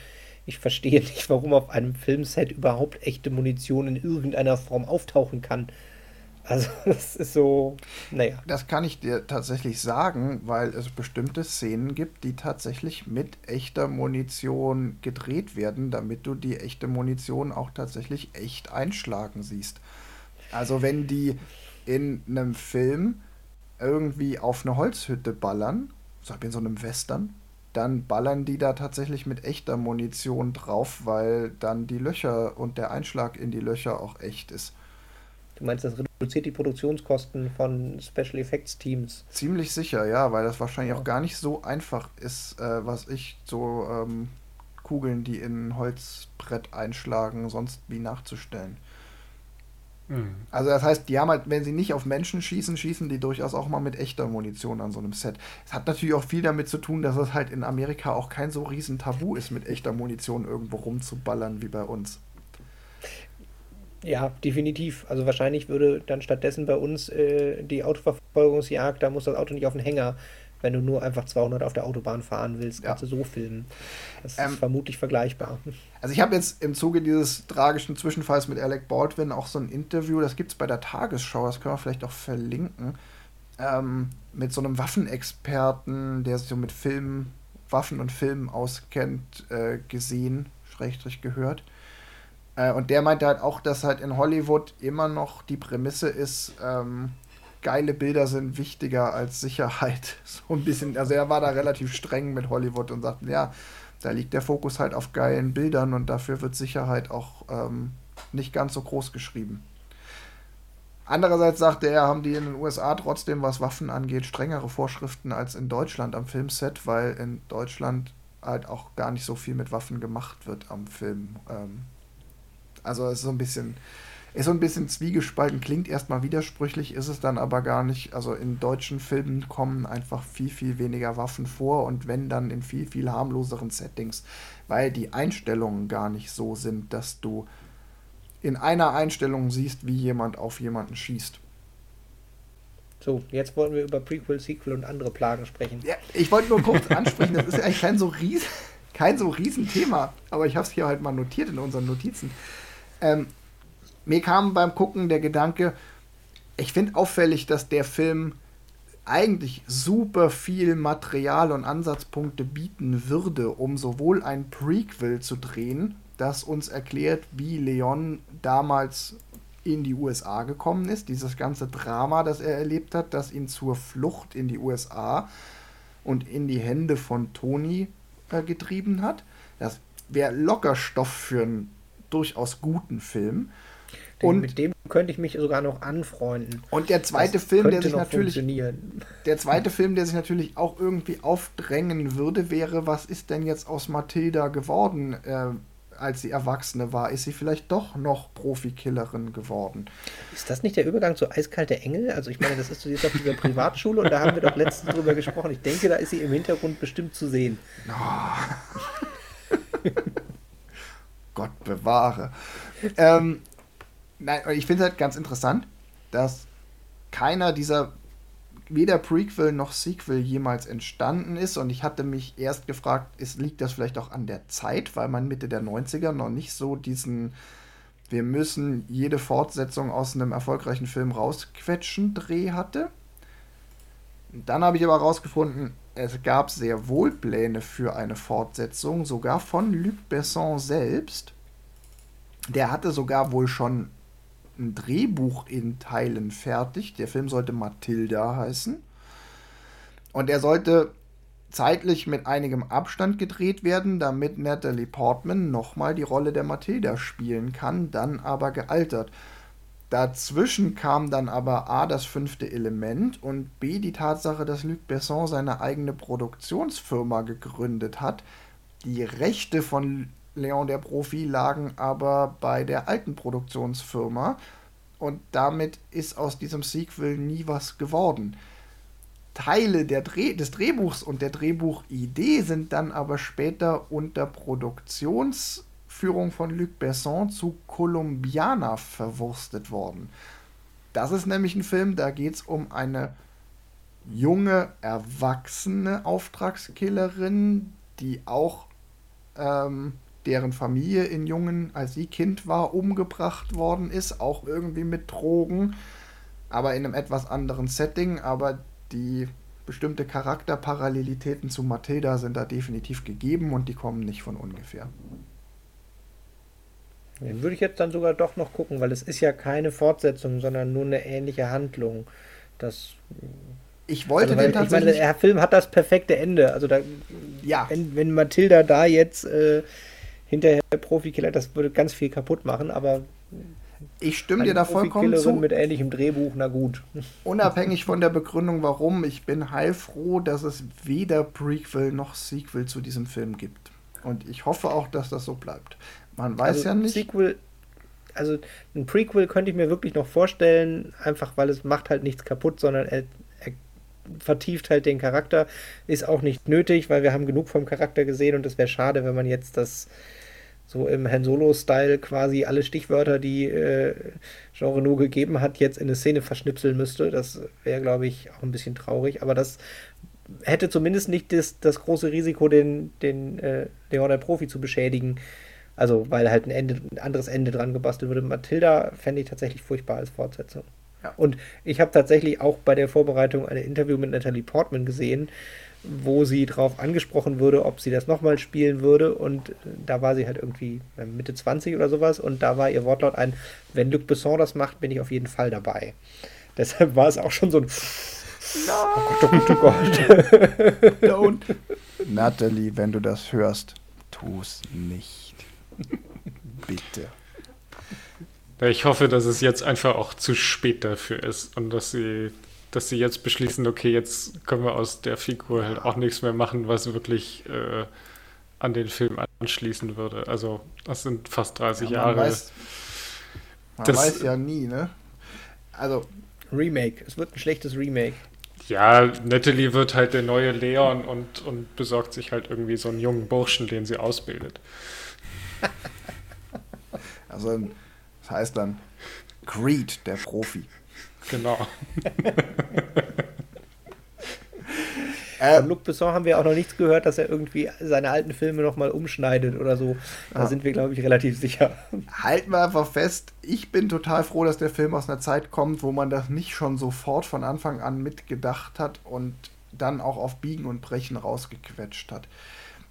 ich verstehe nicht, warum auf einem Filmset überhaupt echte Munition in irgendeiner Form auftauchen kann. Also (laughs) das ist so, naja. Das kann ich dir tatsächlich sagen, weil es bestimmte Szenen gibt, die tatsächlich mit echter Munition gedreht werden, damit du die echte Munition auch tatsächlich echt einschlagen siehst. Also wenn die in einem Film irgendwie auf eine Holzhütte ballern, so in so einem Western, dann ballern die da tatsächlich mit echter Munition drauf, weil dann die Löcher und der Einschlag in die Löcher auch echt ist. Du meinst, das reduziert die Produktionskosten von Special Effects Teams? Ziemlich sicher, ja, weil das wahrscheinlich ja. auch gar nicht so einfach ist, äh, was ich so ähm, Kugeln, die in ein Holzbrett einschlagen, sonst wie nachzustellen. Mhm. Also das heißt, die haben halt, wenn sie nicht auf Menschen schießen, schießen die durchaus auch mal mit echter Munition an so einem Set. Es hat natürlich auch viel damit zu tun, dass es halt in Amerika auch kein so riesen Tabu ist, mit echter Munition irgendwo rumzuballern wie bei uns. Ja, definitiv. Also wahrscheinlich würde dann stattdessen bei uns äh, die Autoverfolgungsjagd, da muss das Auto nicht auf den Hänger. Wenn du nur einfach 200 auf der Autobahn fahren willst, kannst ja. du so filmen. Das ähm, ist vermutlich vergleichbar. Also ich habe jetzt im Zuge dieses tragischen Zwischenfalls mit Alec Baldwin auch so ein Interview, das gibt es bei der Tagesschau, das können wir vielleicht auch verlinken, ähm, mit so einem Waffenexperten, der sich so mit Filmen, Waffen und Filmen auskennt, äh, gesehen, schrägstrich gehört. Äh, und der meinte halt auch, dass halt in Hollywood immer noch die Prämisse ist, ähm, geile Bilder sind wichtiger als Sicherheit. (laughs) So ein bisschen, also er war da relativ streng mit Hollywood und sagte, ja, da liegt der Fokus halt auf geilen Bildern und dafür wird Sicherheit auch ähm, nicht ganz so groß geschrieben. Andererseits sagte er, haben die in den USA trotzdem, was Waffen angeht, strengere Vorschriften als in Deutschland am Filmset, weil in Deutschland halt auch gar nicht so viel mit Waffen gemacht wird am Film. Ähm, also es ist so ein bisschen, ist so ein bisschen zwiegespalten, klingt erstmal widersprüchlich, ist es dann aber gar nicht. Also in deutschen Filmen kommen einfach viel, viel weniger Waffen vor und wenn dann in viel, viel harmloseren Settings, weil die Einstellungen gar nicht so sind, dass du in einer Einstellung siehst, wie jemand auf jemanden schießt. So, jetzt wollen wir über Prequel, Sequel und andere Plagen sprechen. Ja, ich wollte nur kurz ansprechen, das ist eigentlich kein so ries kein so Riesenthema, aber ich habe es hier halt mal notiert in unseren Notizen. Ähm, mir kam beim Gucken der Gedanke, ich finde auffällig, dass der Film eigentlich super viel Material und Ansatzpunkte bieten würde, um sowohl ein Prequel zu drehen, das uns erklärt, wie Leon damals in die USA gekommen ist, dieses ganze Drama, das er erlebt hat, das ihn zur Flucht in die USA und in die Hände von Tony äh, getrieben hat. Das wäre locker Stoff für einen durchaus guten Film. Und mit dem könnte ich mich sogar noch anfreunden. Und der zweite das Film, der sich natürlich der (laughs) zweite Film, der sich natürlich auch irgendwie aufdrängen würde, wäre, was ist denn jetzt aus Mathilda geworden, äh, als sie Erwachsene war? Ist sie vielleicht doch noch Profikillerin geworden? Ist das nicht der Übergang zu Eiskalte Engel? Also ich meine, das ist jetzt auf dieser Privatschule und da haben wir doch letztens drüber gesprochen. Ich denke, da ist sie im Hintergrund bestimmt zu sehen. Oh. (laughs) Gott bewahre. Ähm, nein, ich finde es halt ganz interessant, dass keiner dieser weder Prequel noch Sequel jemals entstanden ist. Und ich hatte mich erst gefragt, ist, liegt das vielleicht auch an der Zeit, weil man Mitte der 90er noch nicht so diesen, wir müssen jede Fortsetzung aus einem erfolgreichen Film rausquetschen Dreh hatte. Dann habe ich aber herausgefunden, es gab sehr wohl Pläne für eine Fortsetzung, sogar von Luc Besson selbst. Der hatte sogar wohl schon ein Drehbuch in Teilen fertig. Der Film sollte Matilda heißen. Und er sollte zeitlich mit einigem Abstand gedreht werden, damit Natalie Portman nochmal die Rolle der Matilda spielen kann, dann aber gealtert. Dazwischen kam dann aber A das fünfte Element und B die Tatsache, dass Luc Besson seine eigene Produktionsfirma gegründet hat. Die Rechte von Leon der Profi lagen aber bei der alten Produktionsfirma und damit ist aus diesem Sequel nie was geworden. Teile Dreh des Drehbuchs und der Drehbuchidee sind dann aber später unter Produktionsführung von Luc Besson zu Columbiana verwurstet worden. Das ist nämlich ein Film, da geht es um eine junge, erwachsene Auftragskillerin, die auch ähm, deren Familie in Jungen, als sie Kind war, umgebracht worden ist, auch irgendwie mit Drogen, aber in einem etwas anderen Setting, aber die bestimmte Charakterparallelitäten zu Matilda sind da definitiv gegeben und die kommen nicht von ungefähr. Den würde ich jetzt dann sogar doch noch gucken, weil es ist ja keine Fortsetzung, sondern nur eine ähnliche Handlung. Das ich wollte also, den tatsächlich. Ich meine, der Film hat das perfekte Ende. Also da, ja. wenn, wenn Matilda da jetzt äh, hinterher Profikiller, das würde ganz viel kaputt machen, aber ich stimme dir da vollkommen zu. mit ähnlichem Drehbuch, na gut. (laughs) Unabhängig von der Begründung, warum, ich bin heilfroh, dass es weder Prequel noch Sequel zu diesem Film gibt. Und ich hoffe auch, dass das so bleibt. Man weiß also ja nicht. Sequel, also ein Prequel könnte ich mir wirklich noch vorstellen, einfach weil es macht halt nichts kaputt, sondern er, er vertieft halt den Charakter. Ist auch nicht nötig, weil wir haben genug vom Charakter gesehen und es wäre schade, wenn man jetzt das so im Han Solo-Style quasi alle Stichwörter, die äh, Jean Renault gegeben hat, jetzt in eine Szene verschnipseln müsste. Das wäre, glaube ich, auch ein bisschen traurig. Aber das hätte zumindest nicht das, das große Risiko, den, den äh, Leon der Profi zu beschädigen. Also, weil halt ein, Ende, ein anderes Ende dran gebastelt würde. Matilda fände ich tatsächlich furchtbar als Fortsetzung. Ja. Und ich habe tatsächlich auch bei der Vorbereitung ein Interview mit Natalie Portman gesehen, wo sie darauf angesprochen würde, ob sie das nochmal spielen würde. Und da war sie halt irgendwie Mitte 20 oder sowas. Und da war ihr Wortlaut ein, wenn Luc Besson das macht, bin ich auf jeden Fall dabei. (laughs) Deshalb war es auch schon so ein no. Oh Gott, oh Gott, oh Gott. Don't. (laughs) Natalie, wenn du das hörst, tu es nicht. (laughs) Bitte. Ich hoffe, dass es jetzt einfach auch zu spät dafür ist und dass sie dass sie jetzt beschließen, okay, jetzt können wir aus der Figur halt auch nichts mehr machen, was wirklich äh, an den Film anschließen würde. Also das sind fast 30 ja, man Jahre. Weiß, man das, weiß ja nie, ne? Also Remake. Es wird ein schlechtes Remake. Ja, Natalie wird halt der neue Leon und, und besorgt sich halt irgendwie so einen jungen Burschen, den sie ausbildet. (laughs) also das heißt dann Creed, der Profi. Genau. (laughs) Von Luc Besson haben wir auch noch nichts gehört, dass er irgendwie seine alten Filme nochmal umschneidet oder so. Da ja. sind wir, glaube ich, relativ sicher. Halten wir einfach fest, ich bin total froh, dass der Film aus einer Zeit kommt, wo man das nicht schon sofort von Anfang an mitgedacht hat und dann auch auf Biegen und Brechen rausgequetscht hat.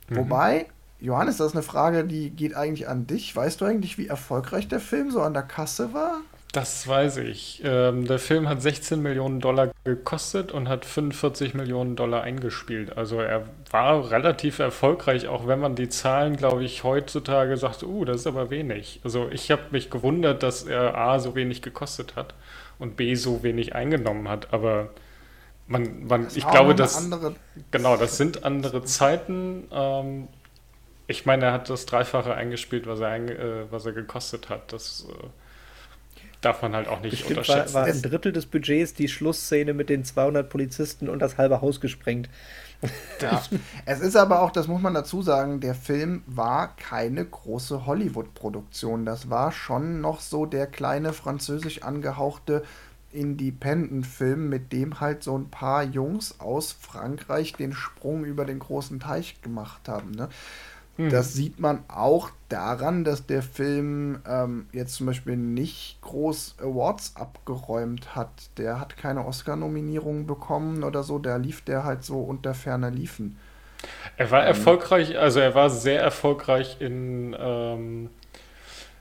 Mhm. Wobei, Johannes, das ist eine Frage, die geht eigentlich an dich. Weißt du eigentlich, wie erfolgreich der Film so an der Kasse war? Das weiß ich. Ähm, der Film hat 16 Millionen Dollar gekostet und hat 45 Millionen Dollar eingespielt. Also er war relativ erfolgreich, auch wenn man die Zahlen, glaube ich, heutzutage sagt, uh, das ist aber wenig. Also ich habe mich gewundert, dass er A so wenig gekostet hat und B so wenig eingenommen hat. Aber man, man ich glaube, dass genau, das sind andere Zeiten. Ähm, ich meine, er hat das Dreifache eingespielt, was er, ein, äh, was er gekostet hat. Das äh, darf man halt auch nicht Bestimmt unterschätzen. War, war ein Drittel des Budgets die Schlussszene mit den 200 Polizisten und das halbe Haus gesprengt. (laughs) Ja. es ist aber auch, das muss man dazu sagen, der Film war keine große Hollywood-Produktion. Das war schon noch so der kleine französisch angehauchte Independent-Film, mit dem halt so ein paar Jungs aus Frankreich den Sprung über den großen Teich gemacht haben. Ne? Mhm. Das sieht man auch daran, dass der Film ähm, jetzt zum Beispiel nicht groß Awards abgeräumt hat. Der hat keine Oscar-Nominierung bekommen oder so. Da lief der halt so unter ferner Liefen. Er war ähm, erfolgreich, also er war sehr erfolgreich in, ähm,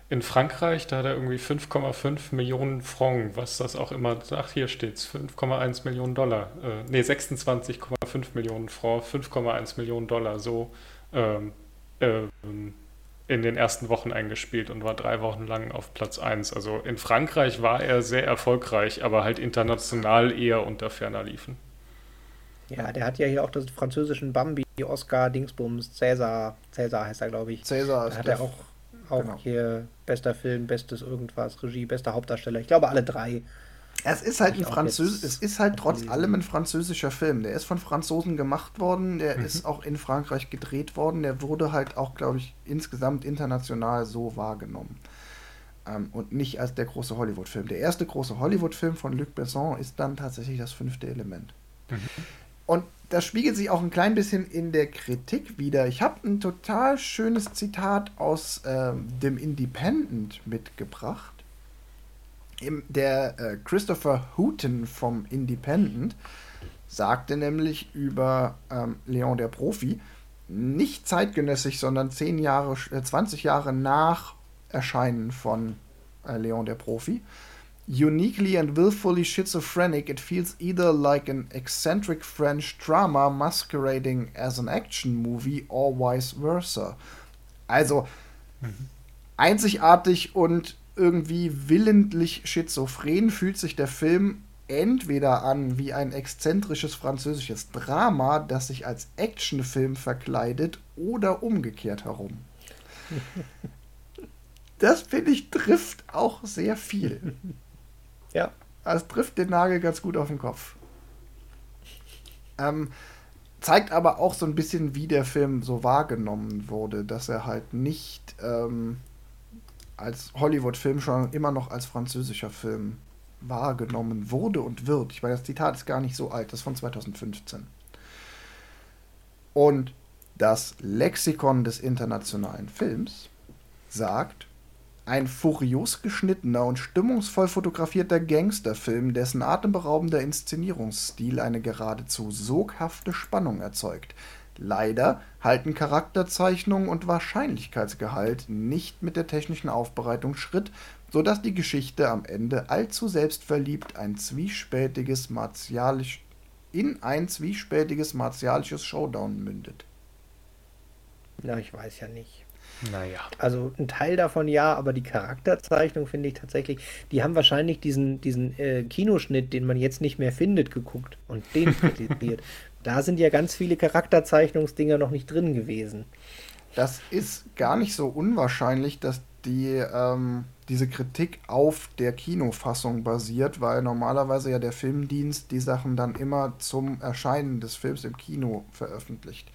in Frankreich. Da hat er irgendwie 5,5 Millionen Franc, was das auch immer, ach hier steht's, 5,1 Millionen Dollar. Äh, nee, 26,5 Millionen Franc, 5,1 Millionen Dollar, so. Ähm, in den ersten Wochen eingespielt und war drei Wochen lang auf Platz 1. Also in Frankreich war er sehr erfolgreich, aber halt international eher unter ferner liefen. Ja, der hat ja hier auch das französischen Bambi, Oscar Dingsbums, Cäsar, Cäsar heißt er, glaube ich. Cäsar ist hat er auch, auch genau. hier bester Film, bestes irgendwas, Regie, bester Hauptdarsteller. Ich glaube alle drei. Es ist halt ein Französ es ist halt trotz allem ein französischer Film. Der ist von Franzosen gemacht worden, der mhm. ist auch in Frankreich gedreht worden, der wurde halt auch, glaube ich, insgesamt international so wahrgenommen. Ähm, und nicht als der große Hollywood-Film. Der erste große Hollywood-Film von Luc Besson ist dann tatsächlich das fünfte Element. Mhm. Und das spiegelt sich auch ein klein bisschen in der Kritik wieder. Ich habe ein total schönes Zitat aus ähm, dem Independent mitgebracht der äh, Christopher Hooten vom Independent sagte nämlich über ähm, Leon der Profi, nicht zeitgenössisch, sondern 10 Jahre, äh, 20 Jahre nach Erscheinen von äh, Leon der Profi. Uniquely and willfully schizophrenic, it feels either like an eccentric French drama masquerading as an action movie or vice versa. Also mhm. einzigartig und irgendwie willentlich schizophren fühlt sich der Film entweder an wie ein exzentrisches französisches Drama, das sich als Actionfilm verkleidet, oder umgekehrt herum. (laughs) Das finde ich trifft auch sehr viel. Ja. Es trifft den Nagel ganz gut auf den Kopf. Ähm, zeigt aber auch so ein bisschen, wie der Film so wahrgenommen wurde, dass er halt nicht ähm, als Hollywood-Film schon immer noch als französischer Film wahrgenommen wurde und wird. Ich meine, das Zitat ist gar nicht so alt, das ist von 2015. Und das Lexikon des internationalen Films sagt, ein furios geschnittener und stimmungsvoll fotografierter Gangsterfilm, dessen atemberaubender Inszenierungsstil eine geradezu soghafte Spannung erzeugt, Leider halten Charakterzeichnung und Wahrscheinlichkeitsgehalt nicht mit der technischen Aufbereitung Schritt, sodass die Geschichte am Ende allzu selbstverliebt ein zwiespältiges martialisch in ein zwiespältiges martialisches Showdown mündet. Na, ich weiß ja nicht. Naja. Also ein Teil davon ja, aber die Charakterzeichnung finde ich tatsächlich, die haben wahrscheinlich diesen, diesen äh, Kinoschnitt, den man jetzt nicht mehr findet, geguckt und den kritisiert. (laughs) Da sind ja ganz viele Charakterzeichnungsdinger noch nicht drin gewesen. Das ist gar nicht so unwahrscheinlich, dass die, ähm, diese Kritik auf der Kinofassung basiert, weil normalerweise ja der Filmdienst die Sachen dann immer zum Erscheinen des Films im Kino veröffentlicht.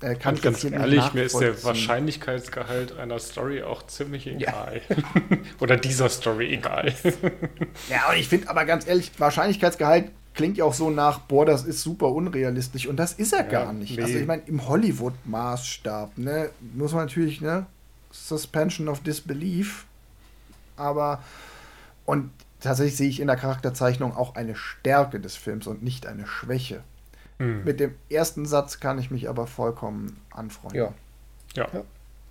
Äh, kann ganz ehrlich, mir ist der Wahrscheinlichkeitsgehalt einer Story auch ziemlich egal. Ja. (laughs) Oder dieser Story egal. ja, und ich finde aber ganz ehrlich, Wahrscheinlichkeitsgehalt klingt ja auch so nach, boah, das ist super unrealistisch. Und das ist er ja, gar nicht. Nee. Also ich meine, im Hollywood-Maßstab, ne, muss man natürlich, ne, Suspension of Disbelief. Aber, und tatsächlich sehe ich in der Charakterzeichnung auch eine Stärke des Films und nicht eine Schwäche. Mhm. Mit dem ersten Satz kann ich mich aber vollkommen anfreunden. Ja. Ja. ja.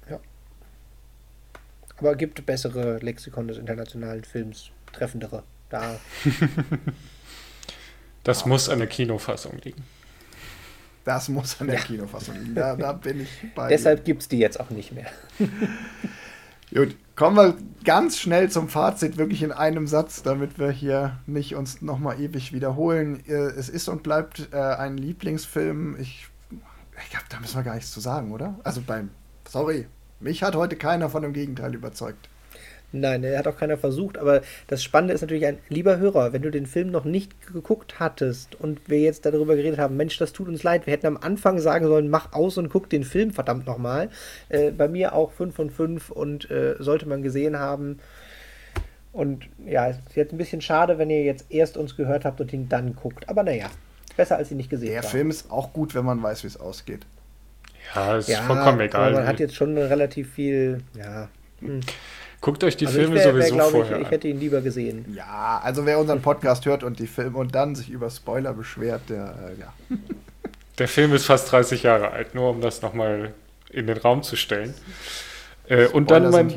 ja. Aber gibt bessere Lexikon des internationalen Films, treffendere. Da. (laughs) das muss an der Kinofassung liegen. Das muss an der ja. Kinofassung liegen. Da, da bin ich bei. Deshalb gibt es die jetzt auch nicht mehr. (laughs) Gut, kommen wir ganz schnell zum Fazit, wirklich in einem Satz, damit wir hier nicht uns nochmal ewig wiederholen. Äh, es ist und bleibt äh, ein Lieblingsfilm. Ich, ich glaube, da müssen wir gar nichts zu sagen, oder? Also beim, sorry, mich hat heute keiner von dem Gegenteil überzeugt. Nein, er hat auch keiner versucht, aber das Spannende ist natürlich ein lieber Hörer, wenn du den Film noch nicht geguckt hattest und wir jetzt darüber geredet haben, Mensch, das tut uns leid, wir hätten am Anfang sagen sollen, mach aus und guck den Film verdammt nochmal. Äh, bei mir auch 5 von 5 und äh, sollte man gesehen haben. Und ja, es ist jetzt ein bisschen schade, wenn ihr jetzt erst uns gehört habt und ihn dann guckt. Aber naja, besser als ihn nicht gesehen Der war. Film ist auch gut, wenn man weiß, wie es ausgeht. Ja, ist ja, vollkommen egal. Aber man hat jetzt schon relativ viel, ja. Hm. Guckt euch die also Filme wär, sowieso wär, vorher ich, ich hätte ihn lieber gesehen. Ja, also wer unseren Podcast hört und die Filme und dann sich über Spoiler beschwert, der, äh, ja. (laughs) Der Film ist fast 30 Jahre alt, nur um das nochmal in den Raum zu stellen. Äh, und, dann mein,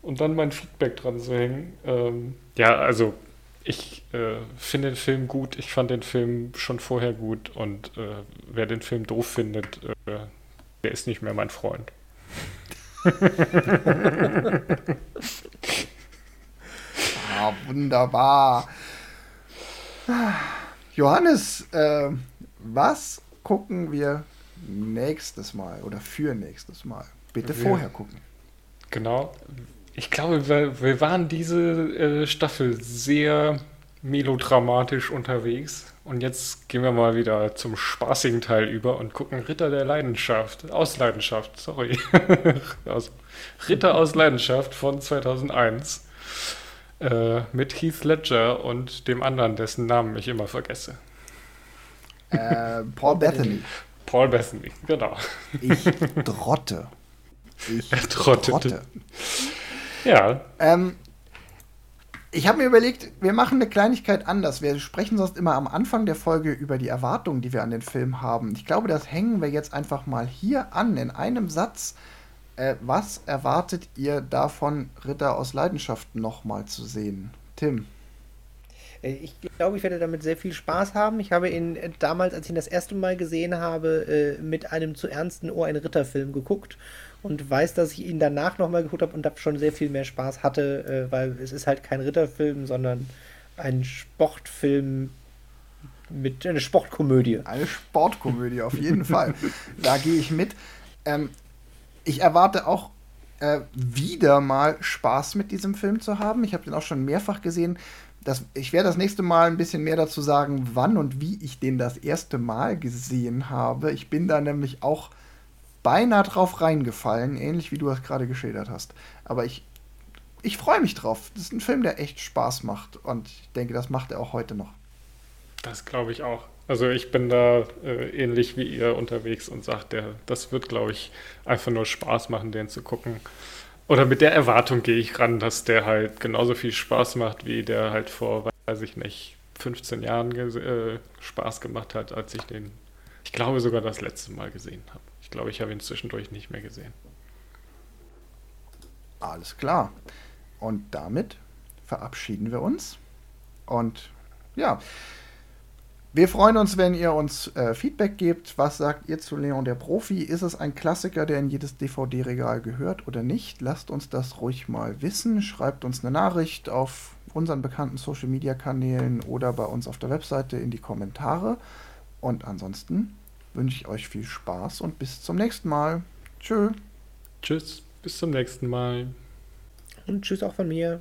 und dann mein Feedback dran zu hängen. Ähm, ja, also ich äh, finde den Film gut, ich fand den Film schon vorher gut und äh, wer den Film doof findet, äh, der ist nicht mehr mein Freund (laughs) (laughs) ah, wunderbar. Johannes, äh, was gucken wir nächstes Mal oder für nächstes Mal? Bitte wir, vorher gucken. Genau. Ich glaube, wir, wir waren diese äh, Staffel sehr melodramatisch unterwegs. Und jetzt gehen wir mal wieder zum spaßigen Teil über und gucken Ritter der Leidenschaft, aus Leidenschaft, sorry. (laughs) also, Ritter aus Leidenschaft von 2001 äh, mit Heath Ledger und dem anderen, dessen Namen ich immer vergesse. Äh, Paul Bethany. Paul Bethany, genau. Ich drotte. Ich (laughs) er trotte. Ja. Ähm, ich habe mir überlegt, wir machen eine Kleinigkeit anders. Wir sprechen sonst immer am Anfang der Folge über die Erwartungen, die wir an den Film haben. Ich glaube, das hängen wir jetzt einfach mal hier an, in einem Satz. Äh, was erwartet ihr davon, Ritter aus Leidenschaft nochmal zu sehen? Tim. Äh, ich glaube, ich werde damit sehr viel Spaß haben. Ich habe ihn äh, damals, als ich ihn das erste Mal gesehen habe, mit einem zu ernsten Ohr einen Ritterfilm geguckt und weiß, dass ich ihn danach nochmal geguckt habe und da schon sehr viel mehr Spaß hatte, äh, weil es ist halt kein Ritterfilm, sondern ein Sportfilm mit einer Sportkomödie. Eine Sportkomödie, auf jeden (laughs) Fall. Da gehe ich mit. Ähm, ich erwarte auch äh, wieder mal Spaß mit diesem Film zu haben. Ich habe den auch schon mehrfach gesehen. Das, ich werde das nächste Mal ein bisschen mehr dazu sagen, wann und wie ich den das erste Mal gesehen habe. Ich bin da nämlich auch beinahe drauf reingefallen, ähnlich wie du das gerade geschildert hast. Aber ich, ich freue mich drauf. Das ist ein Film, der echt Spaß macht. Und ich denke, das macht er auch heute noch. Das glaube ich auch. Also ich bin da äh, ähnlich wie ihr unterwegs und sagt, der, das wird, glaube ich, einfach nur Spaß machen, den zu gucken. Oder mit der Erwartung gehe ich ran, dass der halt genauso viel Spaß macht, wie der halt vor, weiß ich nicht, 15 Jahren äh, Spaß gemacht hat, als ich den, ich glaube sogar das letzte Mal gesehen habe glaube, ich habe ihn zwischendurch nicht mehr gesehen. Alles klar. Und damit verabschieden wir uns. Und ja, wir freuen uns, wenn ihr uns äh, Feedback gebt. Was sagt ihr zu Leon der Profi? Ist es ein Klassiker, der in jedes DVD-Regal gehört oder nicht? Lasst uns das ruhig mal wissen. Schreibt uns eine Nachricht auf unseren bekannten Social-Media-Kanälen oder bei uns auf der Webseite in die Kommentare. Und ansonsten wünsche ich euch viel Spaß und bis zum nächsten Mal. Tschö. Tschüss, bis zum nächsten Mal. Und tschüss auch von mir.